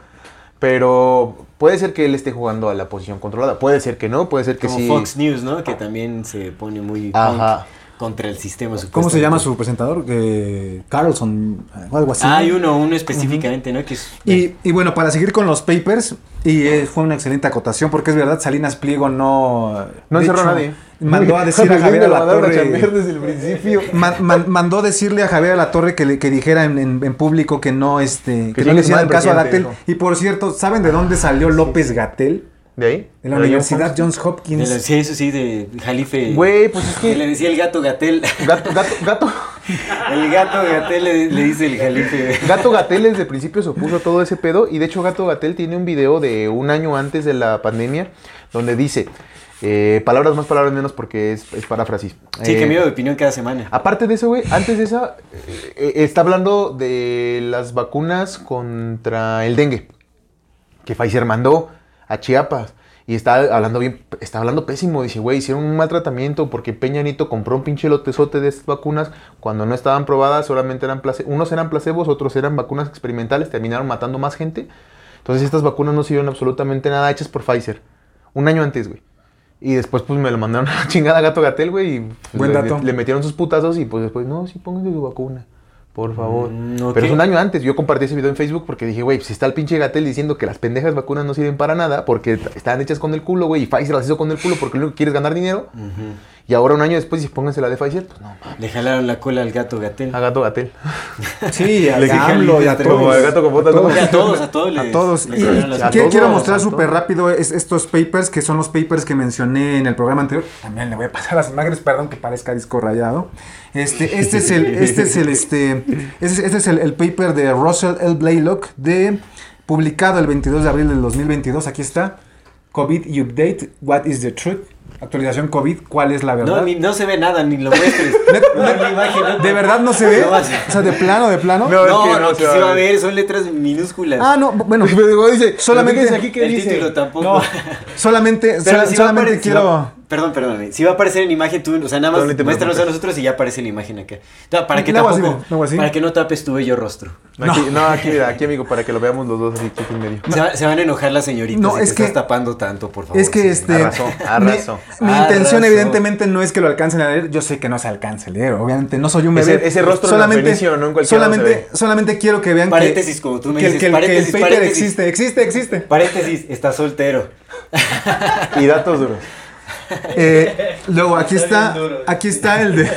Speaker 1: Pero puede ser que él esté jugando a la posición controlada. Puede ser que no, puede ser que
Speaker 2: Como
Speaker 1: sí.
Speaker 2: Fox News, ¿no? Que también se pone muy
Speaker 1: Ajá.
Speaker 2: Contra el sistema.
Speaker 3: ¿Cómo se llama su presentador? Eh, Carlson, o algo así.
Speaker 2: Ah, hay uno, uno específicamente, ¿no? Que es...
Speaker 3: Y, y bueno, para seguir con los papers, y eh, fue una excelente acotación, porque es verdad, Salinas Pliego no...
Speaker 1: No encerró a nadie.
Speaker 3: Mandó a decir a
Speaker 1: Javier lo
Speaker 3: La
Speaker 1: a
Speaker 3: Torre...
Speaker 1: desde el principio.
Speaker 3: Man- man- mandó decirle a Javier La Torre que, le- que dijera en, en- en público que no, este, que, no
Speaker 1: chingue
Speaker 3: le hicieran caso a Gatel. Y por cierto, ¿saben de dónde salió López Gatel?
Speaker 1: ¿De ahí?
Speaker 3: De la
Speaker 1: ¿De
Speaker 3: Universidad
Speaker 1: Johns
Speaker 3: Hopkins.
Speaker 2: de la- sí, eso sí, de Jalife.
Speaker 1: Güey, pues es que-
Speaker 2: Que le decía el gato Gatel.
Speaker 1: Gato, gato, gato.
Speaker 2: el gato Gatel le, le dice el Jalife.
Speaker 1: Gato Gatel desde el principio se opuso a todo ese pedo y de hecho Gato Gatel tiene un video de un año antes de la pandemia donde dice, eh, palabras más, palabras menos porque es, es paráfrasis.
Speaker 2: Sí,
Speaker 1: Eh,
Speaker 2: cambio de opinión cada semana.
Speaker 1: Aparte de eso, güey, antes de esa, eh, eh, está hablando de las vacunas contra el dengue que Pfizer mandó a Chiapas. Y está hablando bien, está hablando pésimo. Dice, güey, hicieron un mal tratamiento porque Peña Nieto compró un pinche lotezote de estas vacunas cuando no estaban probadas, solamente eran place unos eran placebos, otros eran vacunas experimentales, terminaron matando más gente. Entonces estas vacunas no sirvieron absolutamente nada hechas por Pfizer. Un año antes, güey. Y después pues me lo mandaron a la chingada Gato Gatel, güey. Y pues,
Speaker 3: Buen
Speaker 1: le,
Speaker 3: dato.
Speaker 1: le metieron sus putazos y pues después, no, sí, pónganse su vacuna. Por favor.
Speaker 2: Mm.
Speaker 1: Pero es un año antes. Yo compartí ese video en Facebook porque dije, güey, si está el pinche Gatel diciendo que las pendejas vacunas no sirven para nada porque están hechas con el culo, güey, y Pfizer las hizo con el culo porque lo único que quiere es ganar dinero. Y ahora un año después, si pónganse la de Pfizer, pues no, mames.
Speaker 2: Le jalaron la cola al gato Gatel.
Speaker 1: A Gato Gatel.
Speaker 3: Sí, a
Speaker 2: Le
Speaker 3: AMLO y a todos.
Speaker 1: Como el gato con botas,
Speaker 3: todos.
Speaker 1: ¿no?
Speaker 2: A todos, a todos les.
Speaker 3: A todos.
Speaker 2: les
Speaker 3: Y,
Speaker 1: a
Speaker 2: colas.
Speaker 3: quiero
Speaker 1: todos,
Speaker 3: mostrar
Speaker 1: a
Speaker 3: súper
Speaker 1: todos.
Speaker 3: rápido es- estos papers, que son los papers que mencioné en el programa anterior. También le voy a pasar las imágenes, perdón que parezca disco rayado. Este, este es el, este es el, este, este, este es el, el paper de Russell L. Blaylock, de, publicado el 22 de abril del 2022. Aquí está. COVID update. What is the truth? Actualización COVID. ¿Cuál es la verdad?
Speaker 2: No, ni- no se ve nada, ni lo muestres.
Speaker 3: Net-
Speaker 2: No,
Speaker 3: net-
Speaker 2: ni imagen, no.
Speaker 3: ¿De verdad no se ve? O sea, de plano, de plano.
Speaker 1: No, es
Speaker 2: No,
Speaker 1: que
Speaker 2: no, que
Speaker 1: se va a ver.
Speaker 2: son letras minúsculas.
Speaker 3: Ah, no, bueno.
Speaker 1: Dice,
Speaker 3: Solamente-
Speaker 1: fíjense aquí que
Speaker 2: el
Speaker 1: dice.
Speaker 2: título tampoco.
Speaker 3: No, solamente,
Speaker 2: Pero
Speaker 3: solamente quiero.
Speaker 2: Perdón, perdón. Si va a aparecer en imagen tú, o sea, nada más
Speaker 1: No,
Speaker 2: muéstranos a nosotros y ya aparece la imagen acá. No, para que
Speaker 3: así,
Speaker 2: tampoco, para que no tapes tu bello rostro.
Speaker 1: Aquí, no, aquí, mira, aquí, amigo, para que lo veamos los dos así, aquí en medio.
Speaker 2: Se, va- se van a enojar las señoritas
Speaker 3: No,
Speaker 2: si
Speaker 3: es
Speaker 2: te
Speaker 3: que-
Speaker 2: estás tapando tanto, por favor.
Speaker 3: Es que
Speaker 2: sí.
Speaker 3: este.
Speaker 1: Arrasó, arrasó.
Speaker 3: Mi, mi
Speaker 2: Arrasó.
Speaker 3: intención, evidentemente, no es que lo alcancen a leer. Yo sé que no se alcance a leer. Obviamente, no soy un bebé.
Speaker 1: Ese- ese rostro
Speaker 3: solamente,
Speaker 1: ¿no? En cualquier
Speaker 3: solamente, solamente quiero que vean
Speaker 2: Paréntesis,
Speaker 3: que,
Speaker 2: como tú me
Speaker 3: que,
Speaker 2: dices,
Speaker 3: que el- que
Speaker 2: paréntesis,
Speaker 3: el paper
Speaker 2: paréntesis.
Speaker 3: existe, existe, existe.
Speaker 2: Paréntesis, está soltero.
Speaker 1: Y datos duros.
Speaker 3: Eh, luego, aquí
Speaker 4: Está
Speaker 3: aquí está el de,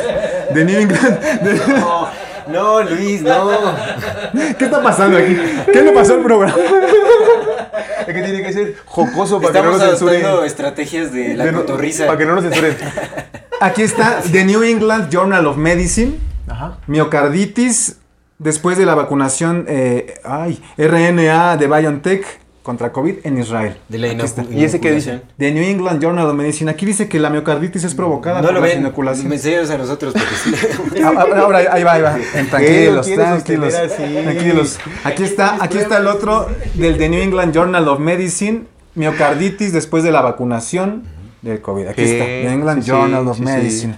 Speaker 3: de New England. de-
Speaker 2: No, No, Luis, no.
Speaker 3: ¿Qué está pasando aquí? ¿Qué le pasó al programa?
Speaker 1: Es que tiene que ser jocoso para que no
Speaker 2: Estamos
Speaker 1: nos censuren.
Speaker 2: adoptando estrategias de la
Speaker 1: De no-
Speaker 2: cotorriza.
Speaker 1: Para que no nos censuren.
Speaker 3: Aquí está The New England Journal of Medicine.
Speaker 1: Ajá.
Speaker 3: Miocarditis después de la vacunación eh, ay, RNA de BioNTech contra COVID en Israel.
Speaker 2: De la
Speaker 1: ¿Y ese qué dice?
Speaker 3: The New England Journal of Medicine. Aquí dice que la miocarditis es provocada
Speaker 2: No
Speaker 3: por
Speaker 2: lo
Speaker 3: las
Speaker 2: ven.
Speaker 3: inoculaciones.
Speaker 2: Me enseñas a nosotros porque sí.
Speaker 3: Ah, ah, Ahora ahí va, ahí va. Tranquilos,
Speaker 1: ¿Lo quieres
Speaker 3: tranquilos. Tranquilos. Aquí está, aquí está el otro del The New England Journal of Medicine. Miocarditis después de la vacunación del COVID. Aquí está. New England Journal of. Medicine.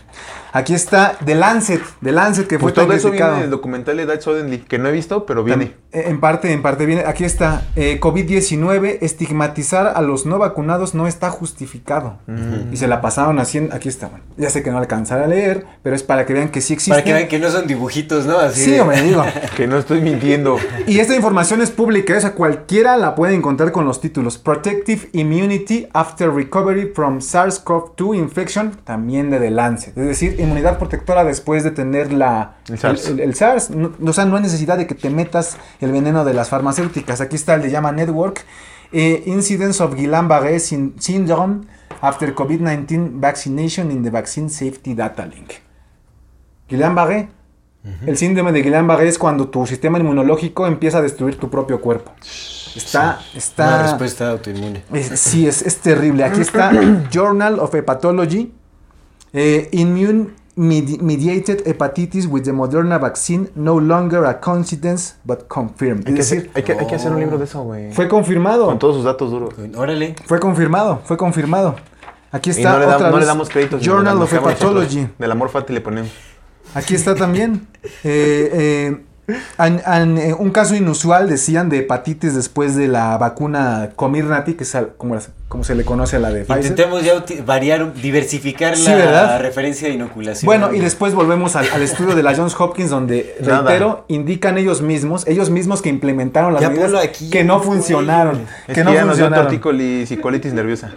Speaker 3: Aquí está The Lancet. The Lancet que fue
Speaker 1: Pues
Speaker 3: tan
Speaker 1: todo eso
Speaker 3: criticado.
Speaker 1: viene del documental de Dad Suddenly, que no he visto, pero viene.
Speaker 3: Eh, En parte, en parte viene. Aquí está. eh, COVID-19, estigmatizar a los no vacunados no está justificado. Y se la pasaron así. en- aquí está. bueno, ya sé que no alcanzaré a leer, pero es para que vean que sí existe.
Speaker 2: Para que vean que no son dibujitos, ¿no? Así
Speaker 3: Sí,
Speaker 2: de-
Speaker 3: hombre, digo.
Speaker 1: Que no estoy mintiendo.
Speaker 3: Y esta información es pública, esa cualquiera la puede encontrar con los títulos Protective Immunity After Recovery from SARS-CoV-2 Infection, también de The Lancet. Es decir, inmunidad protectora después de tener la,
Speaker 1: El SARS.
Speaker 3: el- el SARS. No- o sea, no hay necesidad de que te metas el veneno de las farmacéuticas. Aquí está el de llama Network. eh, Incidence of Guillain-Barré syn- Syndrome After COVID-19 Vaccination in the Vaccine Safety Data Link. Guillain-Barré. El síndrome de Guillain-Barré es cuando tu sistema inmunológico empieza a destruir tu propio cuerpo. Está,
Speaker 2: Una
Speaker 3: está,
Speaker 2: respuesta autoinmune.
Speaker 3: es- sí, es, es terrible. Aquí está Journal of Hepatology. Eh, immune medi- mediated hepatitis with the Moderna vaccine no longer a coincidence but confirmed.
Speaker 1: Hay
Speaker 3: Es
Speaker 1: que,
Speaker 3: decir,
Speaker 1: hacer, hay, que, hay que hacer un libro de eso, güey.
Speaker 3: fue confirmado.
Speaker 1: Con todos sus datos duros.
Speaker 2: Órale.
Speaker 3: Fue confirmado, fue confirmado. Aquí
Speaker 1: Y
Speaker 3: está
Speaker 1: no le,
Speaker 3: otra
Speaker 1: no le damos créditos.
Speaker 3: Journal of. Hepatology.
Speaker 1: Del amor fati le ponemos.
Speaker 3: Aquí está también. Eh, eh, an- an- eh, un caso inusual, decían, de hepatitis después de la vacuna Comirnaty, que es al- como, las- como se le conoce a la de Pfizer.
Speaker 2: Intentemos ya variar, diversificar
Speaker 3: Sí,
Speaker 2: la
Speaker 3: ¿verdad?
Speaker 2: referencia de inoculación.
Speaker 3: Bueno, y después volvemos al, al estudio de la Johns Hopkins, donde,
Speaker 1: Nada.
Speaker 3: reitero, indican ellos mismos, ellos mismos que implementaron las
Speaker 2: Ya
Speaker 3: medidas
Speaker 2: aquí,
Speaker 3: que no funcionaron.
Speaker 1: Es
Speaker 3: que
Speaker 1: que
Speaker 3: no
Speaker 1: ya nos dio
Speaker 3: funcionaron.
Speaker 1: tortícolis y colitis nerviosa.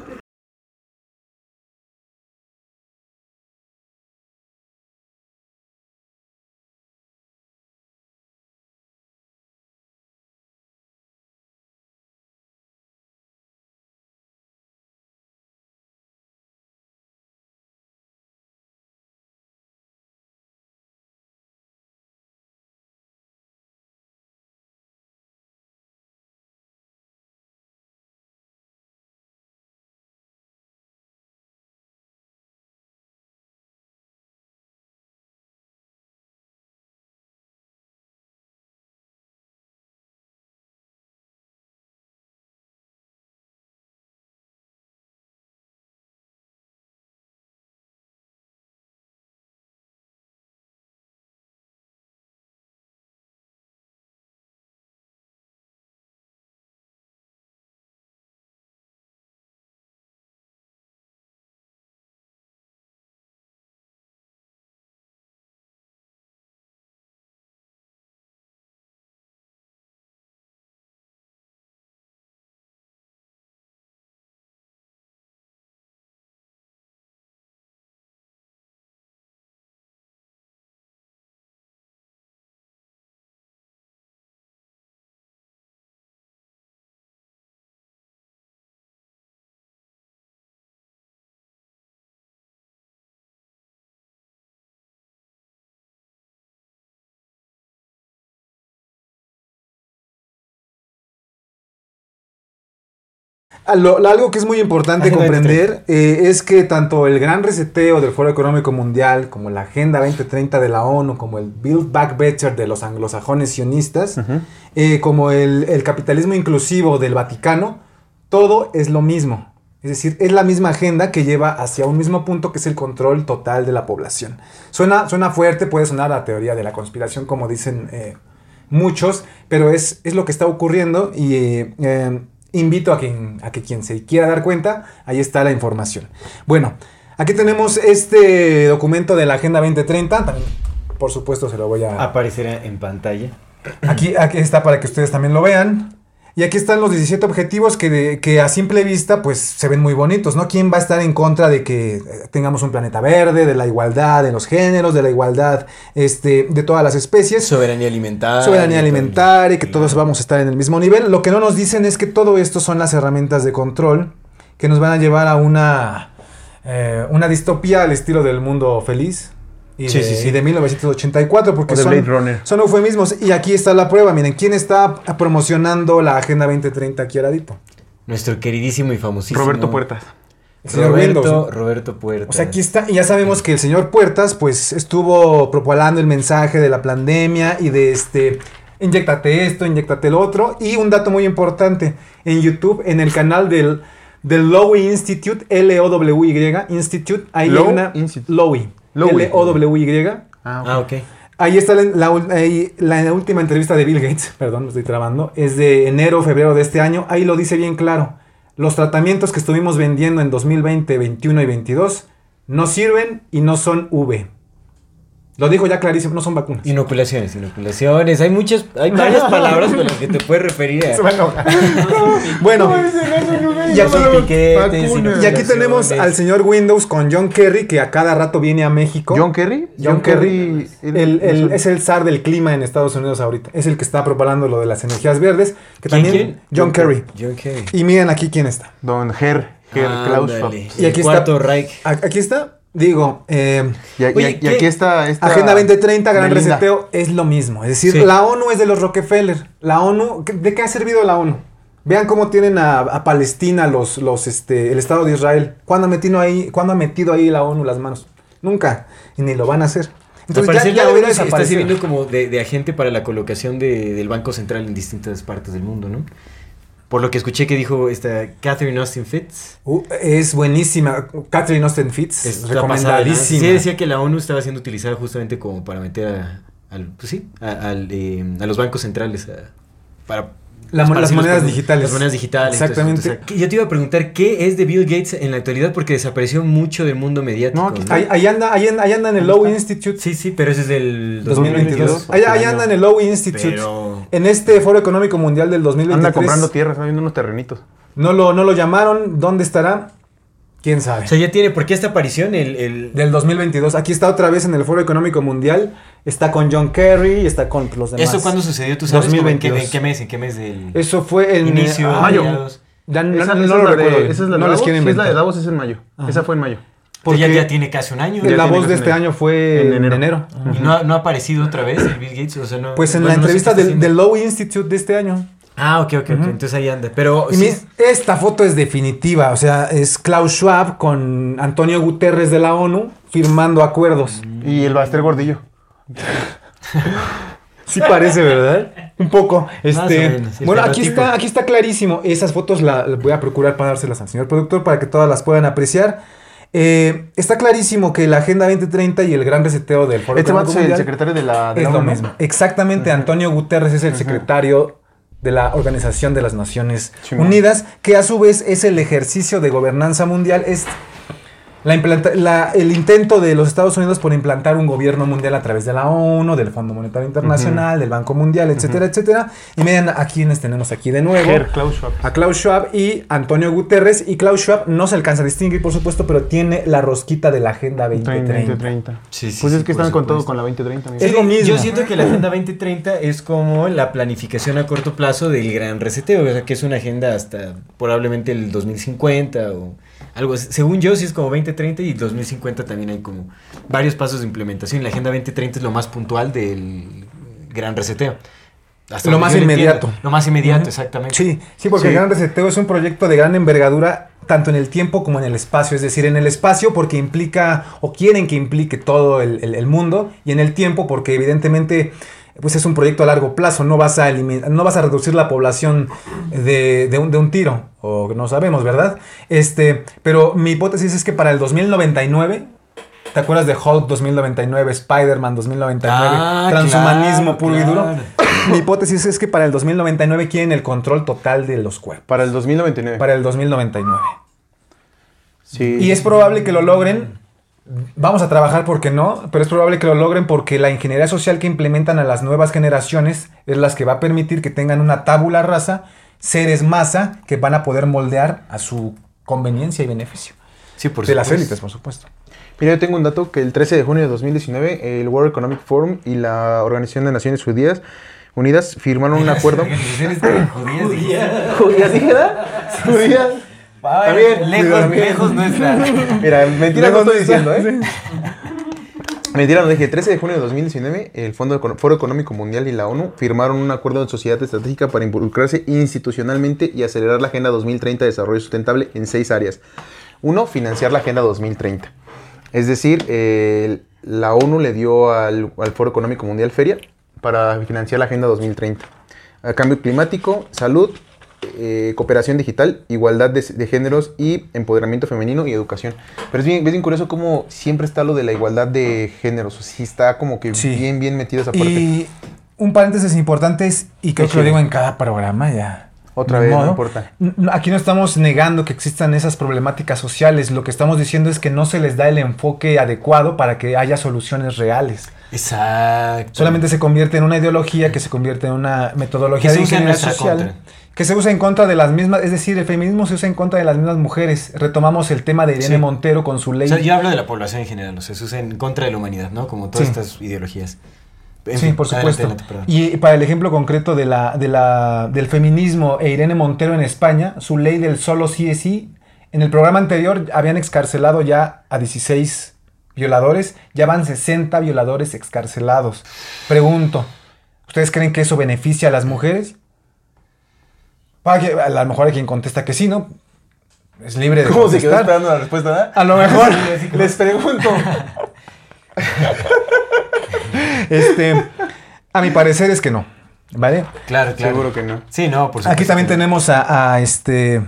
Speaker 3: Lo- lo- algo que es muy importante
Speaker 2: Agenda
Speaker 3: comprender eh, es que tanto el gran reseteo del Foro Económico Mundial, como la Agenda 2030 de la ONU, como el Build Back Better de los anglosajones sionistas, eh, como el, el capitalismo inclusivo del Vaticano, todo es lo mismo. Es decir, es la misma agenda que lleva hacia un mismo punto que es el control total de la población. Suena, suena fuerte, puede sonar a teoría de la conspiración, como dicen eh, muchos, pero es, es lo que está ocurriendo y eh, invito a, quien, a que quien se quiera dar cuenta, ahí está la información. Bueno, aquí tenemos este documento de la Agenda 2030, también por supuesto se lo voy a...
Speaker 2: Aparecerá en pantalla.
Speaker 3: Aquí, aquí está para que ustedes también lo vean. Y aquí están los 17 objetivos que, de- que a simple vista pues se ven muy bonitos, ¿no? ¿Quién va a estar en contra de que eh, tengamos un planeta verde, de la igualdad de los géneros, de la igualdad este, de todas las especies?
Speaker 2: Soberanía alimentaria.
Speaker 3: soberanía alimentaria y que todos vamos a estar en el mismo nivel. Lo que no nos dicen es que todo esto son las herramientas de control que nos van a llevar a una, eh, una distopía al estilo del mundo feliz. Y,
Speaker 2: Sí,
Speaker 3: de,
Speaker 2: sí, sí.
Speaker 3: y de 1984, porque son,
Speaker 1: Blade Runner.
Speaker 3: son eufemismos. Y aquí está la prueba. Miren, ¿quién está promocionando la Agenda 2030 aquí al ladito?
Speaker 2: Nuestro queridísimo y famosísimo.
Speaker 1: Roberto Puertas.
Speaker 3: El señor
Speaker 2: Roberto,
Speaker 3: Windows.
Speaker 2: Roberto Puerta.
Speaker 3: O sea, aquí está, y ya sabemos que el señor Puertas, pues, estuvo propalando el mensaje de la pandemia y de este, inyectate esto, inyectate lo otro. Y un dato muy importante, en YouTube, en el canal del, del Lowy Institute, L-O-W-Y, Institute, ahí
Speaker 1: Low
Speaker 3: hay una,
Speaker 1: Institute.
Speaker 3: Lowy,
Speaker 1: Lowy.
Speaker 3: L-O-W-Y.
Speaker 1: Ah, ok.
Speaker 2: Ah, ok.
Speaker 3: Ahí está la, la ul- ahí la última entrevista de Bill Gates, perdón, me estoy trabando, es de enero, febrero de este año. Ahí lo dice bien claro. Los tratamientos que estuvimos vendiendo en 2020, 21 y 22 no sirven y no son V. Lo dijo ya clarísimo, no son vacunas.
Speaker 2: Inoculaciones, inoculaciones. Hay muchas, hay varias palabras con las que te puedes referir a.
Speaker 3: Se va a enojar. bueno, y aquí, y aquí tenemos al señor Windows con John Kerry, que a cada rato viene a México.
Speaker 1: John Kerry.
Speaker 3: John Kerry el- el- es el zar del clima en Estados Unidos ahorita. Es el que está propagando lo de las energías verdes. Que
Speaker 2: ¿Quién,
Speaker 3: también
Speaker 2: quién?
Speaker 3: John Kerry.
Speaker 2: John Kerry.
Speaker 3: Y miren aquí quién está.
Speaker 1: Don Ger, Ger Klaus.
Speaker 2: Ándale.
Speaker 3: Y aquí
Speaker 2: El cuarto
Speaker 3: está.
Speaker 2: Reich.
Speaker 3: Aquí está. Digo, eh,
Speaker 1: Y, y-
Speaker 2: Oye,
Speaker 1: y
Speaker 2: ¿qué?
Speaker 1: aquí está esta
Speaker 3: Agenda 2030, Gran
Speaker 1: Belinda.
Speaker 3: Reseteo, es lo mismo. Es decir,
Speaker 2: Sí.
Speaker 3: la ONU es de los Rockefeller. La ONU, ¿qué- ¿de qué ha servido la ONU? Vean cómo tienen a, a Palestina, los, los, este, el Estado de Israel. ¿Cuándo ha, metido ahí, ¿Cuándo ha metido ahí la ONU las manos? Nunca. Y ni lo van a hacer. Entonces
Speaker 2: parecer
Speaker 3: ya, ya
Speaker 2: la ONU está sirviendo como de, de agente para la colocación de- del Banco Central en distintas partes del mundo, ¿no? Por lo que escuché que dijo esta Catherine Austin Fitz.
Speaker 3: Uh, es buenísima. Catherine Austin Fitz.
Speaker 2: ¿no?
Speaker 3: recomendadísima.
Speaker 2: Sí, decía que la ONU estaba siendo utilizada justamente como para meter a, al, pues sí, a, al, eh, a los bancos centrales a- para...
Speaker 3: La- las
Speaker 2: los
Speaker 3: monedas digitales.
Speaker 2: Las monedas digitales.
Speaker 3: Exactamente.
Speaker 2: entonces, yo te iba a preguntar, ¿qué es de Bill Gates en la actualidad? Porque desapareció mucho del mundo mediático.
Speaker 1: No, aquí está.
Speaker 3: Ahí, ahí anda, ahí, anda- ahí anda en el Lowy Institute.
Speaker 2: Sí, sí, pero ese es del
Speaker 3: 2022.
Speaker 1: 2022.
Speaker 3: Ahí, ahí anda en el Lowy Institute.
Speaker 2: Pero...
Speaker 3: En este Foro Económico Mundial del 2023.
Speaker 1: Anda comprando tierras, está viendo unos terrenitos.
Speaker 3: No lo, no lo llamaron. ¿Dónde estará? ¿Quién sabe?
Speaker 2: O sea, ya tiene, ¿por qué esta aparición? El, el-
Speaker 3: Del 2022. Aquí está otra vez en el Foro Económico Mundial. Está con John Kerry y está con los demás.
Speaker 2: ¿Eso cuándo sucedió? ¿Tú sabes?
Speaker 3: 2022.
Speaker 2: ¿En qué, en qué mes? ¿En qué mes del
Speaker 3: Eso fue en
Speaker 2: inicio?
Speaker 3: ah,
Speaker 1: mayo.
Speaker 2: mediados?
Speaker 3: Ya no,
Speaker 1: Esa,
Speaker 3: no
Speaker 1: esa
Speaker 3: lo
Speaker 1: es la
Speaker 3: recuerdo.
Speaker 1: de, esa es la de
Speaker 3: no les
Speaker 1: Davos.
Speaker 3: quiero
Speaker 1: Sí, es la de
Speaker 3: inventar.
Speaker 1: Davos, es en mayo. Esa fue en mayo.
Speaker 2: Porque ya, tiene casi un año.
Speaker 1: Ya
Speaker 3: La voz de este
Speaker 1: año.
Speaker 3: fue
Speaker 1: En
Speaker 3: en
Speaker 1: enero.
Speaker 2: ¿Y no ha, no ha aparecido otra vez el Bill Gates? O sea, no,
Speaker 3: Pues en
Speaker 2: bueno,
Speaker 3: la
Speaker 2: no sé
Speaker 3: entrevista del, del Lowy Institute de este año.
Speaker 2: Ah, ok, ok, ok. Entonces ahí anda. Pero
Speaker 3: Y
Speaker 2: sí,
Speaker 3: mi- esta foto es definitiva, o sea, es Klaus Schwab con Antonio Guterres de la ONU firmando acuerdos.
Speaker 1: Y el Baster Gordillo.
Speaker 3: Sí parece, ¿verdad? Un poco. Este,
Speaker 2: menos,
Speaker 3: bueno, aquí está, aquí está clarísimo. Esas fotos las voy a procurar pasárselas al señor productor para que todas las puedan apreciar. Eh, está clarísimo que la Agenda 2030 y el gran reseteo del Foro
Speaker 1: Este va a
Speaker 3: Económico
Speaker 1: ser el secretario de la. de
Speaker 3: es
Speaker 1: la
Speaker 3: lo mismo. Exactamente, Antonio Guterres es el secretario de la Organización de las Naciones. Unidas, que a su vez es el ejercicio de gobernanza mundial, es la implanta- la- el intento de los Estados Unidos por implantar un gobierno mundial a través de la ONU, del Fondo Monetario Internacional, del Banco Mundial, etcétera, etcétera. Y miren a quienes tenemos aquí de nuevo.
Speaker 1: Ger Klaus Schwab.
Speaker 3: A Klaus Schwab y Antonio Guterres. Y Klaus Schwab no se alcanza a distinguir, por supuesto, pero tiene la rosquita de la Agenda 2030.
Speaker 1: 2030.
Speaker 2: Sí, sí,
Speaker 1: pues
Speaker 2: sí,
Speaker 1: es que están con todo con la 2030. mira.
Speaker 3: Es lo mismo.
Speaker 2: Yo siento que la Agenda 2030 es como la planificación a corto plazo del gran reseteo, o sea, que es una agenda hasta probablemente el 2050 o algo. Según yo, sí es como 2030 y 2050 también hay como varios pasos de implementación. La Agenda 2030 es lo más puntual del gran reseteo. Hasta
Speaker 3: Lo más inmediato.
Speaker 2: entiendo. Lo más inmediato, exactamente.
Speaker 3: Sí, sí, porque
Speaker 1: Sí.
Speaker 3: el Gran Reseteo es un proyecto de gran envergadura, tanto en el tiempo como en el espacio. Es decir, en el espacio porque implica, o quieren que implique todo el, el- el mundo, y en el tiempo porque evidentemente pues es un proyecto a largo plazo. No vas a, no vas a reducir la población de, de un, de un tiro, o no sabemos, ¿verdad? Este, pero mi hipótesis es que para el 2099... ¿Te acuerdas de Hulk 2099, Spider-Man 2099,
Speaker 2: Ah,
Speaker 3: transhumanismo
Speaker 2: claro,
Speaker 3: puro y
Speaker 2: claro.
Speaker 3: duro? Mi hipótesis es que para el 2099 quieren el control total de los cuerpos.
Speaker 1: Para el 2099.
Speaker 3: Para el 2099.
Speaker 1: Sí.
Speaker 3: Y es probable que lo logren. Vamos a trabajar porque no, pero es probable que lo logren porque la ingeniería social que implementan a las nuevas generaciones es las que va a permitir que tengan una tabula rasa seres masa que van a poder moldear a su conveniencia y beneficio.
Speaker 2: Sí, por
Speaker 3: de las élites, por supuesto.
Speaker 1: Mira, yo tengo un dato que el 13 de junio de 2019 el World Economic Forum y la Organización de Naciones Judías Unidas firmaron un acuerdo. ¿Judías dije, ¿verdad? También,
Speaker 2: lejos, lejos no está.
Speaker 1: Mira, mentira no estoy diciendo, ¿eh? Mentira, no dije. 13 de junio de 2019, el Fondo Foro Económico Mundial y la ONU firmaron un acuerdo de sociedad estratégica para involucrarse institucionalmente y acelerar la Agenda 2030 de Desarrollo Sustentable en seis áreas. Uno, financiar la Agenda 2030. Es decir, eh, la ONU le dio al, al Foro Económico Mundial feria para financiar la Agenda 2030. A cambio climático, salud, eh, cooperación digital, igualdad de, de géneros y empoderamiento femenino y educación. Pero es bien, es bien curioso cómo siempre está lo de la igualdad de géneros. O sí está como que
Speaker 3: Sí.
Speaker 1: bien, bien metido esa parte.
Speaker 3: Y un paréntesis importante es, y creo
Speaker 1: Qué
Speaker 3: que lo digo en cada programa ya.
Speaker 1: Otra vez, no importa.
Speaker 3: Aquí no estamos negando que existan esas problemáticas sociales. Lo que estamos diciendo es que no se les da el enfoque adecuado para que haya soluciones reales.
Speaker 2: Exacto.
Speaker 3: Solamente se convierte en una ideología que se convierte en una metodología
Speaker 2: Que
Speaker 3: de ingeniería social.
Speaker 2: contra.
Speaker 3: Que se usa en contra de las mismas, es decir, el feminismo se usa en contra de las mismas mujeres. Retomamos el tema de Irene
Speaker 2: Sí.
Speaker 3: Montero con su ley.
Speaker 2: O sea, yo hablo de la población en general, o sea, se usa en contra de la humanidad, ¿no? Como todas
Speaker 3: Sí.
Speaker 2: estas ideologías. En
Speaker 3: Sí,
Speaker 2: fin,
Speaker 3: por supuesto.
Speaker 2: adelante,
Speaker 3: y para el ejemplo concreto de la, de la, del feminismo e Irene Montero en España, su ley del solo sí es sí, en el programa anterior habían excarcelado ya a 16 violadores, ya van 60 violadores excarcelados. Pregunto, ¿ustedes creen que eso beneficia a las mujeres? Para que- a lo mejor hay quien contesta que sí, ¿no? Es libre de
Speaker 1: ¿Cómo se quedó
Speaker 3: contestar.
Speaker 1: esperando la respuesta? verdad?
Speaker 3: A lo mejor.
Speaker 1: Les pregunto.
Speaker 3: este, a mi parecer es que no, ¿vale?
Speaker 2: Claro, claro.
Speaker 1: Seguro que no.
Speaker 2: Sí, no, por supuesto.
Speaker 3: Aquí también tenemos a, a este.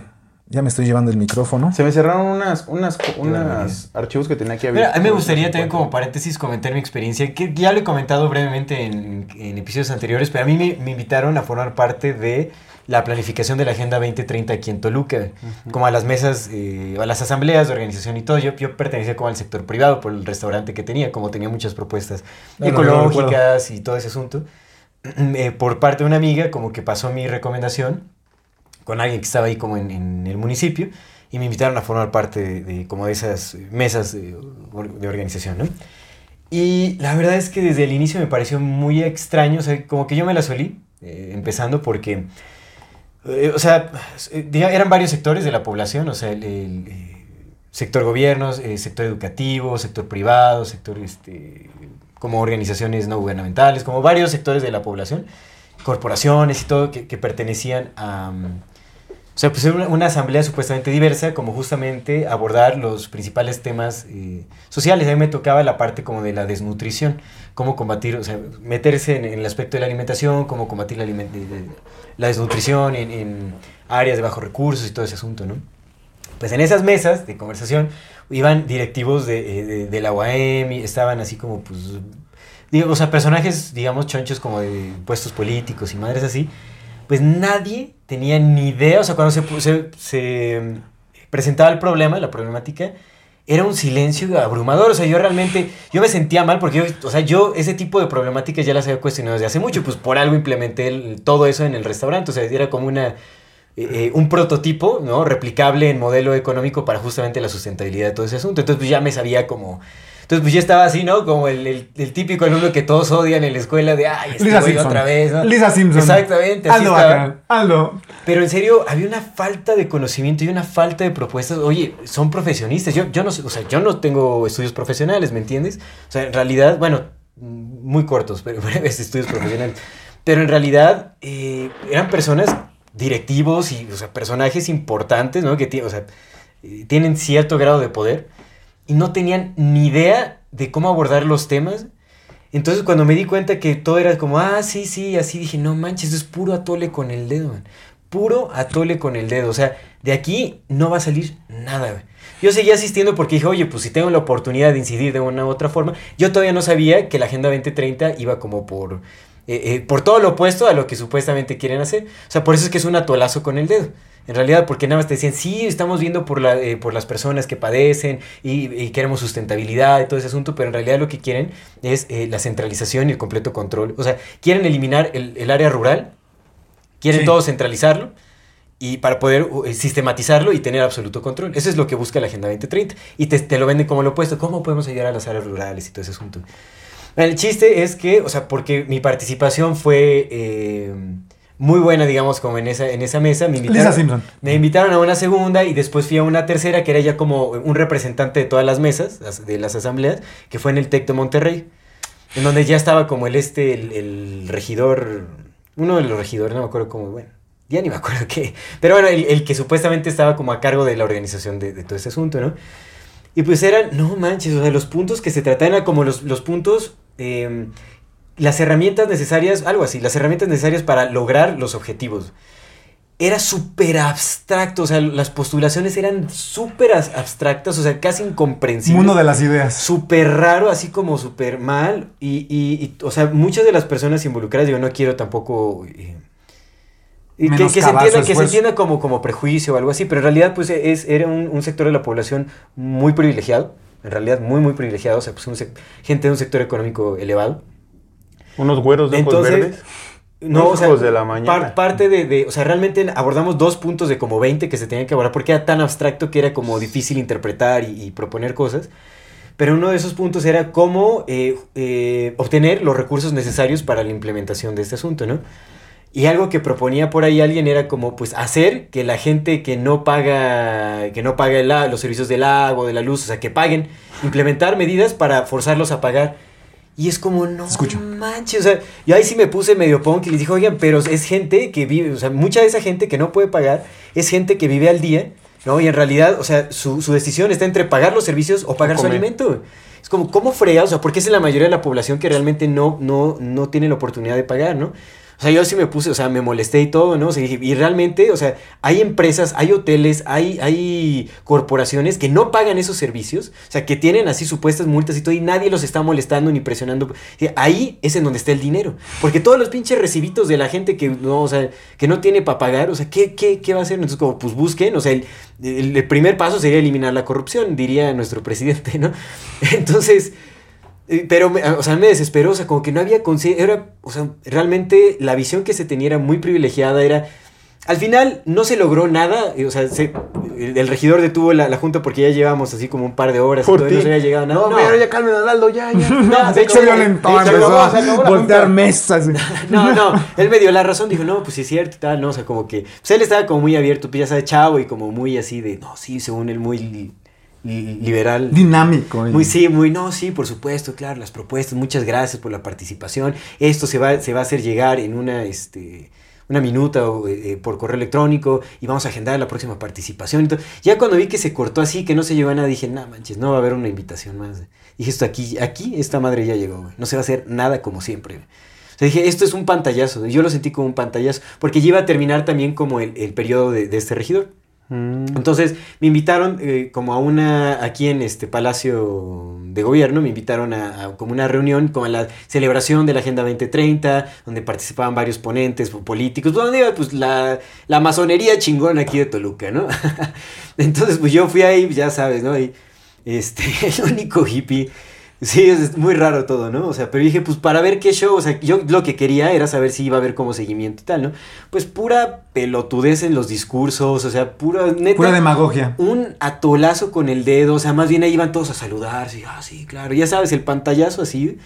Speaker 3: Ya me estoy llevando el micrófono.
Speaker 1: Se me cerraron unas, unas, unas archivos que tenía aquí abiertos.
Speaker 2: a mí me gustaría también como paréntesis comentar mi experiencia, que ya lo he comentado brevemente en, en episodios anteriores, pero a mí me, me invitaron a formar parte de la planificación de la Agenda 2030 aquí en Toluca, como a las mesas, eh, a las asambleas de organización y todo. Yo, yo pertenecía como al sector privado por el restaurante que tenía, como tenía muchas propuestas
Speaker 3: No, no, no
Speaker 2: ecológicas y todo ese asunto. Eh, por parte de una amiga, como que pasó mi recomendación con alguien que estaba ahí como en, en el municipio y me invitaron a formar parte de, de como de esas mesas de, de organización, ¿no? Y la verdad es que desde el inicio me pareció muy extraño, o sea, como que yo me la solí, eh, empezando porque, o sea, eh, eran varios sectores de la población, o sea, el, eh, sector gobiernos, eh, sector educativo, sector privado, sector, este, como organizaciones no gubernamentales, como varios sectores de la población, corporaciones y todo que, que pertenecían a... o sea, pues era una, una asamblea supuestamente diversa, como justamente abordar los principales temas eh, sociales. A mí me tocaba la parte como de la desnutrición, cómo combatir, o sea, meterse en, el aspecto de la alimentación, cómo combatir la, la desnutrición en, en áreas de bajos recursos y todo ese asunto, ¿no? Pues en esas mesas de conversación iban directivos de, eh, de la UAM, y estaban así como, pues, digo, o sea, personajes, digamos, chonchos como de puestos políticos y madres así, pues nadie tenía ni idea, o sea, cuando se, se, mm, presentaba el problema, la problemática, era un silencio abrumador, o sea, yo realmente, yo me sentía mal porque yo, o sea, yo ese tipo de problemáticas ya las había cuestionado desde hace mucho, pues por algo implementé todo eso en el restaurante, o sea, era como una, eh, eh, un prototipo, ¿no? Replicable en modelo económico para justamente la sustentabilidad de todo ese asunto, entonces pues ya me sabía como... Entonces, pues yo estaba así, ¿no? Como el, el- el típico alumno que todos odian en la escuela de, ay, este
Speaker 3: Lisa Simpson.
Speaker 2: otra vez, ¿no?
Speaker 3: Lisa Simpson.
Speaker 2: Exactamente, así
Speaker 3: Aldo. Bacán. Aldo.
Speaker 2: Pero en serio, había una falta de conocimiento y una falta de propuestas. Oye, son profesionistas. Yo, yo no sé, o sea, yo no tengo estudios profesionales, ¿me entiendes? O sea, en realidad, bueno, muy cortos, pero breves estudios profesionales. Pero en realidad eh, eran personas directivos y, o sea, personajes importantes, ¿no? Que o sea, eh, tienen cierto grado de poder y no tenían ni idea de cómo abordar los temas. Entonces cuando me di cuenta que todo era como, ah, sí, sí, así dije, no manches, es puro atole con el dedo. Puro atole con el dedo. O sea, de aquí no va a salir nada. Yo seguía asistiendo porque dije, oye, pues si tengo la oportunidad de incidir de una u otra forma. Yo todavía no sabía que la Agenda 2030 iba como por, eh, eh, por todo lo opuesto a lo que supuestamente quieren hacer. O sea, por eso es que es un atolazo con el dedo. En realidad, porque nada más te decían, sí, estamos viendo por, la, eh, por las personas que padecen y, y queremos sustentabilidad y todo ese asunto, pero en realidad lo que quieren es eh, la centralización y el completo control. O sea, quieren eliminar el, el área rural, quieren
Speaker 3: Sí.
Speaker 2: todo centralizarlo y para poder uh, sistematizarlo y tener absoluto control. Eso es lo que busca la Agenda 2030. Y te, te lo venden como lo opuesto. ¿Cómo podemos ayudar a las áreas rurales y todo ese asunto? El chiste es que, o sea, porque mi participación fue eh, muy buena, digamos, como en esa, en esa mesa. Me invitaron,
Speaker 3: Lisa Simpson.
Speaker 2: me invitaron a una segunda y después fui a una tercera que era ya como un representante de todas las mesas, de las asambleas, que fue en el TEC de Monterrey, en donde ya estaba como el este, el, el regidor, uno de los regidores, no me acuerdo cómo, bueno, ya ni me acuerdo qué, pero bueno, el, el que supuestamente estaba como a cargo de la organización de, de todo ese asunto, ¿no? Y pues eran, no manches, o sea, los puntos que se trataban eran como los, los puntos, eh, las herramientas necesarias, algo así, las herramientas necesarias para lograr los objetivos. Era súper abstracto, o sea, las postulaciones eran súper as- abstractas, o sea, casi incomprensibles.
Speaker 3: Mundo de las ideas.
Speaker 2: Súper raro, así como súper mal. Y, y- y, o sea, muchas de las personas involucradas, yo no quiero tampoco... eh, que, que se entienda, que se
Speaker 3: esfuerzo.
Speaker 2: entienda como, como prejuicio o algo así, pero en realidad pues es, era un, un sector de la población muy privilegiado, en realidad muy muy privilegiado, o sea, pues un gente de un sector económico elevado.
Speaker 1: Unos güeros de ojos
Speaker 2: Entonces,
Speaker 1: verdes.
Speaker 2: No, o sea,
Speaker 1: de la mañana.
Speaker 2: par- parte de, de- o sea, realmente abordamos dos puntos de como 20 que se tenían que abordar porque era tan abstracto que era como difícil interpretar y, y proponer cosas. Pero uno de esos puntos era cómo eh, eh, obtener los recursos necesarios para la implementación de este asunto, ¿no? Y algo que proponía por ahí alguien era como, pues, hacer que la gente que no paga, que no paga el los servicios del agua, de la luz, o sea, que paguen, implementar medidas para forzarlos a pagar. Y es como, no
Speaker 3: escucho.
Speaker 2: manches, o sea, yo ahí sí me puse medio punk y les dije, oigan, pero es gente que vive, o sea, mucha de esa gente que no puede pagar es gente que vive al día, ¿no? Y en realidad, o sea, su, su decisión está entre pagar los servicios o pagar su alimento. Es como, ¿cómo frega? O sea, porque es la mayoría de la población que realmente no, no, no tiene la oportunidad de pagar, ¿no? O sea, yo sí me puse, o sea, me molesté y todo, ¿no? O sea, y realmente, o sea, hay empresas, hay hoteles, hay, hay corporaciones que no pagan esos servicios, o sea, que tienen así supuestas multas y todo, y nadie los está molestando ni presionando. Ahí es en donde está el dinero. Porque todos los pinches recibitos de la gente que no, o sea, que no tiene para pagar, o sea, ¿qué, qué, qué va a hacer? Entonces, como, pues busquen, o sea, el, el- primer paso sería eliminar la corrupción, diría nuestro presidente, ¿no? Entonces, Pero, me- o sea, me desesperó, o sea, como que no había conciencia, era, o sea, realmente la visión que se tenía era muy privilegiada, era, al final no se logró nada, o sea, se- el, el regidor detuvo la, la junta porque ya llevábamos así como un par de horas y
Speaker 1: ti.
Speaker 2: no se había llegado nada.
Speaker 1: No, pero ya calmen a Aldo, ya, ya.
Speaker 2: No, de hecho,
Speaker 3: violentó,
Speaker 2: no,
Speaker 3: voltear mesas.
Speaker 2: No, no, él me dio la razón, dijo, no, pues sí es cierto y tal, no, o sea, como que, pues él estaba como muy abierto, pues ya sabes, chavo, y como muy así de, no, sí, según él, muy liberal.
Speaker 3: Dinámico. y-
Speaker 2: Muy, sí, muy, no, sí, por supuesto, claro, las propuestas, muchas gracias por la participación. Esto se va, se va a hacer llegar en una, este, una minuta eh, eh, por correo electrónico y vamos a agendar la próxima participación. Entonces, ya cuando vi que se cortó así, que no se llegó a nada, dije, no manches, no va a haber una invitación más. Dije, esto aquí, aquí, esta madre ya llegó, güey. No se va a hacer nada como siempre. güey. O sea, dije, esto es un pantallazo. Yo lo sentí como un pantallazo, porque ya iba a terminar también como el, el periodo de, de este regidor. Entonces me invitaron eh, como a una, aquí en este Palacio de Gobierno, me invitaron a, a como una reunión como a la celebración de la Agenda 2030, donde participaban varios ponentes políticos, donde iba pues la, la masonería chingona aquí de Toluca, ¿no? Entonces pues yo fui ahí, ya sabes, ¿no? Y, este, el único hippie. Sí, es muy raro todo, ¿no? O sea, pero dije, pues para ver qué show, o sea, yo lo que quería era saber si iba a haber como seguimiento y tal, ¿no? Pues pura pelotudez en los discursos, o sea, pura neta.
Speaker 3: Pura demagogia.
Speaker 2: Un atolazo con el dedo, o sea, más bien ahí iban todos a saludar, sí, ah, sí, claro, ya sabes, el pantallazo así.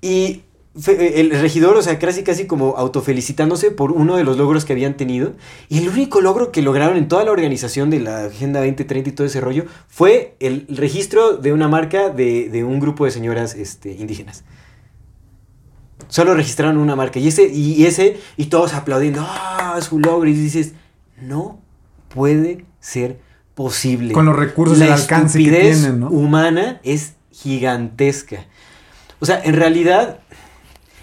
Speaker 2: Y el regidor, o sea, casi casi como autofelicitándose por uno de los logros que habían tenido. Y el único logro que lograron en toda la organización de la Agenda 2030 y todo ese rollo fue el registro de una marca de, de un grupo de señoras este, indígenas. Solo registraron una marca y ese, y ese, y todos aplaudiendo, ah, su logro. Y dices, no puede ser posible.
Speaker 3: Con los recursos y
Speaker 2: La
Speaker 3: el alcance que tienen, ¿no?
Speaker 2: humana es gigantesca. O sea, en realidad,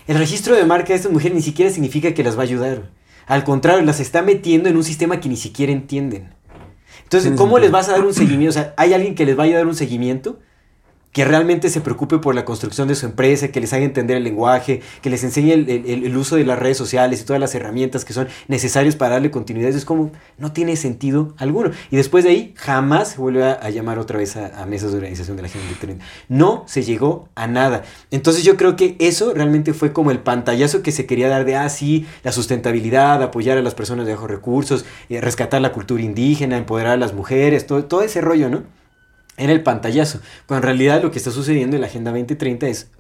Speaker 2: el registro de marca de estas mujeres ni siquiera significa que las va a ayudar. Al contrario, las está metiendo en un sistema que ni siquiera entienden. Entonces, ¿cómo les vas a dar un seguimiento? O sea, ¿hay alguien que les vaya a dar un seguimiento? Que realmente se preocupe por la construcción de su empresa, que les haga entender el lenguaje, que les enseñe el, uso de las redes sociales y todas las herramientas que son necesarias para darle continuidad. Es como, no tiene sentido alguno. Y después de ahí, jamás se vuelve a, llamar otra vez a, mesas de organización de la Agenda 2030. No se llegó a nada. Entonces yo creo que eso realmente fue como el pantallazo que se quería dar de, ah, sí, la sustentabilidad, apoyar a las personas de bajos recursos, eh, rescatar la cultura indígena, empoderar a las mujeres, todo, todo ese rollo, ¿no? Era el pantallazo. Cuando en realidad lo que está sucediendo en la Agenda 2030 es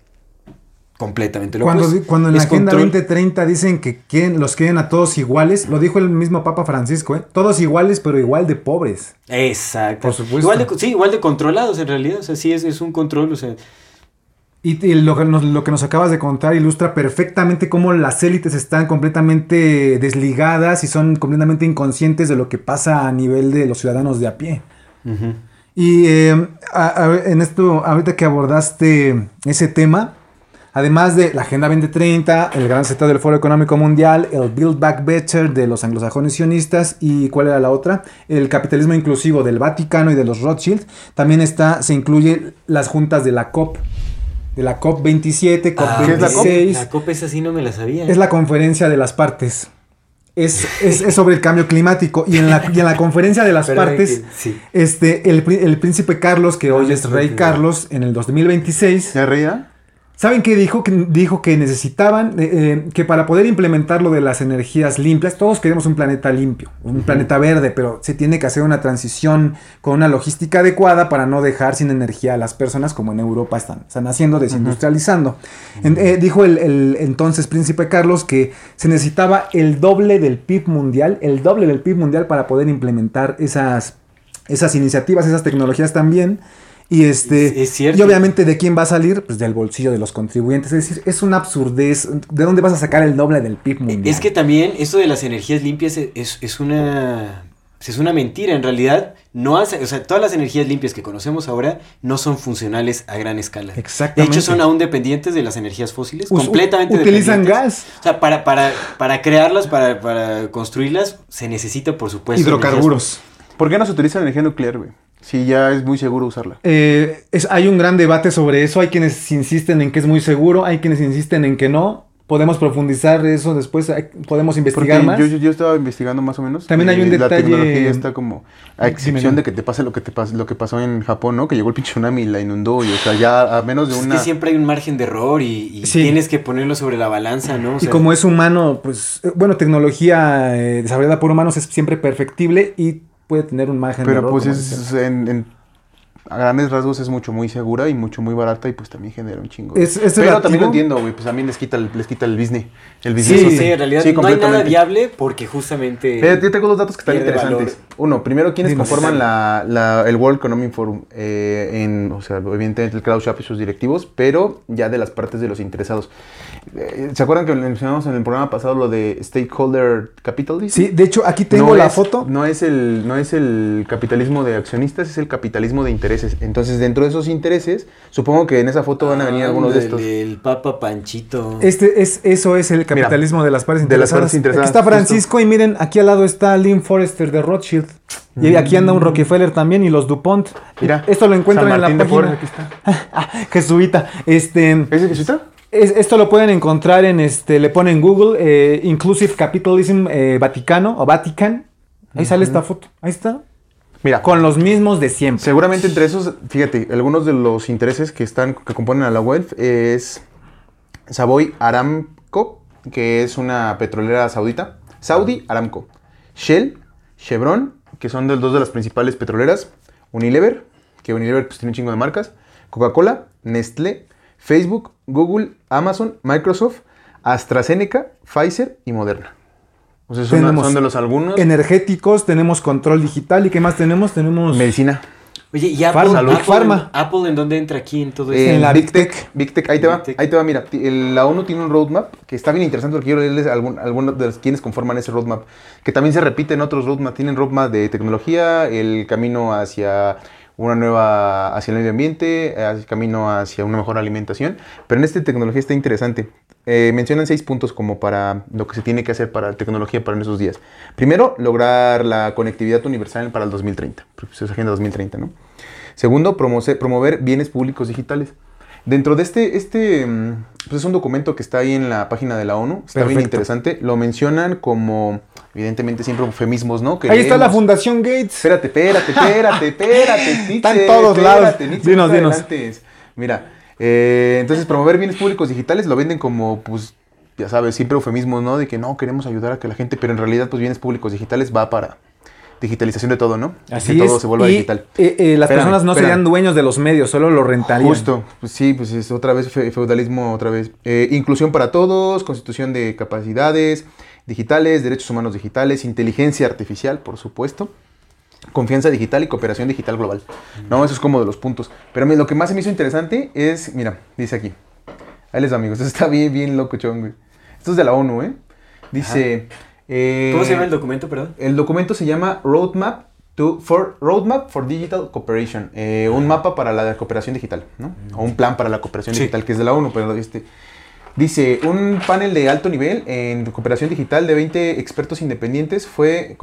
Speaker 2: completamente lo
Speaker 3: Cuando,
Speaker 2: opuesto.
Speaker 3: cuando en la
Speaker 2: Es
Speaker 3: Agenda
Speaker 2: control-
Speaker 3: 2030 dicen que quieren, los quieren a todos iguales, lo dijo el mismo Papa Francisco, ¿eh? todos iguales pero igual de pobres.
Speaker 2: Exacto.
Speaker 3: Por supuesto.
Speaker 2: Igual de, sí, igual de controlados en realidad. O sea, sí es, es un control. O sea,
Speaker 3: Y, y lo, que nos, lo que nos acabas de contar ilustra perfectamente cómo las élites están completamente desligadas y son completamente inconscientes de lo que pasa a nivel de los ciudadanos de a pie. Y eh, a- a- en esto, ahorita que abordaste ese tema, además de la Agenda 2030, el Gran Z del Foro Económico Mundial, el Build Back Better de los anglosajones sionistas y ¿cuál era la otra? El capitalismo inclusivo del Vaticano y de los Rothschild, también está, se incluye las juntas de la COP, de la COP 27, COP
Speaker 2: ah,
Speaker 1: ¿Qué es la COP?
Speaker 3: 26.
Speaker 2: La COP esa sí no me la sabía.
Speaker 3: Es la conferencia de las partes. Es, es- es sobre el cambio climático. Y en la, y en la conferencia de las partes,
Speaker 2: que- sí.
Speaker 3: este, el, el príncipe Carlos, que hoy es rey Carlos, en el 2026,
Speaker 1: ¿Ya reía?
Speaker 3: ¿Saben qué dijo? Que dijo que necesitaban, eh, eh, que para poder implementar lo de las energías limpias, todos queremos un planeta limpio, un planeta verde, pero se tiene que hacer una transición con una logística adecuada para no dejar sin energía a las personas como en Europa están, están haciendo, desindustrializando. En- eh, dijo el, el entonces príncipe Carlos que se necesitaba el doble del PIB mundial, el doble del PIB mundial para poder implementar esas, esas iniciativas, esas tecnologías también. Y este
Speaker 2: Es- es cierto.
Speaker 3: y obviamente de quién va a salir, pues del bolsillo de los contribuyentes, es decir, es una absurdez, ¿de dónde vas a sacar el doble del PIB mundial?
Speaker 2: Es que también esto de las energías limpias es, es- una es una mentira. En realidad, no hace, o sea, todas las energías limpias que conocemos ahora no son funcionales a gran escala.
Speaker 3: Exactamente.
Speaker 2: De hecho, son aún dependientes de las energías fósiles,
Speaker 3: Us-
Speaker 2: completamente
Speaker 3: utilizan gas.
Speaker 2: O sea, para, para, para crearlas, para, para construirlas, se necesita, por supuesto,
Speaker 3: Hidrocarburos.
Speaker 1: ¿Por qué no se utiliza energía nuclear, güey? Si ya es muy seguro usarla.
Speaker 3: Eh, es- hay un gran debate sobre eso. Hay quienes insisten en que es muy seguro, hay quienes insisten en que no. Podemos profundizar eso después, podemos
Speaker 1: Porque
Speaker 3: investigar más.
Speaker 1: yo, yo, yo estaba investigando más o menos.
Speaker 3: También hay
Speaker 1: eh,
Speaker 3: un
Speaker 1: La
Speaker 3: detalle-
Speaker 1: tecnología está como, a excepción de que te pase lo que te pas- lo que pasó en Japón, ¿no? Que llegó el pinche tsunami y la inundó. Y, o sea, ya a menos de
Speaker 2: Es
Speaker 1: una...
Speaker 2: que siempre hay un margen de error y, y
Speaker 3: Sí.
Speaker 2: tienes que ponerlo sobre la balanza, ¿no? O
Speaker 3: y
Speaker 2: sea,
Speaker 3: como es humano, pues, eh, bueno, tecnología eh, desarrollada por humanos es siempre perfectible y puede tener un margen de
Speaker 1: Pero
Speaker 3: error.
Speaker 1: pues
Speaker 3: como
Speaker 1: es,
Speaker 3: dices.
Speaker 1: en, en- a grandes rasgos es mucho muy segura y mucho muy barata y pues también genera un chingo.
Speaker 3: Es- es
Speaker 1: Pero
Speaker 3: relativo.
Speaker 1: también lo entiendo, güey, pues también les quita el, les quita el business. El
Speaker 2: Sí,
Speaker 1: business.
Speaker 2: sí, en realidad
Speaker 1: Sí,
Speaker 2: no hay nada
Speaker 1: completamente.
Speaker 2: viable porque justamente...
Speaker 1: Eh, yo tengo dos datos que están interesantes.
Speaker 2: valor.
Speaker 1: Uno, primero, ¿quiénes
Speaker 3: Dinos.
Speaker 1: conforman la, la- el World Economic Forum? Eh, en, o sea, evidentemente el Klaus Schwab y sus directivos, pero ya de las partes de los interesados. Eh, ¿Se acuerdan que mencionamos en el programa pasado lo de Stakeholder Capitalism?
Speaker 3: Sí, de hecho, aquí tengo
Speaker 1: No
Speaker 3: la
Speaker 1: es-
Speaker 3: foto.
Speaker 1: No es, el, no es el capitalismo de accionistas, es el capitalismo de intereses. Entonces, dentro de esos intereses, supongo que en esa foto van a venir algunos de estos.
Speaker 2: El Papa Panchito.
Speaker 3: Este es, eso es el capitalismo de las partes
Speaker 1: de las
Speaker 3: interesadas.
Speaker 1: partes interesadas,
Speaker 3: Aquí está Francisco y miren, aquí al lado está Lynn Forrester de Rothschild. Y aquí anda un Rockefeller también y los DuPont.
Speaker 1: Mira,
Speaker 3: esto lo encuentran en la página.
Speaker 1: Aquí está.
Speaker 3: Ah, Jesuita. Este,
Speaker 1: ¿Ese es Jesuita?
Speaker 3: es- esto lo pueden encontrar en este, le ponen Google, eh, Inclusive Capitalism eh, Vaticano o Vatican. Ahí sale esta foto. Ahí está.
Speaker 1: Mira,
Speaker 3: Con los mismos de siempre.
Speaker 1: Seguramente entre esos, fíjate, algunos de los intereses que están que componen a la wealth es Savoy Aramco, que es una petrolera saudita, Saudi Aramco, Shell, Chevron, que son de dos de las principales petroleras, Unilever, que Unilever pues, tiene un chingo de marcas, Coca-Cola, Nestlé, Facebook, Google, Amazon, Microsoft, AstraZeneca, Pfizer y Moderna. O sea, son,
Speaker 3: Tenemos
Speaker 1: son de los algunos.
Speaker 3: Energéticos, tenemos control digital. ¿Y qué más tenemos? Tenemos
Speaker 1: Medicina.
Speaker 2: Oye, ¿y Apple,
Speaker 3: Farma,
Speaker 2: Apple,
Speaker 3: Big Pharma.
Speaker 2: Apple en dónde entra aquí en todo
Speaker 3: En
Speaker 2: esto?
Speaker 1: En
Speaker 3: la
Speaker 1: Big
Speaker 3: Big
Speaker 1: Tech.
Speaker 3: Tech.
Speaker 1: Big Tech, ahí te va,
Speaker 2: Tech.
Speaker 1: ahí te va, mira, la ONU tiene un roadmap que está bien interesante porque quiero leerles algún- algunos de los quienes conforman ese roadmap, que también se repite en otros roadmap, tienen roadmap de tecnología, el camino hacia una nueva hacia el medio ambiente, eh, camino hacia una mejor alimentación. Pero en esta tecnología está interesante. Eh, mencionan seis puntos como para lo que se tiene que hacer para tecnología para en esos días. Primero, lograr la conectividad universal para el 2030, porque pues, es Agenda 2030, ¿no? Segundo, promover bienes públicos digitales. Dentro de este, este mm, pues es un documento que está ahí en la página de la ONU, está bien
Speaker 3: Perfecto.
Speaker 1: interesante. Lo mencionan como, evidentemente, siempre eufemismos, ¿no?
Speaker 3: Ahí está la. Fundación Gates.
Speaker 1: Espérate, espérate, espérate, espérate, Nietzsche,
Speaker 3: Está en todos lados.
Speaker 1: Nietzsche,
Speaker 3: Dinos, dinos.
Speaker 1: adelantes. Mira, eh, entonces promover bienes públicos digitales lo venden como, pues, ya sabes, siempre eufemismos, ¿no? De que no, queremos ayudar a que la gente, pero en realidad, pues, bienes públicos digitales va para digitalización de todo, ¿no?
Speaker 3: Así
Speaker 1: que
Speaker 3: es.
Speaker 1: todo se vuelva
Speaker 3: y,
Speaker 1: digital.
Speaker 3: eh, eh, las
Speaker 1: Espérame,
Speaker 3: personas no
Speaker 1: espérame.
Speaker 3: serían dueños de los medios, solo lo rentarían.
Speaker 1: Justo, pues sí, pues es otra vez fe- feudalismo, otra vez. Eh, inclusión para todos, constitución de capacidades digitales, derechos humanos digitales, inteligencia artificial, por supuesto, confianza digital y cooperación digital global. No, eso es como de los puntos. Pero lo que más se me hizo interesante es, mira, dice aquí. Ahí les va, amigos. Esto está bien, bien locochón, güey. Esto es de la ONU, ¿eh? Dice... eh,
Speaker 2: ¿Cómo se llama el documento, perdón?
Speaker 1: el documento se llama Roadmap to, for, Roadmap for Digital Cooperation, eh, un mapa para la cooperación digital, ¿no? O un plan para la cooperación
Speaker 3: Sí.
Speaker 1: digital, que es de la ONU, pero este... Dice, un panel de alto nivel en cooperación digital de 20 expertos independientes fue,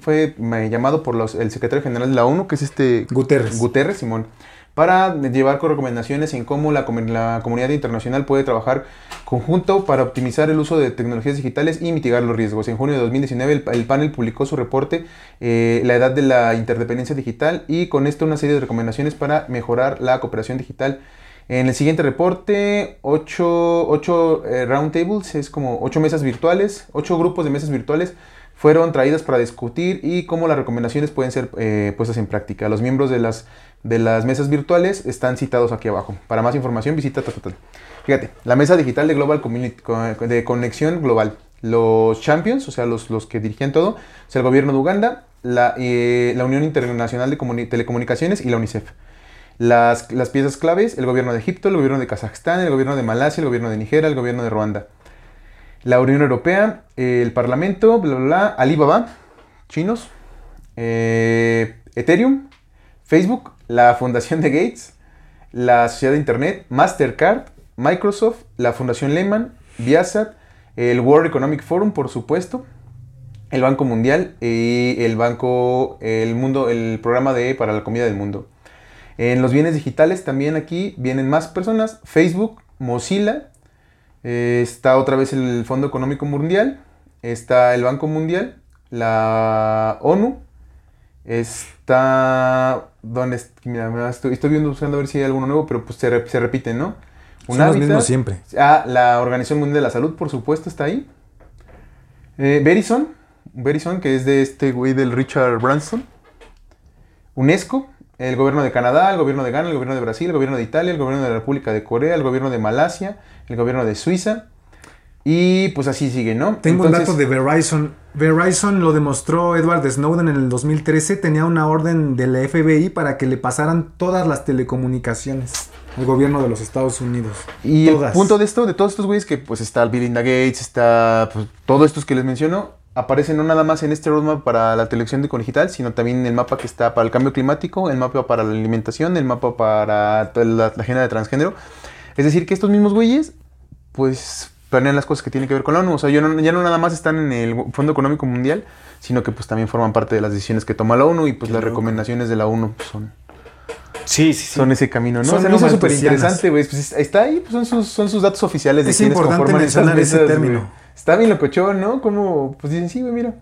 Speaker 1: fue eh, llamado por los, el secretario general de la ONU, que es este...
Speaker 3: Guterres.
Speaker 1: Guterres, Simón, para llevar con recomendaciones en cómo la comunidad internacional puede trabajar conjunto para optimizar el uso de tecnologías digitales y mitigar los riesgos. En junio de 2019 el, el panel publicó su reporte eh, La edad de la interdependencia digital y con esto una serie de recomendaciones para mejorar la cooperación digital. En el siguiente reporte, 8 roundtables, es como 8 mesas virtuales, 8 grupos de mesas virtuales fueron traídas para discutir y cómo las recomendaciones pueden ser eh, puestas en práctica. Los miembros de las, de las mesas virtuales están citados aquí abajo. Para más información visita... ta. Fíjate, la mesa digital de Global Community, co- de conexión global. Los champions, o sea, los, los que dirigían todo, es el gobierno de Uganda, la, eh, la Unión Internacional de Comuni- Telecomunicaciones y la UNICEF. Las, las piezas claves, el gobierno de Egipto, el gobierno de Kazajstán, el gobierno de Malasia, el gobierno de Nigeria, el gobierno de Ruanda. La Unión Europea, el Parlamento, bla, bla, bla, Alibaba, chinos, eh, Ethereum, Facebook, la Fundación de Gates, la Sociedad de Internet, Mastercard, Microsoft, la Fundación Lehman, Viasat, el World Economic Forum, por supuesto, el Banco Mundial y el Banco, el Mundo, el programa de para la comida del mundo. En los bienes digitales también aquí vienen más personas, Facebook, Mozilla, eh, está otra vez el Fondo Económico Mundial, está el Banco Mundial, la ONU, está... ¿Dónde? Mira, estoy, estoy viendo, buscando a ver si hay alguno nuevo, pero pues se, se repiten, ¿no?
Speaker 3: Son los mismos siempre.
Speaker 1: Ah, la Organización Mundial de la Salud, por supuesto, está ahí. Eh, Verizon, Verizon, que es de este güey del Richard Branson. UNESCO, el gobierno de Canadá, el gobierno de Ghana, el gobierno de Brasil, el gobierno de Italia, el gobierno de la República de Corea, el gobierno de Malasia, el gobierno de Suiza. Y pues así sigue, ¿no?
Speaker 3: Tengo
Speaker 1: Entonces-
Speaker 3: un dato de Verizon. Verizon lo demostró Edward Snowden en el 2013. Tenía una orden del FBI para que le pasaran todas las telecomunicaciones al gobierno de los Estados Unidos.
Speaker 1: Y
Speaker 3: Todas.
Speaker 1: el punto de esto, de todos estos güeyes, que pues está Belinda Gates, está pues, todos estos que les menciono, aparecen no nada más en este roadmap para la televisión de digital, sino también en el mapa que está para el cambio climático, el mapa para la alimentación, el mapa para la, la agenda de transgénero. Es decir, que estos mismos güeyes, pues planean las cosas que tienen que ver con la ONU. O sea, no- ya no nada más están en el Fondo Económico Mundial, sino que pues también forman parte de las decisiones que toma la ONU y pues las recomendaciones de la ONU pues, son
Speaker 2: Sí, sí, sí.
Speaker 1: son ese camino, ¿no?
Speaker 3: Son
Speaker 1: hizo
Speaker 3: como
Speaker 1: súper interesante, güey. Pues está ahí, pues son sus, son sus datos oficiales de
Speaker 3: Es
Speaker 1: quienes conforman estas
Speaker 3: mencionar ese
Speaker 1: mesas,
Speaker 3: término.
Speaker 1: Está bien locochón, ¿no? Como, pues dicen, sí, güey, mira.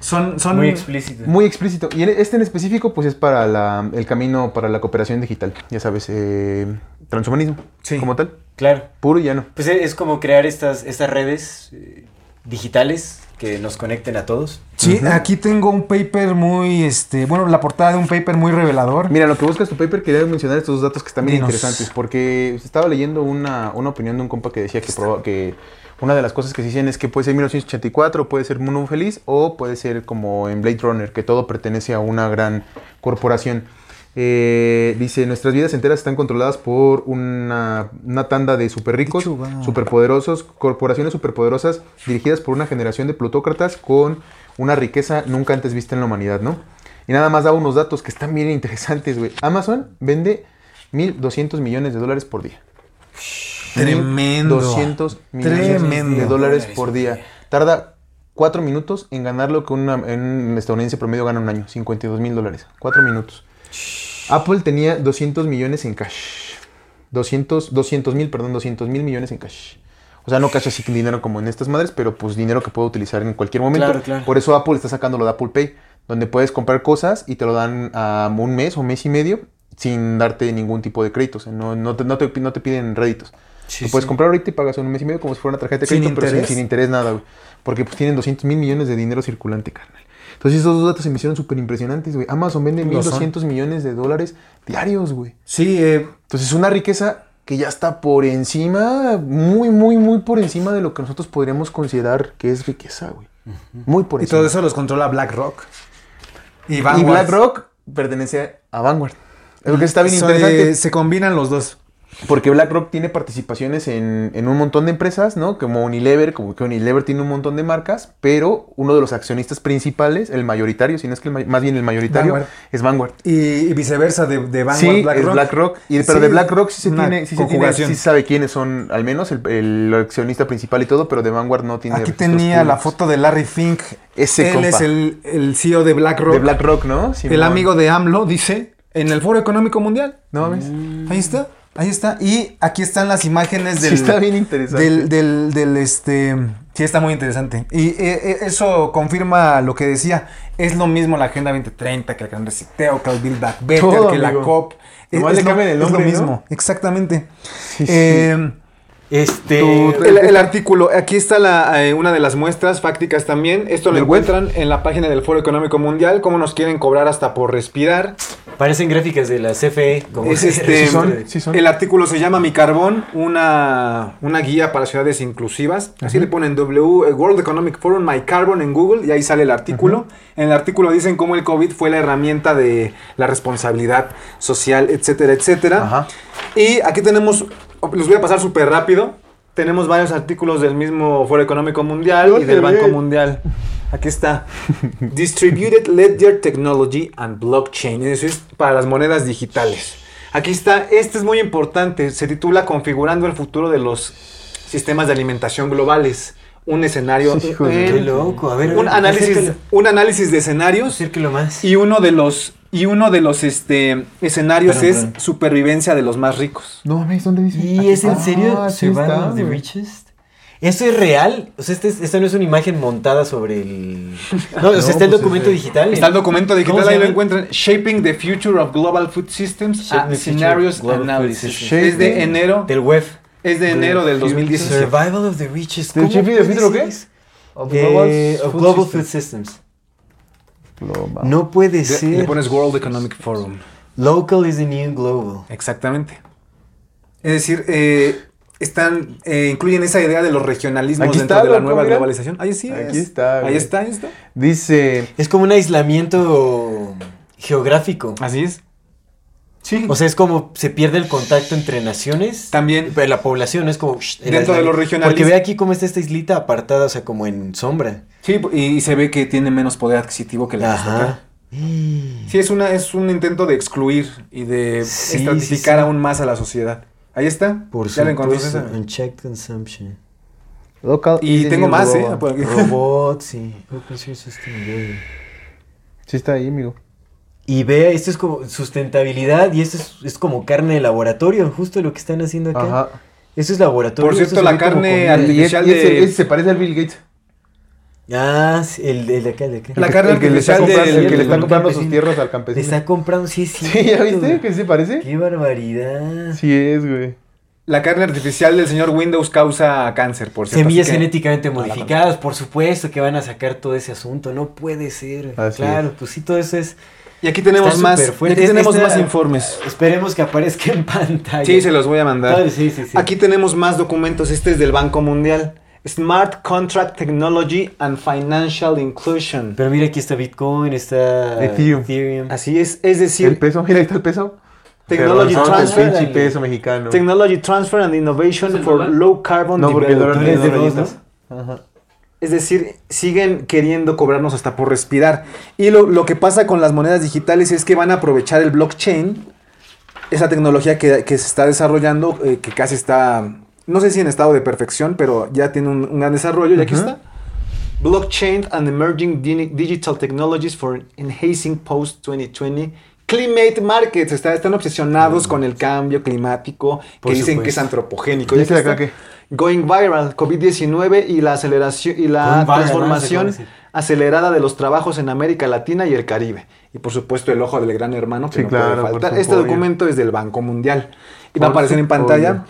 Speaker 3: Son, son
Speaker 2: Muy explícito.
Speaker 1: Muy explícito. Y este en específico, pues es para la- el camino para la cooperación digital. Ya sabes, eh, transhumanismo.
Speaker 3: Sí.
Speaker 1: Como tal.
Speaker 2: Claro.
Speaker 1: Puro y llano.
Speaker 2: Pues es como crear estas, estas redes eh, digitales que nos conecten a todos.
Speaker 3: Sí, aquí tengo un paper muy, este, bueno, la portada de un paper muy revelador.
Speaker 1: Mira, lo que buscas tu paper, quería mencionar estos dos datos que están bien
Speaker 3: Dinos.
Speaker 1: interesantes, porque estaba leyendo una, una opinión de un compa que decía que, proba- que una de las cosas que se dicen es que puede ser 1984, puede ser Mundo Feliz, o puede ser como en Blade Runner, que todo pertenece a una gran corporación. Eh, dice, nuestras vidas enteras están controladas por una, una tanda de super ricos, superpoderosos, corporaciones superpoderosas dirigidas por una generación de plutócratas con una riqueza nunca antes vista en la humanidad, ¿no? Y nada más daba unos datos que están bien interesantes, güey. Amazon vende 1.200 millones de dólares por día.
Speaker 3: Tremendo.
Speaker 1: 200 millones
Speaker 3: Tremendo.
Speaker 1: de dólares por día. Tarda 4 minutos en ganar lo que una- en un estadounidense promedio gana un año. 52 mil dólares. 4 minutos. Apple tenía 200 millones en cash. 200 mil, perdón, 200 mil millones en cash. O sea, no cash así que dinero como en estas madres, pero pues dinero que puedo utilizar en cualquier momento.
Speaker 2: Claro, claro.
Speaker 1: Por eso Apple está sacando lo de Apple Pay, donde puedes comprar cosas y te lo dan a un mes o mes y medio sin darte ningún tipo de créditos. No, no, te, no, te, no te piden réditos.
Speaker 3: Sí,
Speaker 1: lo puedes
Speaker 3: sí.
Speaker 1: comprar ahorita y pagas en un mes y medio como si fuera una tarjeta de
Speaker 3: Sin
Speaker 1: crédito, pero sin,
Speaker 3: interés.
Speaker 1: sin interés nada, güey. Porque pues tienen 200 mil millones de dinero circulante, carnal. Entonces esos dos datos se me hicieron súper impresionantes, güey. Amazon vende
Speaker 3: Lo son.
Speaker 1: 1.200 millones de dólares diarios, güey.
Speaker 3: Sí, eh,
Speaker 1: Entonces es una riqueza que ya está por encima, muy, muy, muy por encima de lo que nosotros podríamos considerar que es riqueza, güey. Muy por
Speaker 3: y
Speaker 1: encima.
Speaker 3: todo eso los controla BlackRock. Y,
Speaker 1: Y. BlackRock pertenece a Vanguard. Es lo que está bien interesante.
Speaker 3: eh, se combinan los dos.
Speaker 1: Porque BlackRock tiene participaciones en, en un montón de empresas, ¿no? Como Unilever, como que Unilever tiene un montón de marcas, pero uno de los accionistas principales, el mayoritario, si no es que el más bien el mayoritario,
Speaker 3: Vanguard.
Speaker 1: es Vanguard.
Speaker 3: Y, y viceversa de, de Vanguard
Speaker 1: Sí,
Speaker 3: BlackRock.
Speaker 1: es BlackRock. Y, pero
Speaker 3: Sí,
Speaker 1: de BlackRock sí se tiene, sí se tiene, sí sabe quiénes son, al menos el, el accionista principal y todo, pero de Vanguard no tiene.
Speaker 3: Aquí tenía la foto de Larry Fink.
Speaker 1: Ese
Speaker 3: Él
Speaker 1: compa.
Speaker 3: es el, el CEO de BlackRock.
Speaker 1: De BlackRock, ¿no?
Speaker 3: el amigo de AMLO, dice, en el Foro Económico Mundial.
Speaker 1: No mames.
Speaker 3: Ahí está, ahí está. Y aquí están las imágenes
Speaker 1: Sí,
Speaker 3: del...
Speaker 1: está bien interesante.
Speaker 3: Del, del, del, este... Sí, está muy interesante. Y eh, eh, eso confirma lo que decía. Es lo mismo la Agenda 2030 que el Gran Reciteo, que el Build Back Better,
Speaker 1: Todo,
Speaker 3: que la. COP. Es,
Speaker 1: Nomás le
Speaker 3: es lo,
Speaker 1: el
Speaker 3: es lo
Speaker 1: nombre, ¿no?
Speaker 3: mismo, exactamente.
Speaker 1: Sí, sí.
Speaker 3: Eh,
Speaker 2: Este.
Speaker 3: El, el artículo, aquí está la, eh, una de las muestras fácticas también. Esto lo
Speaker 1: Del web.
Speaker 3: encuentran en la página del Foro Económico Mundial. Cómo nos quieren cobrar hasta por respirar.
Speaker 2: Parecen gráficas de la CFE. Como
Speaker 3: Es este,
Speaker 1: Sí son, sí son.
Speaker 3: El artículo se llama Mi Carbón, una, una guía para ciudades inclusivas. Así le ponen W, eh, World Economic Forum, My Carbon en Google y ahí sale el artículo. En el artículo dicen cómo el COVID fue la herramienta de la responsabilidad social, etcétera, etcétera.
Speaker 1: Ajá.
Speaker 3: Y aquí tenemos, los voy a pasar súper rápido. Tenemos varios artículos del mismo Foro Económico Mundial y del Banco Mundial. Aquí está. Distributed Ledger Technology and Blockchain. Eso es para las monedas digitales. Aquí está. Este es muy importante. Se titula Configurando el futuro de los sistemas de alimentación globales. Un escenario.
Speaker 2: Qué loco. A ver,
Speaker 3: un análisis,
Speaker 2: acércalo.
Speaker 3: un análisis de escenarios.
Speaker 2: Acércalo más.
Speaker 3: Y uno de los, y uno de los este, escenarios es supervivencia de los más ricos.
Speaker 1: No mames, ¿dónde dice?
Speaker 2: ¿Y es en
Speaker 1: Ah,
Speaker 2: serio?
Speaker 1: sí
Speaker 2: Survival
Speaker 1: está,
Speaker 2: of the. Richest. ¿Esto es real? O sea, este es- no es una imagen montada sobre el... No, o sea,
Speaker 1: No,
Speaker 2: está el
Speaker 1: pues,
Speaker 2: documento
Speaker 1: es-
Speaker 2: digital.
Speaker 3: Está el documento digital,
Speaker 2: ¿Cómo se
Speaker 3: ahí lo encuentran. Shaping the Future of Global Food Systems
Speaker 2: Shaping
Speaker 3: a
Speaker 2: the Future
Speaker 3: Scenarios Analysis. Es de enero,
Speaker 2: Del web.
Speaker 3: es de enero del 2017.
Speaker 2: Survival of the Richest.
Speaker 1: ¿Del
Speaker 2: ¿Cómo
Speaker 1: Shaping the Future o qué?
Speaker 2: eso?
Speaker 1: Of
Speaker 2: Eh,
Speaker 1: Global. Food
Speaker 2: Systems.
Speaker 1: Global.
Speaker 2: No puede
Speaker 3: De-
Speaker 2: ser.
Speaker 3: Le pones World Economic Forum.
Speaker 2: Local is the new global.
Speaker 3: Exactamente. Es decir, eh, están, eh, incluyen esa idea de los regionalismos
Speaker 1: Aquí
Speaker 3: dentro
Speaker 1: está,
Speaker 3: de la nueva
Speaker 1: mira.
Speaker 3: globalización. Ahí sí
Speaker 1: Aquí
Speaker 3: es.
Speaker 1: está,
Speaker 3: Ahí está, ahí está.
Speaker 1: Dice.
Speaker 2: Es como un aislamiento geográfico.
Speaker 3: Así es. Sí.
Speaker 2: O sea, es como se pierde el contacto entre naciones.
Speaker 3: También.
Speaker 2: Pero la población es como... shh,
Speaker 3: Dentro de los regionalismos.
Speaker 2: Porque ve aquí cómo está esta islita apartada, o sea, como en sombra.
Speaker 3: Sí, y, y se ve que tiene menos poder adquisitivo que la.
Speaker 2: Ajá.
Speaker 3: Sí, es, una, es un intento de excluir y de
Speaker 2: Sí,
Speaker 3: estratificar
Speaker 2: sí, sí.
Speaker 3: aún más a la sociedad. Ahí está.
Speaker 2: Por
Speaker 3: ya la encontré.
Speaker 2: Unchecked consumption.
Speaker 1: Local
Speaker 3: Y tengo más. ¿eh? Por aquí.
Speaker 2: Robots system building.
Speaker 1: Sí está ahí, amigo.
Speaker 2: Y vea, esto es como sustentabilidad y esto es, es como carne de laboratorio, justo lo que están haciendo acá.
Speaker 1: Ajá.
Speaker 2: Eso es laboratorio.
Speaker 3: Por cierto,
Speaker 2: esto se
Speaker 3: la carne
Speaker 1: Y,
Speaker 3: Artificial
Speaker 1: y ese,
Speaker 3: de-
Speaker 1: ese se parece al Bill Gates.
Speaker 2: Ah, sí, el, el de acá, el de acá.
Speaker 3: La
Speaker 1: El que-
Speaker 3: carne
Speaker 1: el que le está
Speaker 3: artificial
Speaker 1: comprando,
Speaker 3: del-
Speaker 1: el que le está
Speaker 3: del
Speaker 1: comprando sus tierras al
Speaker 2: Le
Speaker 1: campesino.
Speaker 2: está comprando, sí, sí.
Speaker 1: Sí, ¿ya viste? ¿Que sí se parece?
Speaker 2: Qué barbaridad.
Speaker 1: Sí es, güey.
Speaker 3: La carne artificial del señor Windows causa cáncer, por cierto.
Speaker 2: Semillas genéticamente modificadas, por supuesto que van a sacar todo ese asunto, no puede ser.
Speaker 1: Así
Speaker 2: claro, pues sí, todo eso es...
Speaker 3: Y aquí tenemos
Speaker 2: Está
Speaker 3: más, y aquí tenemos
Speaker 2: Esta-
Speaker 3: más informes.
Speaker 2: Esperemos que aparezca en pantalla.
Speaker 3: Sí, se los voy a mandar.
Speaker 2: Sí, sí, sí.
Speaker 3: Aquí tenemos más documentos. Este es del Banco Mundial. Smart Contract Technology and Financial Inclusion.
Speaker 2: Pero mira, aquí está Bitcoin, está
Speaker 1: Ethereum.
Speaker 3: Así es, es
Speaker 1: El
Speaker 3: decir,
Speaker 1: peso, mira, ahí está el peso.
Speaker 3: Technology Transfer.
Speaker 1: El pinche peso mexicano.
Speaker 3: Technology Transfer and Innovation
Speaker 4: ¿Es el
Speaker 3: for
Speaker 4: dólar?
Speaker 3: Low Carbon
Speaker 1: No, porque el dólar
Speaker 3: Development.
Speaker 1: tiene
Speaker 2: de
Speaker 1: dos
Speaker 2: dos,
Speaker 1: rayitas. Ajá.
Speaker 3: Es decir, siguen queriendo cobrarnos hasta por respirar. Y lo, lo que pasa con las monedas digitales es que van a aprovechar el blockchain, esa tecnología que, que se está desarrollando, eh, que casi está, no sé si en estado de perfección, pero ya tiene un, un gran desarrollo. Y aquí está. Blockchain and Emerging Di- Digital Technologies for Enhancing Post-2020 Climate Markets. Está- están obsesionados con el cambio climático,
Speaker 2: Por
Speaker 3: que dicen que es antropogénico. Y
Speaker 1: acá que-
Speaker 3: Going viral, COVID-19 y la aceleración y la
Speaker 2: Going
Speaker 3: transformación acelerada de los trabajos en América Latina y el Caribe. Y por supuesto el ojo del gran hermano que
Speaker 1: Sí,
Speaker 3: no
Speaker 1: claro,
Speaker 3: puede faltar. Este documento es del Banco Mundial. Y va a aparecer en pantalla.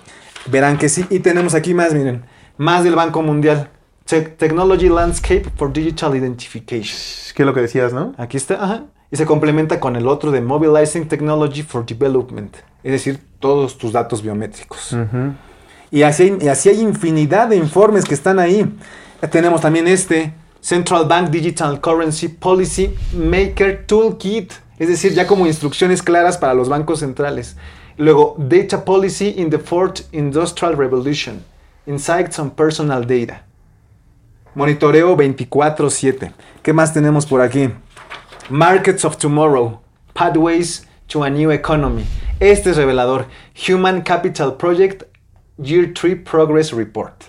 Speaker 3: Verán que sí. Y tenemos aquí más, miren. Más del Banco Mundial. Te- Technology Landscape for Digital Identification.
Speaker 1: ¿Qué es lo que decías, no?
Speaker 3: Aquí está, ajá. Y se complementa con el otro de Mobilizing Technology for Development. Es decir, todos tus datos biométricos. Y así, hay, y así hay infinidad de informes que están ahí. Tenemos también este Central Bank Digital Currency Policy Maker Toolkit. Es decir, ya como instrucciones claras para los bancos centrales. Luego, Data Policy in the Fourth Industrial Revolution. Insights on Personal Data. Monitoreo 24/7. ¿Qué más tenemos por aquí? Markets of Tomorrow. Pathways to a New Economy. Este es revelador. Human Capital Project Year 3 Progress Report.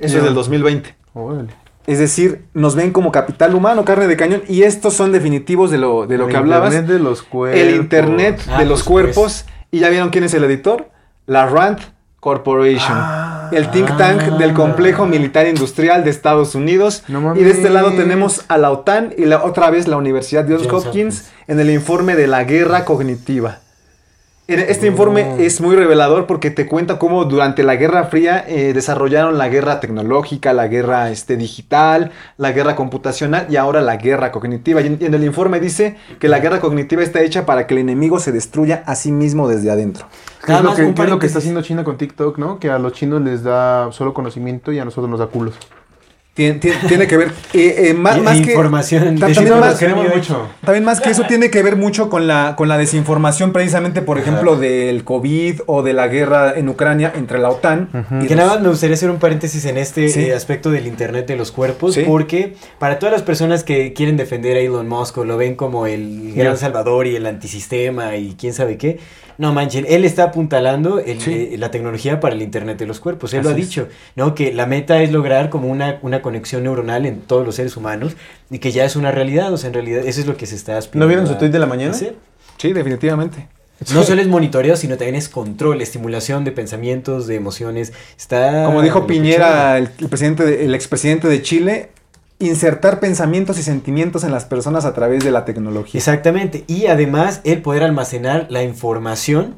Speaker 3: Eso es del 2020.
Speaker 1: Órale.
Speaker 3: Es decir, nos ven como capital humano, carne de cañón, y estos son definitivos de lo, de lo
Speaker 1: El
Speaker 3: que hablabas.
Speaker 1: Internet de los cuerpos.
Speaker 3: El Internet
Speaker 2: Ah,
Speaker 3: de los
Speaker 2: supuesto.
Speaker 3: cuerpos. ¿Y ya vieron quién es el editor? La Rand Corporation.
Speaker 1: Ah.
Speaker 3: el think tank del complejo militar industrial de Estados Unidos.
Speaker 1: No
Speaker 3: y de este lado tenemos a la OTAN y la, otra vez la Universidad de Johns Hopkins. en el informe de la guerra cognitiva. Este informe es muy revelador porque te cuenta cómo durante la Guerra Fría eh, desarrollaron la guerra tecnológica, la guerra este, digital, la guerra computacional y ahora la guerra cognitiva. Y en, y en el informe dice que la guerra cognitiva está hecha para que el enemigo se destruya a sí mismo desde adentro.
Speaker 1: ¿Qué
Speaker 2: Nada
Speaker 1: es, lo que, qué es lo que está haciendo China con TikTok, no? Que a los chinos les da solo conocimiento y a nosotros nos da culos.
Speaker 3: Tiene, tiene- tiene que ver, eh, eh, más, más que...
Speaker 2: información. de
Speaker 3: también más-
Speaker 2: mucho.
Speaker 3: También más que eso tiene que ver mucho con la, con la desinformación precisamente, por ejemplo, del COVID o de la guerra en Ucrania entre la OTAN. y
Speaker 2: Que
Speaker 3: los-
Speaker 2: nada más me gustaría hacer un paréntesis en este
Speaker 3: Sí.
Speaker 2: eh, aspecto del Internet de los cuerpos,
Speaker 3: Sí.
Speaker 2: porque para todas las personas que quieren defender a Elon Musk o lo ven como el gran salvador y el antisistema y quién sabe qué, no manchen, él está apuntalando el-
Speaker 3: Sí.
Speaker 2: eh, la tecnología para el Internet de los cuerpos. Él lo ha
Speaker 3: es.
Speaker 2: dicho, ¿no? Que la meta es lograr como una, una conexión neuronal en todos los seres humanos y que ya es una realidad, o sea, en realidad eso es lo que se está aspirando
Speaker 1: ¿No vieron su tweet de la mañana?
Speaker 2: hacer.
Speaker 3: Sí, definitivamente.
Speaker 2: No solo es monitoreo, sino también es control, estimulación de pensamientos, de emociones. Está
Speaker 3: Como dijo. Piñera, el, el presidente de- el expresidente de Chile, insertar pensamientos y sentimientos en las personas a través de la tecnología.
Speaker 2: Exactamente. Y además el poder almacenar la información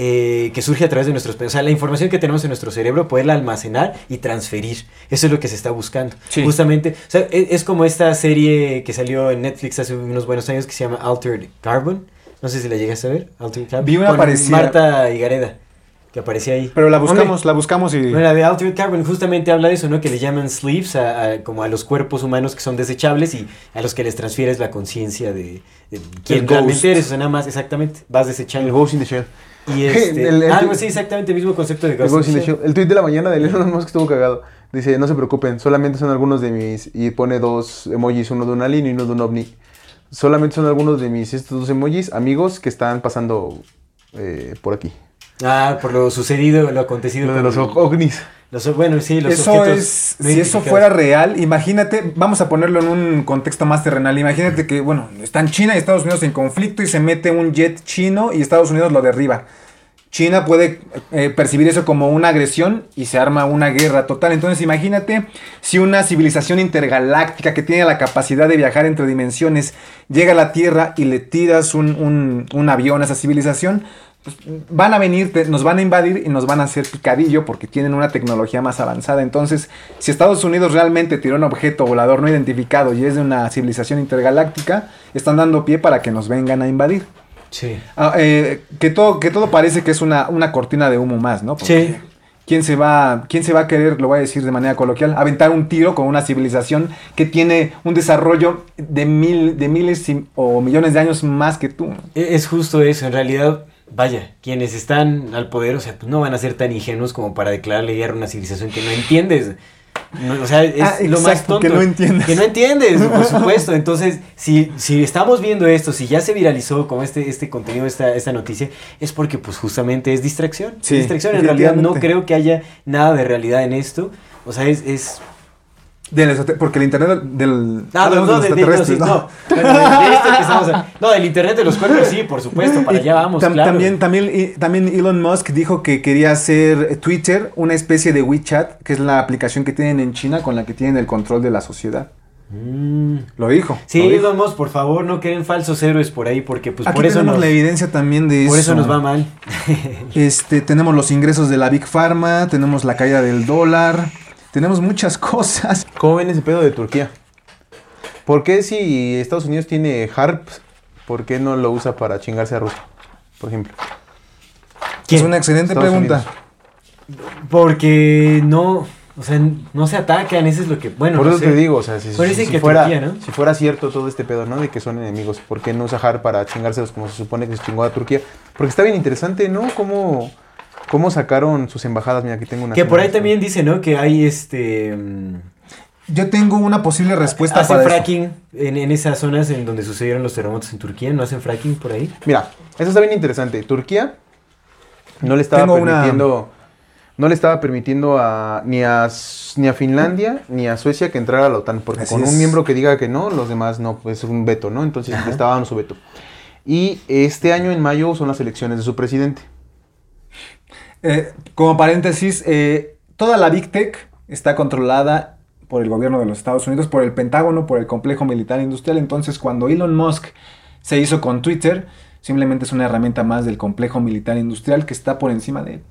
Speaker 2: eh, que surge a través de nuestros... O sea, la información que tenemos en nuestro cerebro, poderla almacenar y transferir. Eso es lo que se está buscando.
Speaker 3: Sí.
Speaker 2: Justamente. O sea, e- es, como esta serie que salió en Netflix hace unos buenos años que se llama Altered Carbon. No sé si la llegaste a ver. Altered Carbon.
Speaker 3: Vi una parecida.
Speaker 2: Marta Higareda, que aparecía ahí.
Speaker 3: Pero la buscamos, la buscamos y...
Speaker 2: Bueno, la de Altered Carbon justamente habla de eso, ¿no? Que le llaman sleeves a, a- como a los cuerpos humanos que son desechables y a los que les transfieres la conciencia de, de quién
Speaker 3: El
Speaker 2: realmente eres. O sea, nada más, exactamente, vas
Speaker 1: El
Speaker 2: desechando.
Speaker 1: Ghost in the Shell.
Speaker 2: Y este,
Speaker 1: El- el-
Speaker 2: algo así, exactamente, el mismo concepto de ghost.
Speaker 1: Ghost in the
Speaker 2: Sí.
Speaker 1: Shell. El tweet de la mañana de Elon Musk estuvo cagado. Dice, no se preocupen, solamente son algunos de mis... Y pone dos emojis, uno de una línea y uno de un ovni. Solamente son algunos de mis estos dos emojis, amigos, que están pasando eh, por aquí.
Speaker 2: Ah, por lo sucedido, lo acontecido.
Speaker 1: Lo de los ovnis.
Speaker 2: Los- bueno, sí, los
Speaker 3: Eso es, si eso fuera real, imagínate, vamos a ponerlo en un contexto más terrenal, imagínate que, bueno, están China y Estados Unidos en conflicto y se mete un jet chino y Estados Unidos lo derriba. China puede eh, percibir eso como una agresión y se arma una guerra total. Entonces imagínate si una civilización intergaláctica que tiene la capacidad de viajar entre dimensiones llega a la Tierra y le tiras un, un- un avión a esa civilización, pues, van a venir, nos van a invadir y nos van a hacer picadillo porque tienen una tecnología más avanzada. Entonces, si Estados Unidos realmente tiró un objeto volador no identificado y es de una civilización intergaláctica, están dando pie para que nos vengan a invadir.
Speaker 2: Sí.
Speaker 3: Ah, eh, que, todo, que todo parece que es una, una cortina de humo más, ¿no?
Speaker 2: Sí.
Speaker 3: ¿quién se, va, ¿Quién se va a querer, lo voy a decir de manera coloquial, aventar un tiro con una civilización que tiene un desarrollo de, mil, de miles o millones de años más que tú?
Speaker 2: E- Es justo eso, en realidad, vaya, quienes están al poder, o sea, pues no van a ser tan ingenuos como para declararle guerra a una civilización que no entiendes. No, o sea, es
Speaker 3: Ah,
Speaker 2: lo más tonto.
Speaker 3: que no entiendes.
Speaker 2: Que no entiendes, por supuesto. Entonces, si, si estamos viendo esto, si ya se viralizó como este, este contenido, esta, esta noticia, es porque pues justamente es distracción.
Speaker 3: Sí,
Speaker 2: distracción. En realidad no creo que haya nada de realidad en esto. O sea, es... es...
Speaker 3: Del porque el internet del.
Speaker 2: Ah, no, no,
Speaker 3: de
Speaker 2: de, no, sí, no. Bueno, de- de estamos a- no, del internet de los cuerpos, sí, por supuesto, para
Speaker 3: Y
Speaker 2: allá vamos,
Speaker 3: tam-
Speaker 2: claro.
Speaker 3: También, también, también Elon Musk dijo que quería hacer Twitter una especie de WeChat, que es la aplicación que tienen en China con la que tienen el control de la sociedad.
Speaker 2: Mm.
Speaker 3: Lo dijo.
Speaker 2: Sí,
Speaker 3: lo dijo.
Speaker 2: Elon Musk, por favor, no creen falsos héroes por ahí, porque pues
Speaker 3: Aquí
Speaker 2: por eso
Speaker 3: tenemos
Speaker 2: nos,
Speaker 3: la evidencia también de
Speaker 2: por
Speaker 3: eso.
Speaker 2: eso nos va mal.
Speaker 3: Este, tenemos los ingresos de la Big Pharma, tenemos la caída del dólar, tenemos muchas cosas.
Speaker 1: ¿Cómo ven ese pedo de Turquía? ¿Por qué si Estados Unidos tiene HARPs, por qué no lo usa para chingarse a Rusia, por ejemplo?
Speaker 3: Es una excelente
Speaker 1: Estados
Speaker 3: pregunta.
Speaker 1: Unidos.
Speaker 2: Porque no, o sea, no se atacan, eso es lo que, bueno,
Speaker 1: Por
Speaker 2: no
Speaker 1: eso
Speaker 2: sé.
Speaker 1: te digo, o sea, si, si- si
Speaker 2: que
Speaker 1: fuera,
Speaker 2: Turquía, ¿no?
Speaker 1: si fuera cierto todo este pedo, ¿no? De que son enemigos, ¿por qué no usa HARP para chingárselos como se supone que se chingó a Turquía? Porque está bien interesante, ¿no? Cómo, cómo sacaron sus embajadas. Mira, aquí tengo una.
Speaker 2: Que por ahí también dice, ¿no? Que hay este... mm,
Speaker 3: Yo tengo una posible respuesta
Speaker 2: hacen
Speaker 3: para eso.
Speaker 2: fracking en, en esas zonas en donde sucedieron los terremotos en Turquía, ¿no hacen fracking por ahí?
Speaker 1: Mira, eso está bien interesante. Turquía no le estaba
Speaker 3: Tengo una-
Speaker 1: permitiendo. No le estaba permitiendo a, ni, a, ni a Finlandia ni a Suecia que entrara a la OTAN, porque
Speaker 3: Así
Speaker 1: con
Speaker 3: es.
Speaker 1: un miembro que diga que no, los demás no, pues es un veto, ¿no? Entonces le estaba dando su veto. Y este año en mayo son las elecciones de su presidente.
Speaker 3: Eh, como paréntesis, eh, toda la Big Tech está controlada por el gobierno de los Estados Unidos, por el Pentágono, por el complejo militar industrial. Entonces, cuando Elon Musk se hizo con Twitter, simplemente es una herramienta más del complejo militar industrial que está por encima de él.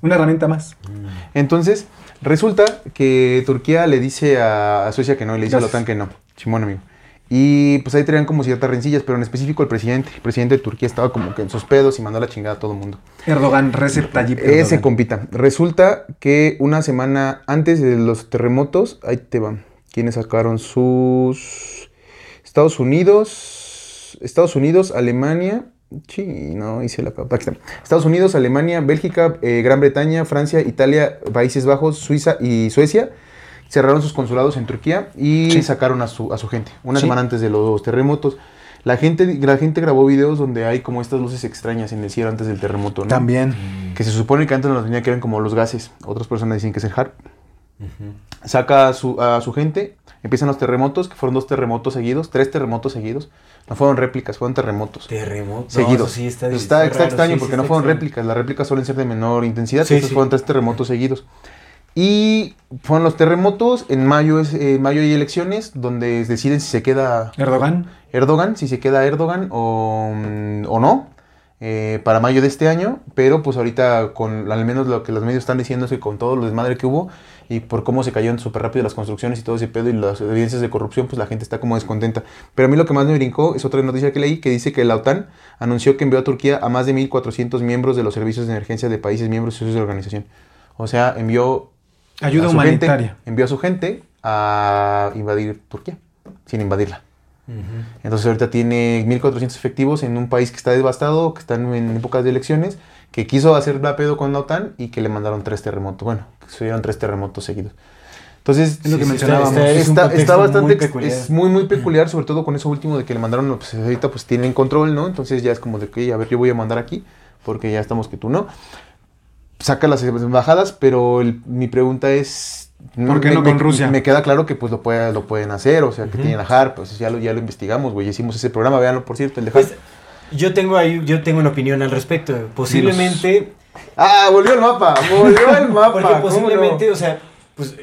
Speaker 3: Una herramienta más.
Speaker 1: Entonces, resulta que Turquía le dice a, Suecia que no, y le dice a la. OTAN que no. Simón, amigo. Y pues ahí traían como ciertas rencillas, pero en específico el presidente. El presidente de Turquía estaba como que en sus pedos y mandó la chingada a todo el mundo.
Speaker 3: Erdogan, Recep Tayyip Erdogan.
Speaker 1: Ese compita. Resulta que una semana antes de los terremotos, ahí te van. ¿Quiénes sacaron sus. Estados Unidos. Estados Unidos, Alemania. Sí, no, hice la. Aquí está. Estados Unidos, Alemania, Bélgica, eh, Gran Bretaña, Francia, Italia, Países Bajos, Suiza y Suecia cerraron sus consulados en Turquía y
Speaker 3: Sí.
Speaker 1: sacaron a su, a su gente. Una
Speaker 3: Sí.
Speaker 1: semana antes de los terremotos. La gente, la gente grabó videos donde hay como estas luces extrañas en el cielo antes del terremoto, ¿no?
Speaker 3: También.
Speaker 1: Que se supone que antes nos tenía que ver como los gases. Otras personas dicen que es el HARP. Saca a su, a su gente, empiezan los terremotos, que fueron dos terremotos seguidos, tres terremotos seguidos. No fueron réplicas, fueron terremotos.
Speaker 2: Terremotos.
Speaker 1: seguidos.
Speaker 2: sí, está,
Speaker 1: está,
Speaker 2: está
Speaker 1: está
Speaker 2: raro,
Speaker 1: extraño
Speaker 2: sí,
Speaker 1: porque
Speaker 2: sí
Speaker 1: no fueron
Speaker 2: extraño.
Speaker 1: réplicas. Las réplicas suelen ser de menor intensidad. Estos fueron tres terremotos seguidos. Y fueron los terremotos. En mayo, es, en mayo hay elecciones donde deciden si se queda
Speaker 3: Erdogan.
Speaker 1: Erdogan, si se queda Erdogan o, mm, o no, eh, para mayo de este año, pero pues ahorita con al menos lo que los medios están diciendo es que con todo lo desmadre que hubo y por cómo se cayeron súper rápido las construcciones y todo ese pedo y las evidencias de corrupción, pues la gente está como descontenta. Pero a mí lo que más me brincó es otra noticia que leí que dice que la OTAN anunció que envió a Turquía a más de 1.400 miembros de los servicios de emergencia de países miembros y socios de la organización. O sea, envió
Speaker 3: Ayuda
Speaker 1: a su gente-
Speaker 3: humanitaria.
Speaker 1: envió a su gente a invadir Turquía, sin invadirla. Entonces ahorita tiene 1.400 efectivos en un país que está devastado, que están en épocas de elecciones, que quiso hacer la pedo con la OTAN y que le mandaron tres terremotos. Bueno, que sucedieron tres terremotos seguidos. Entonces,
Speaker 3: Es lo que
Speaker 1: sí,
Speaker 3: mencionábamos.
Speaker 1: Está,
Speaker 2: Es
Speaker 1: está- está bastante,
Speaker 2: muy peculiar.
Speaker 1: es muy, muy peculiar, sobre todo con eso último de que le mandaron, pues ahorita pues tienen control, ¿no? Entonces ya es como de que, a ver, yo voy a mandar aquí, porque ya estamos que tú no. Saca las embajadas, pero el- mi pregunta es...
Speaker 3: ¿Por qué
Speaker 1: me-
Speaker 3: no
Speaker 1: me-
Speaker 3: con Rusia?
Speaker 1: Me queda claro que pues lo, puede, lo pueden hacer, o sea, que tienen a HARP, pues ya lo, ya lo investigamos, güey, hicimos ese programa, véanlo, por cierto, el de HARP.
Speaker 2: Pues, yo tengo ahí, yo tengo una opinión al respecto. Posiblemente,
Speaker 1: ah, volvió el mapa, volvió el mapa.
Speaker 2: porque
Speaker 1: ¿cómo
Speaker 2: posiblemente,
Speaker 1: no?
Speaker 2: o sea, pues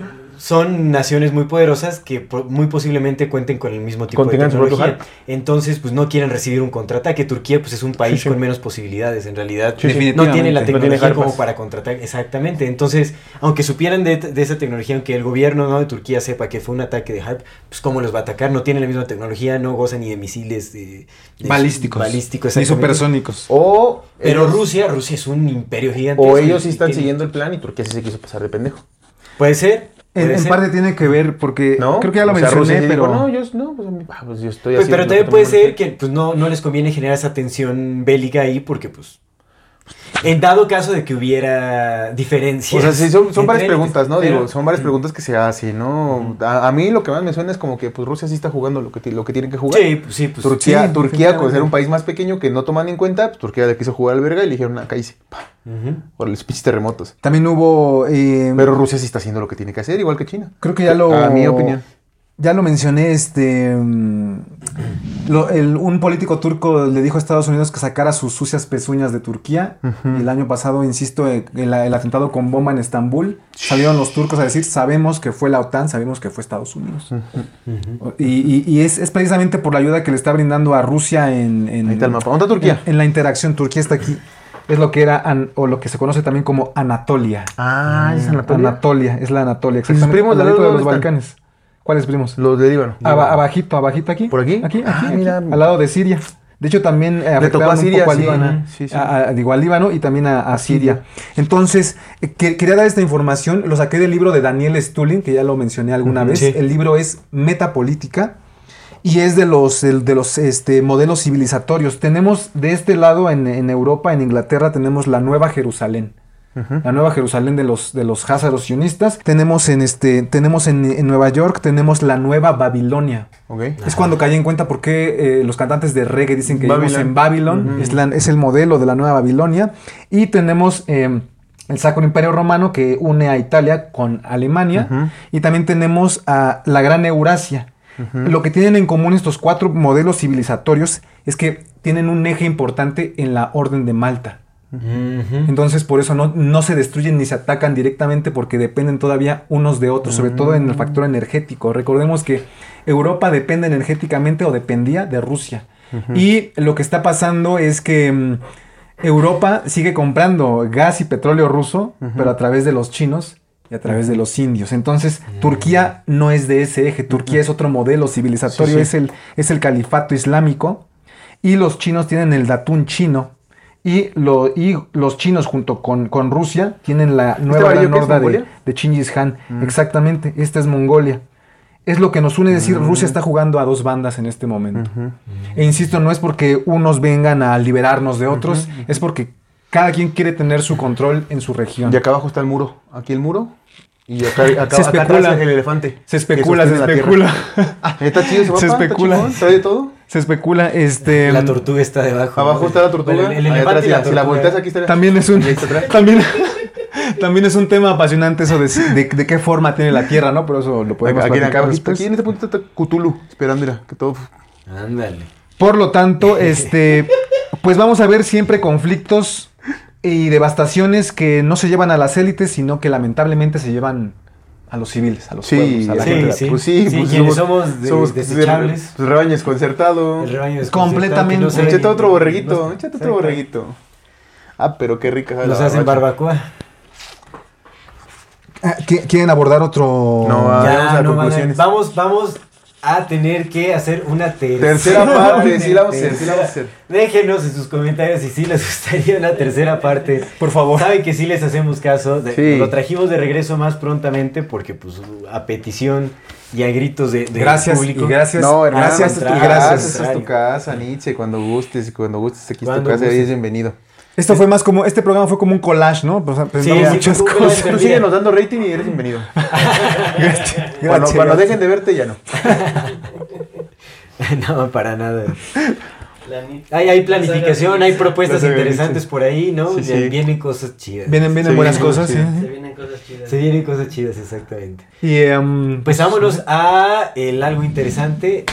Speaker 2: son naciones muy poderosas que muy posiblemente cuenten con el mismo tipo de tecnología. Entonces, pues no quieren recibir un contraataque. Turquía, pues es un país
Speaker 1: Sí, sí.
Speaker 2: con menos posibilidades. En realidad,
Speaker 1: Sí, sí.
Speaker 2: no tiene la
Speaker 3: Definitivamente.
Speaker 1: No tiene
Speaker 2: tecnología como para contraatacar. Exactamente. Entonces, aunque supieran de, de esa tecnología, aunque el gobierno ¿no? de Turquía sepa que fue un ataque de HARP, pues cómo los va a atacar. No tienen la misma tecnología, no gozan ni de misiles de, de-
Speaker 3: Balísticos.
Speaker 2: balísticos
Speaker 3: Ni supersónicos.
Speaker 1: O
Speaker 2: Pero
Speaker 1: ellos-
Speaker 2: Rusia, Rusia es un imperio gigante.
Speaker 1: O ellos sí están siguiendo el plan y Turquía sí se quiso pasar de pendejo.
Speaker 2: Puede ser.
Speaker 3: En, parte tiene que ver porque
Speaker 1: ¿No?
Speaker 3: creo que ya lo
Speaker 1: O sea, Rusia
Speaker 3: mencioné, pero
Speaker 1: dijo, no, yo, no, pues, ah, pues, yo estoy
Speaker 2: Pues,
Speaker 1: haciendo
Speaker 2: pero también puede ser
Speaker 1: hacer".
Speaker 2: que pues, no, no les conviene generar esa tensión bélica ahí porque pues En dado caso de que hubiera diferencias.
Speaker 1: O sea, sí, son, varias preguntas, ¿no?
Speaker 2: pero-
Speaker 1: Digo, son varias preguntas que se hacen, ¿no? A, a mí lo que más me suena es como que pues Rusia sí está jugando lo que, lo que tiene que jugar.
Speaker 2: Sí, pues sí, pues.
Speaker 1: Turquía,
Speaker 3: sí,
Speaker 1: Turquía, con ser un país más pequeño que no toman en cuenta, pues Turquía le quiso jugar al verga y le dijeron, acá hice,
Speaker 2: Ujú.
Speaker 1: por los pinches terremotos.
Speaker 3: También hubo... eh,
Speaker 1: Pero Rusia sí está haciendo lo que tiene que hacer, igual que China.
Speaker 3: creo que ya lo...
Speaker 1: A mi opinión.
Speaker 3: Ya lo mencioné, este... mm, lo- el- un político turco le dijo a Estados Unidos que sacara sus sucias pezuñas de Turquía. Y el año pasado, insisto, eh, el, el atentado con bomba en Estambul, salieron los turcos a decir, sabemos que fue la OTAN, sabemos que fue Estados Unidos. Y, y- y es, es precisamente por la ayuda que le está brindando a Rusia en... en-
Speaker 1: Ahí está el mapa. ¿Dónde está Turquía?
Speaker 3: En, en la interacción, Turquía está aquí. Es lo que era, an- o lo que se conoce también como Anatolia.
Speaker 1: Ah, es
Speaker 3: Anatolia, es la Anatolia, exactamente.
Speaker 1: primos de
Speaker 3: los? Balcanes. ¿Cuáles primos?
Speaker 1: Los de Líbano.
Speaker 3: Aba- abajito, abajito aquí.
Speaker 1: ¿Por aquí?
Speaker 3: Aquí, aquí,
Speaker 1: Ah,
Speaker 3: aquí,
Speaker 1: mira.
Speaker 3: al lado de Siria. De hecho, también eh, afectaron un
Speaker 1: Siria,
Speaker 3: poco a Líbano,
Speaker 1: sí, sí.
Speaker 3: a- a- digo, Líbano y también a, a Siria. Entonces, eh, que- quería dar esta información, lo saqué del libro de Daniel Stulin, que ya lo mencioné alguna vez.
Speaker 2: sí.
Speaker 3: El libro es Metapolítica y es de los, el- de los este, modelos civilizatorios. Tenemos de este lado en, en Europa, en Inglaterra, tenemos la Nueva Jerusalén. La Nueva Jerusalén de los, de los házaros sionistas. Tenemos en este, tenemos en, en Nueva York, tenemos la Nueva Babilonia. Es cuando caí en cuenta por qué eh, los cantantes de reggae dicen que vivimos en Babylon. es, la- es el modelo de la Nueva Babilonia. Y tenemos eh, el Sacro Imperio Romano que une a Italia con Alemania. Y también tenemos a la Gran Eurasia. Lo que tienen en común estos cuatro modelos civilizatorios es que tienen un eje importante en la Orden de Malta. Entonces, por eso no, no se destruyen ni se atacan directamente porque dependen todavía unos de otros, sobre todo en el factor energético. Recordemos que Europa depende energéticamente o dependía de Rusia. Y lo que está pasando es que mm, Europa sigue comprando gas y petróleo ruso, pero a través de los chinos y a través de los indios. Entonces, Turquía no es de ese eje, Turquía es otro modelo civilizatorio, Es, el, es el califato islámico. Y los chinos tienen el datún chino. Y, lo, y los chinos junto con, con Rusia tienen la nueva
Speaker 1: varillo
Speaker 3: gran
Speaker 1: qué es,
Speaker 3: horda de, de Chingis Khan. Exactamente, esta es Mongolia. Es lo que nos une decir, Rusia está jugando a dos bandas en este momento. E insisto, no es porque unos vengan a liberarnos de otros, es porque cada quien quiere tener su control en su región.
Speaker 1: Y acá abajo está el muro. Aquí el muro. Y acá, acá,
Speaker 3: Se
Speaker 1: acá
Speaker 3: especula.
Speaker 1: atrás el elefante.
Speaker 3: Se especula, se especula.
Speaker 1: Ah, está chido ese
Speaker 3: Se
Speaker 1: mapa, está
Speaker 3: especula.
Speaker 1: Trae de todo.
Speaker 3: Se especula, este...
Speaker 2: La tortuga está debajo.
Speaker 1: Abajo está la tortuga.
Speaker 2: Bueno, el
Speaker 1: ahí
Speaker 2: elefante
Speaker 1: atrás,
Speaker 2: y la
Speaker 1: si la- si la
Speaker 2: tortuga.
Speaker 1: volteas aquí está.
Speaker 3: También es un
Speaker 1: está
Speaker 3: también, también es un tema apasionante eso de, de, de qué forma tiene la Tierra, ¿no? Pero eso lo podemos
Speaker 1: Aquí,
Speaker 3: platicar
Speaker 1: aquí,
Speaker 3: después.
Speaker 1: aquí en este punto está Cthulhu. Esperando, mira, que todo.
Speaker 2: Ándale.
Speaker 3: Por lo tanto, este, pues vamos a ver siempre conflictos y devastaciones que no se llevan a las élites, sino que lamentablemente se llevan a los civiles, a los
Speaker 1: Sí,
Speaker 3: pueblos, a la
Speaker 2: sí,
Speaker 3: gente.
Speaker 2: sí.
Speaker 1: Pues sí,
Speaker 2: Sí,
Speaker 1: pues
Speaker 2: quienes somos de- desechables.
Speaker 1: Pues rebaño desconcertado.
Speaker 2: El rebaño es
Speaker 3: Completamente.
Speaker 2: no
Speaker 1: Échate otro borreguito,
Speaker 2: no-
Speaker 1: échate otro borreguito. Ah, pero qué rica. la
Speaker 2: Nos hacen barbacoa.
Speaker 3: Ah, ¿qui- ¿Quieren abordar otro?
Speaker 1: No, ah, vamos a
Speaker 2: Ya, no,
Speaker 1: conclusiones.
Speaker 2: vamos, vamos a tener que hacer una tercera,
Speaker 1: Tercera parte, sí la vamos a hacer, sí la vamos a hacer.
Speaker 2: Déjenos en sus comentarios si sí les gustaría una tercera parte.
Speaker 3: Por favor.
Speaker 2: Saben que sí les hacemos caso. de-
Speaker 1: Sí.
Speaker 2: Lo trajimos de regreso más prontamente porque pues a petición y a gritos de, de
Speaker 3: Gracias
Speaker 2: público.
Speaker 3: y gracias.
Speaker 1: No, hermano,
Speaker 3: gracias,
Speaker 1: tu
Speaker 3: gracias.
Speaker 1: esta es tu casa, Nietzsche, cuando gustes, cuando gustes, aquí es tu casa, bienvenido.
Speaker 3: Esto fue más como, este programa fue como un collage, ¿no? Pues, presentamos
Speaker 2: sí,
Speaker 3: muchas cosas.
Speaker 1: Tú síguenos dando rating y eres bienvenido.
Speaker 3: Gracias,
Speaker 1: Cuando,
Speaker 3: gracias.
Speaker 1: cuando dejen de verte, ya no.
Speaker 2: no, para nada. Hay, hay planificación, hay propuestas interesantes por ahí, ¿no?
Speaker 1: Sí, sí.
Speaker 2: Vienen cosas chidas.
Speaker 3: Vienen, vienen buenas cosas,
Speaker 1: sí.
Speaker 3: sí.
Speaker 4: Se vienen cosas chidas.
Speaker 2: Se vienen cosas chidas, exactamente.
Speaker 3: Y em,
Speaker 2: Pues vámonos a el algo interesante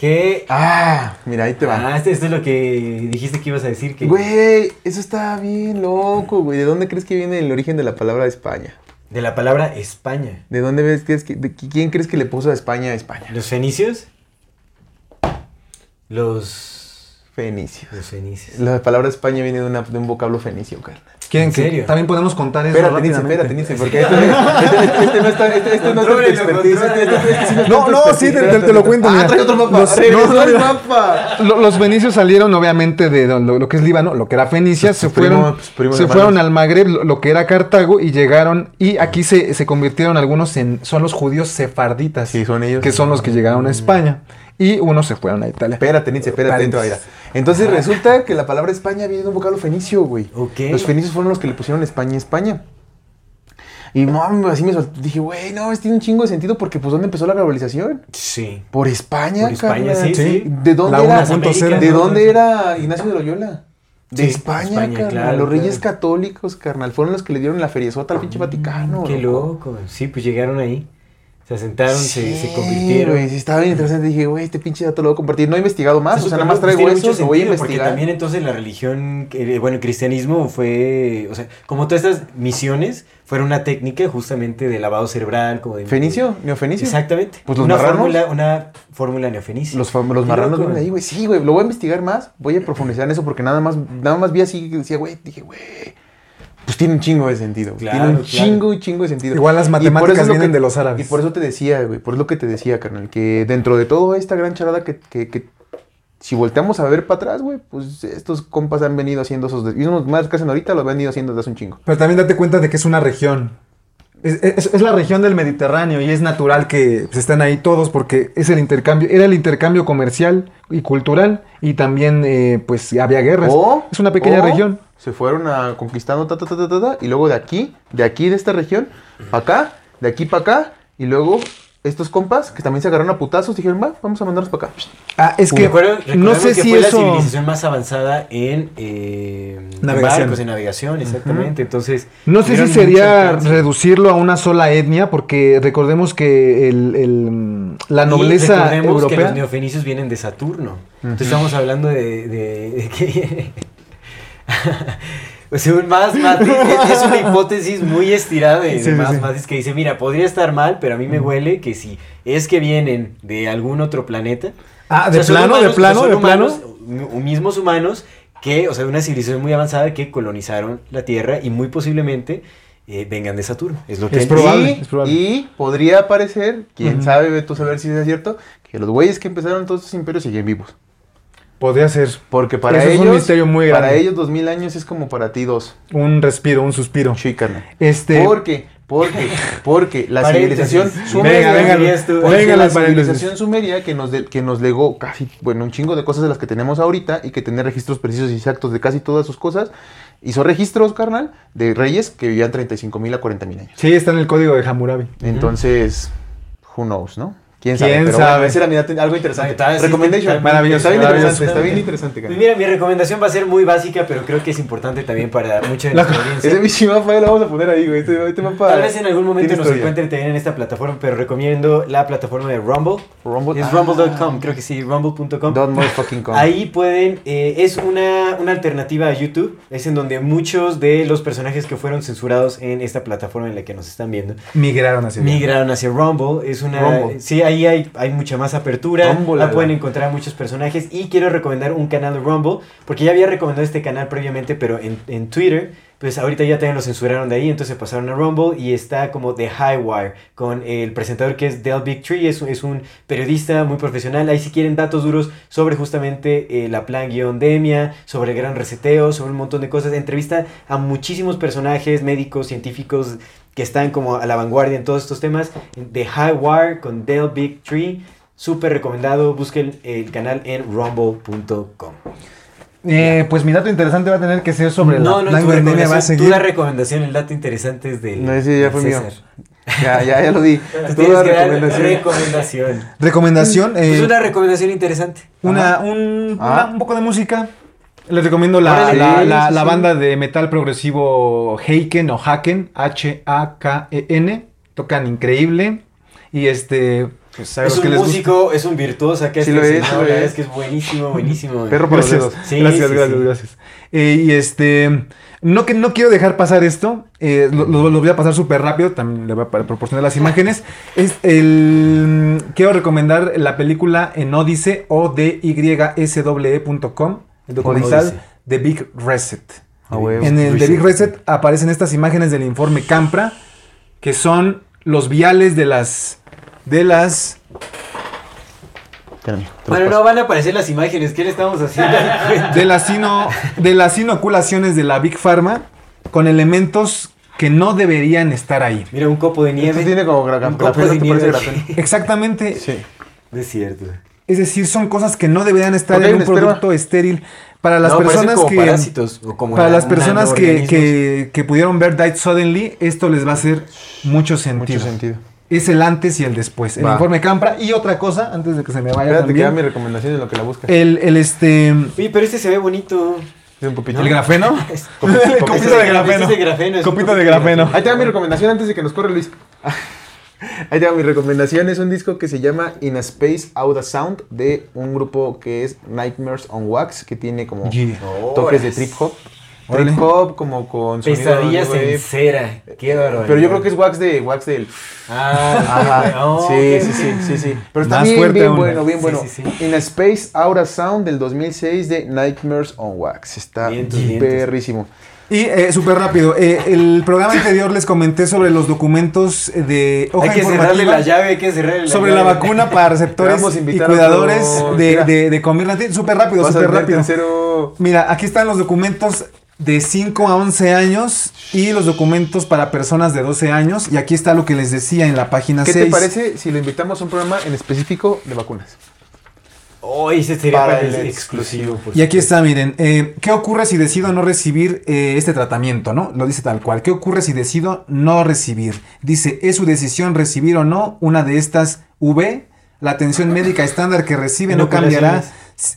Speaker 2: que...
Speaker 1: Ah, mira, ahí te va.
Speaker 2: Ah, este- esto es lo que dijiste que ibas a decir. Que
Speaker 1: Güey, eso está bien loco, güey. ¿De dónde crees que viene el origen de la palabra España?
Speaker 2: De la palabra España.
Speaker 1: ¿De dónde ves, que, de quién crees que le puso a España a España?
Speaker 2: ¿Los fenicios? Los...
Speaker 1: Fenicios.
Speaker 2: Los fenicios.
Speaker 1: La palabra España viene de, una- de un vocablo fenicio, carnal.
Speaker 3: ¿Quieren
Speaker 2: ¿En
Speaker 3: que
Speaker 2: serio?
Speaker 3: también podemos contar eso
Speaker 1: Espérate,
Speaker 3: rápidamente?
Speaker 1: espérate, Nietzsche, porque este, este- este- no está, este, este no es expertise. Este, este- este
Speaker 3: No, no,
Speaker 1: expertise.
Speaker 3: sí, te, te- te lo cuento.
Speaker 1: Ah, trae otro mapa.
Speaker 3: Los, no, no,
Speaker 1: el mapa.
Speaker 3: Lo- los venicios salieron obviamente de lo, lo que es Líbano, lo que era Fenicia, se fueron, se fueron al Magreb, lo, lo que era Cartago, y llegaron, y aquí se, se convirtieron algunos en, son los judíos sefarditas,
Speaker 1: Sí, son ellos.
Speaker 3: que son los que llegaron a España. Y unos se fueron a Italia.
Speaker 1: Espérate, Nietzsche, espérate. Entonces resulta que la palabra España viene de un vocablo fenicio, güey. Los fenicios fueron los que le pusieron España, España. Y no, así me solté. Dije, güey, no, esto tiene un chingo de sentido porque, pues, ¿dónde empezó la globalización?
Speaker 2: Sí.
Speaker 1: Por España,
Speaker 2: Por España, sí, sí.
Speaker 1: ¿De dónde
Speaker 3: La
Speaker 1: era?
Speaker 3: 1.0.
Speaker 1: ¿De dónde era Ignacio de Loyola? De
Speaker 2: Sí,
Speaker 1: España,
Speaker 2: España,
Speaker 1: carnal.
Speaker 2: claro,
Speaker 1: Los reyes
Speaker 2: claro.
Speaker 1: católicos, carnal, fueron los que le dieron la feriezota al pinche Vaticano.
Speaker 2: Qué loco. Sí, pues llegaron ahí. Se asentaron, se, se convirtieron.
Speaker 1: güey, sí, estaba bien interesante. Dije, güey, este pinche dato lo voy a compartir. No he investigado más, o sea, nada más traigo eso, lo voy a
Speaker 2: sentido, Porque
Speaker 1: investigar.
Speaker 2: también entonces la religión, eh, bueno, el cristianismo fue, o sea, como todas estas misiones, fueron una técnica justamente de lavado cerebral, como de...
Speaker 1: ¿Fenicio? ¿Neofenicio?
Speaker 2: Exactamente.
Speaker 1: Pues los
Speaker 2: una
Speaker 1: marranos.
Speaker 2: fórmula, una fórmula neofenicia.
Speaker 1: Los, los marranos vienen ahí, güey. Sí, güey, lo voy a investigar más. Voy a profundizar en eso porque nada más, nada más vi así y decía, güey, dije, güey. Pues tiene un chingo de sentido.
Speaker 2: Claro,
Speaker 1: tiene un
Speaker 2: claro.
Speaker 1: chingo y chingo de sentido.
Speaker 3: Igual las matemáticas
Speaker 1: es
Speaker 3: vienen
Speaker 1: que-
Speaker 3: de los árabes.
Speaker 1: Y por eso te decía, güey, por eso lo que te decía, carnal, que dentro de toda esta gran charada que, que, que si volteamos a ver para atrás, güey, pues estos compas han venido haciendo esos... Y unos más que hacen ahorita lo han venido haciendo desde hace un chingo.
Speaker 3: Pero también date cuenta de que es una región. Es, es- es la región del Mediterráneo y es natural que pues, estén ahí todos porque es el intercambio, era el intercambio comercial y cultural y también eh, pues había guerras.
Speaker 1: O-
Speaker 3: es una pequeña
Speaker 1: o
Speaker 3: región.
Speaker 1: Se fueron a conquistando ta, ta, ta, ta, ta, ta, y luego de aquí, de aquí de esta región, para acá, de aquí para acá, y luego estos compas que también se agarraron a putazos dijeron, va, vamos a mandarlos para acá.
Speaker 3: Ah, es que no sé
Speaker 2: que
Speaker 3: si
Speaker 2: fue
Speaker 3: eso...
Speaker 2: la civilización más avanzada en eh,
Speaker 3: Navegación.
Speaker 2: barcos, en navegación, exactamente. Entonces,
Speaker 3: No sé si sería reducirlo a una sola etnia, porque recordemos que el- el- la
Speaker 2: Y
Speaker 3: nobleza europea...
Speaker 2: los neofenicios vienen de Saturno. Entonces estamos hablando de, de- de que O sea, un más matiz, es es una hipótesis muy estirada de,
Speaker 3: sí,
Speaker 2: más
Speaker 3: sí.
Speaker 2: matiz que dice, mira, podría estar mal, pero a mí me huele que si es que vienen de algún otro planeta.
Speaker 3: Ah,
Speaker 2: o
Speaker 3: de
Speaker 2: sea, son
Speaker 3: plano, de plano, de plano.
Speaker 2: humanos, m- mismos humanos que, o sea, de una civilización muy avanzada que colonizaron la Tierra y muy posiblemente eh, vengan de Saturno. Es lo que
Speaker 3: Es probable,
Speaker 1: y,
Speaker 3: es probable.
Speaker 1: y podría parecer, quién sabe, tú saber si es cierto, que los güeyes que empezaron todos estos imperios siguen vivos.
Speaker 3: Podría ser
Speaker 1: Porque para
Speaker 3: Eso es
Speaker 1: ellos,
Speaker 3: un misterio muy
Speaker 1: para
Speaker 3: grande.
Speaker 1: ellos dos mil años es como para ti dos.
Speaker 3: un respiro, un suspiro.
Speaker 1: Sí, carnal.
Speaker 3: Este,
Speaker 1: Porque, porque, porque la
Speaker 2: Paréntesis.
Speaker 1: civilización
Speaker 3: Venga,
Speaker 1: sumeria,
Speaker 3: venga,
Speaker 1: porque
Speaker 3: venga
Speaker 1: la
Speaker 3: paréntesis.
Speaker 1: civilización sumeria que nos, de- que nos legó casi, bueno, un chingo de cosas de las que tenemos ahorita y que tener registros precisos y exactos de casi todas sus cosas, hizo registros, carnal, de reyes que vivían 35 mil a 40 mil años.
Speaker 3: Sí, está en el código de Hammurabi.
Speaker 1: Entonces, who knows, ¿no? ¿Quién sabe?
Speaker 3: ¿Quién
Speaker 1: Pero
Speaker 3: sabe?
Speaker 1: bueno, era mi algo interesante.
Speaker 2: Está-
Speaker 1: Recommendation.
Speaker 2: está-
Speaker 3: maravilloso,
Speaker 1: Está bien
Speaker 3: maravilloso.
Speaker 1: interesante, está bien interesante,
Speaker 2: Pues
Speaker 1: carnal.
Speaker 2: mira, mi recomendación va a ser muy básica, pero creo que es importante también para mucha de
Speaker 1: La-
Speaker 2: nuestra audiencia.
Speaker 1: ese mapa lo vamos a poner ahí, güey. Este, este mapa
Speaker 2: Tal vez en algún momento nos encuentren también en esta plataforma, pero recomiendo la plataforma de Rumble.
Speaker 1: Rumble.
Speaker 2: Es
Speaker 1: Ah.
Speaker 2: rumble.com, creo que sí, rumble.com.
Speaker 1: Don't motherfucking come.
Speaker 2: Ahí pueden, eh, es una, una alternativa a YouTube, es en donde muchos de los personajes que fueron censurados en esta plataforma en la que nos están viendo
Speaker 3: Migraron hacia
Speaker 2: migraron hacia Rumble. Es una,
Speaker 1: Rumble.
Speaker 2: sí, ahí hay, hay mucha más apertura,
Speaker 1: la-
Speaker 2: pueden encontrar muchos personajes y quiero recomendar un canal de Rumble, porque ya había recomendado este canal previamente, pero en, en Twitter. Pues ahorita ya también lo censuraron de ahí, entonces pasaron a Rumble y está como The High Wire con el presentador que es Del Big Tree, es, es un periodista muy profesional. Ahí si quieren datos duros sobre justamente eh, la plan-demia, sobre el gran reseteo, sobre un montón de cosas. Entrevista a muchísimos personajes, médicos, científicos que están como a la vanguardia en todos estos temas. The High Wire con Del Big Tree, súper recomendado. Busquen el canal en rumble.com.
Speaker 3: Eh, pues mi dato interesante va a tener que ser sobre
Speaker 2: No,
Speaker 3: la
Speaker 2: no, tu
Speaker 3: plan pandemia va a
Speaker 2: recomendación, tú la recomendación, el dato interesante es del
Speaker 1: No, ese ya fue mío. Ya, ya, ya lo di.
Speaker 2: Tú dar
Speaker 1: recomendación.
Speaker 2: recomendación.
Speaker 3: Recomendación, eh,
Speaker 2: Es una recomendación interesante.
Speaker 3: una, un,
Speaker 1: Ah.
Speaker 3: una- un poco de música. Les recomiendo la, la, la- banda de metal progresivo Haken o Haken, H-A-K-E-N. Tocan increíble. Y este, pues
Speaker 2: Es
Speaker 3: los que
Speaker 2: un
Speaker 3: gusta-
Speaker 2: músico, es un virtuoso acá.
Speaker 1: Sí
Speaker 2: este
Speaker 1: lo es, sí lo
Speaker 2: la verdad
Speaker 1: es.
Speaker 2: es que es buenísimo, buenísimo.
Speaker 1: Perro los
Speaker 3: Gracias,
Speaker 1: dedos.
Speaker 2: Sí,
Speaker 3: gracias,
Speaker 2: sí,
Speaker 3: gracias, gracias. Eh, y este, no que no quiero dejar pasar esto, eh, lo, voy a pasar súper rápido, también le voy a proporcionar las imágenes. Es el, quiero recomendar la película en Odise, o d y s w .com, el documental de Big Reset.
Speaker 1: Ah.
Speaker 3: En el
Speaker 2: Reset.
Speaker 3: Big Reset aparecen estas imágenes del informe Campra, que son los viales de las, de las
Speaker 2: Bueno, no van a aparecer las imágenes. ¿Qué le estamos haciendo?
Speaker 3: de las, sino, de las inoculaciones de la Big Pharma con elementos que no deberían estar ahí.
Speaker 2: Mira, un copo de nieve.
Speaker 1: Esto tiene como
Speaker 2: Un.
Speaker 3: Exactamente.
Speaker 1: Sí.
Speaker 2: Es cierto.
Speaker 3: Es decir, son cosas que no deberían estar en un producto estéril. Para las
Speaker 2: No,
Speaker 3: personas
Speaker 2: como
Speaker 3: que
Speaker 2: parásitos, o como
Speaker 3: para las personas que, que, que pudieron ver Died Suddenly, esto les va a hacer mucho sentido.
Speaker 1: Mucho sentido.
Speaker 3: Es el antes y el después. El
Speaker 1: Va.
Speaker 3: informe Campra. Y otra cosa, antes de que se me vaya
Speaker 1: Espérate que
Speaker 3: también.
Speaker 1: mi recomendación en lo que la busca.
Speaker 3: El, el este.
Speaker 2: Oye, pero este se ve bonito.
Speaker 1: Es un pupito.
Speaker 3: El grafeno.
Speaker 1: Copito
Speaker 3: Copito de grafeno.
Speaker 2: Este es de grafeno, es un
Speaker 3: Copito de
Speaker 2: copito de
Speaker 3: grafeno.
Speaker 1: Ahí te va mi recomendación antes de que nos corre Luis. Ahí te va mi recomendación. Es un disco que se llama In a Space Out a Sound de un grupo que es Nightmares on Wax, que tiene como
Speaker 3: Yeah.
Speaker 1: toques de trip hop. Trip hop como con sonido
Speaker 2: Pesadillas en cera. Qué barbaridad.
Speaker 1: Pero yo creo que es wax de wax del.
Speaker 2: Ah,
Speaker 1: Ajá.
Speaker 2: oh,
Speaker 1: sí, sí, sí, sí, sí. Pero está
Speaker 3: Más
Speaker 1: bien, bien
Speaker 3: aún.
Speaker 1: bueno, bien
Speaker 2: Sí,
Speaker 1: bueno.
Speaker 2: sí, sí.
Speaker 1: In a Space Out a Sound del 2006 de Nightmares on Wax. Está perrísimo.
Speaker 3: Y eh, súper rápido. eh, el programa anterior les comenté sobre los documentos de hoja
Speaker 2: Hay que cerrarle la llave, hay que cerrarle la
Speaker 3: sobre la vacuna para receptores y cuidadores
Speaker 1: otro-
Speaker 3: de, de, de. Súper rápido, súper rápido.
Speaker 1: tercero.
Speaker 3: Mira, aquí están los documentos de 5 a 11 años y los documentos para personas de 12 años. Y aquí está lo que les decía en la página
Speaker 1: ¿Qué
Speaker 3: 6.
Speaker 1: te parece si lo invitamos a un programa en específico de vacunas?
Speaker 2: Oh, ese sería
Speaker 1: Para
Speaker 2: para,
Speaker 1: el exclusivo.
Speaker 2: por
Speaker 3: Y aquí está, miren, eh, ¿qué ocurre si decido no recibir eh, este tratamiento? ¿no? Lo dice tal cual. ¿Qué ocurre si decido no recibir? Dice, ¿es su decisión recibir o no una de estas V? La atención médica estándar que recibe no cambiará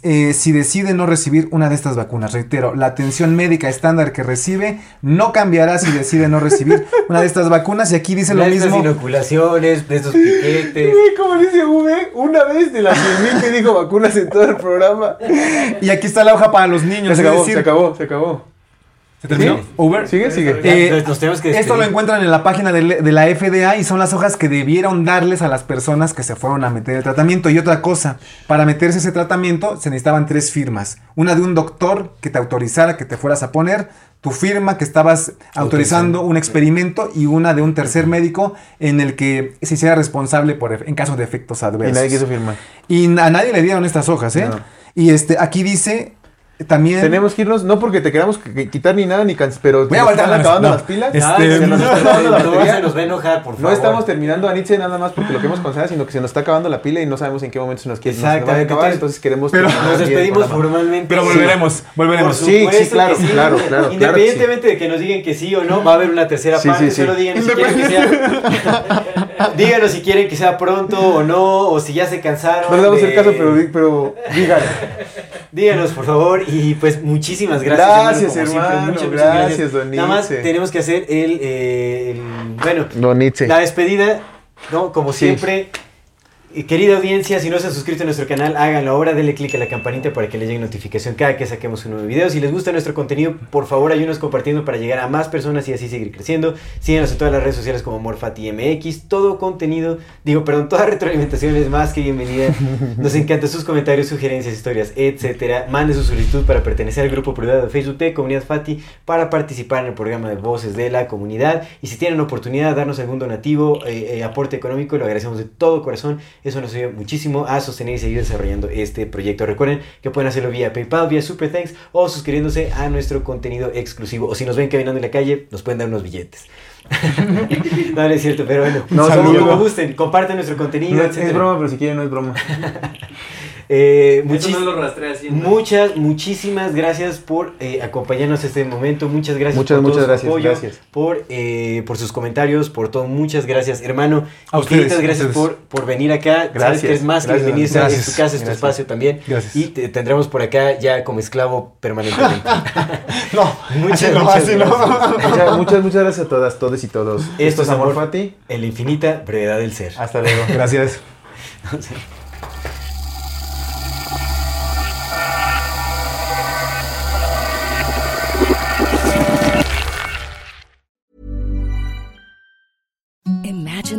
Speaker 3: eh, si decide no recibir una de estas vacunas. Reitero, la atención médica estándar que recibe no cambiará si decide no recibir una de estas vacunas. Y aquí dice lo
Speaker 2: de estas
Speaker 3: mismo.
Speaker 2: inoculaciones, de estos piquetes.
Speaker 1: como dice V, una vez de las 100.000 que dijo vacunas en todo el programa.
Speaker 3: Y aquí está la hoja para los niños.
Speaker 1: se acabó,
Speaker 3: decir,
Speaker 1: se acabó, se acabó.
Speaker 3: ¿Se terminó?
Speaker 1: ¿Sí?
Speaker 3: ¿Over?
Speaker 1: Sigue, sigue.
Speaker 3: Eh,
Speaker 2: tenemos que
Speaker 3: Esto lo encuentran en la página de, de la FDA y son las hojas que debieron darles a las personas que se fueron a meter el tratamiento. Y otra cosa, para meterse ese tratamiento se necesitaban tres firmas. Una de un doctor que te autorizara que te fueras a poner, tu firma que estabas autorizando un experimento y una de un tercer médico en el que se hiciera responsable por en caso de efectos
Speaker 1: Y
Speaker 3: adversos.
Speaker 1: nadie quiso firmar.
Speaker 3: Y a nadie le dieron estas hojas, ¿eh?
Speaker 1: No.
Speaker 3: Y este, aquí dice también...
Speaker 1: Tenemos que irnos, no porque te queramos que- quitar ni nada, ni can- pero
Speaker 3: Voy a
Speaker 1: nos
Speaker 3: voltear
Speaker 1: están acabando
Speaker 3: no.
Speaker 1: las pilas.
Speaker 3: Este,
Speaker 1: Ah, se nos está acabando la
Speaker 2: No,
Speaker 1: batería.
Speaker 2: se nos va a enojar, por favor.
Speaker 1: No estamos terminando Anitze nada más porque lo queremos conceder, sino que se nos está acabando la pila y no sabemos en qué momento se nos quiere nos va a acabar,
Speaker 2: entonces-
Speaker 1: entonces queremos
Speaker 3: Pero
Speaker 2: Nos despedimos formalmente.
Speaker 3: Pero
Speaker 2: Sí.
Speaker 3: volveremos, volveremos.
Speaker 2: Por
Speaker 1: Sí, sí, claro,
Speaker 2: que
Speaker 1: claro, claro, claro que
Speaker 2: Independientemente de que nos digan que sí o no, va a haber una tercera
Speaker 1: Sí,
Speaker 2: parte.
Speaker 1: sí, sí.
Speaker 2: Solo digan si quieren que sea. Díganos si quieren que sea pronto o no, o si ya se cansaron.
Speaker 1: No le damos
Speaker 2: de-
Speaker 1: el caso, pero, pero díganlo.
Speaker 2: Díganos, por favor. Y pues muchísimas gracias.
Speaker 1: Gracias,
Speaker 2: como siempre.
Speaker 1: hermano,
Speaker 2: Muchas, muchas
Speaker 1: gracias, don
Speaker 2: Nada más tenemos que hacer el, eh, el- bueno,
Speaker 1: Don
Speaker 2: la despedida, ¿no? Como siempre. Querida audiencia, si no se han suscrito a nuestro canal, háganlo ahora, denle click a la campanita para que les llegue notificación cada que saquemos un nuevo video. Si les gusta nuestro contenido, por favor ayúdenos compartiendo para llegar a más personas y así seguir creciendo. Síganos en todas las redes sociales como MorfatiMX. Todo contenido, digo, perdón, toda retroalimentación es más que bienvenida. Nos encantan sus comentarios, sugerencias, historias, etcétera. Mande su solicitud para pertenecer al grupo privado de Facebook de Comunidad Fati para participar en el programa de Voces de la Comunidad. Y si tienen oportunidad de darnos algún donativo, eh, eh, aporte económico, lo agradecemos de todo corazón. Eso nos ayuda muchísimo a sostener y seguir desarrollando este proyecto. Recuerden que pueden hacerlo vía PayPal, vía Super Thanks o suscribiéndose a nuestro contenido exclusivo. O si nos ven caminando en la calle, nos pueden dar unos billetes. no, no es cierto, pero bueno,
Speaker 1: No,
Speaker 2: como, gusten, compartan nuestro contenido,
Speaker 1: No, es broma, pero si quieren no es broma.
Speaker 2: Eh,
Speaker 4: Eso no lo.
Speaker 2: Muchas, muchísimas gracias por eh, acompañarnos este momento. Muchas gracias
Speaker 1: Muchas,
Speaker 2: por todo
Speaker 1: muchas
Speaker 2: su
Speaker 1: gracias,
Speaker 2: apoyo,
Speaker 1: gracias.
Speaker 2: por, eh, por sus comentarios, por todo. Muchas gracias, hermano.
Speaker 3: A
Speaker 2: Infinitas
Speaker 3: ustedes, a
Speaker 2: gracias
Speaker 3: ustedes.
Speaker 2: por, por venir acá. Sabes
Speaker 1: Gracias,
Speaker 2: que es más que
Speaker 1: gracias,
Speaker 2: bienvenido.
Speaker 3: gracias,
Speaker 2: Es tu casa, es tu espacio también.
Speaker 3: Gracias.
Speaker 2: Y te tendremos por acá ya como esclavo permanentemente.
Speaker 3: No,
Speaker 2: Muchas,
Speaker 3: así no,
Speaker 2: muchas
Speaker 3: así no.
Speaker 2: gracias.
Speaker 1: Muchas, muchas, muchas gracias a todas, todos y todos.
Speaker 2: Esto es Amor
Speaker 1: Fati.
Speaker 2: En la infinita brevedad del ser.
Speaker 1: Hasta luego.
Speaker 3: Gracias.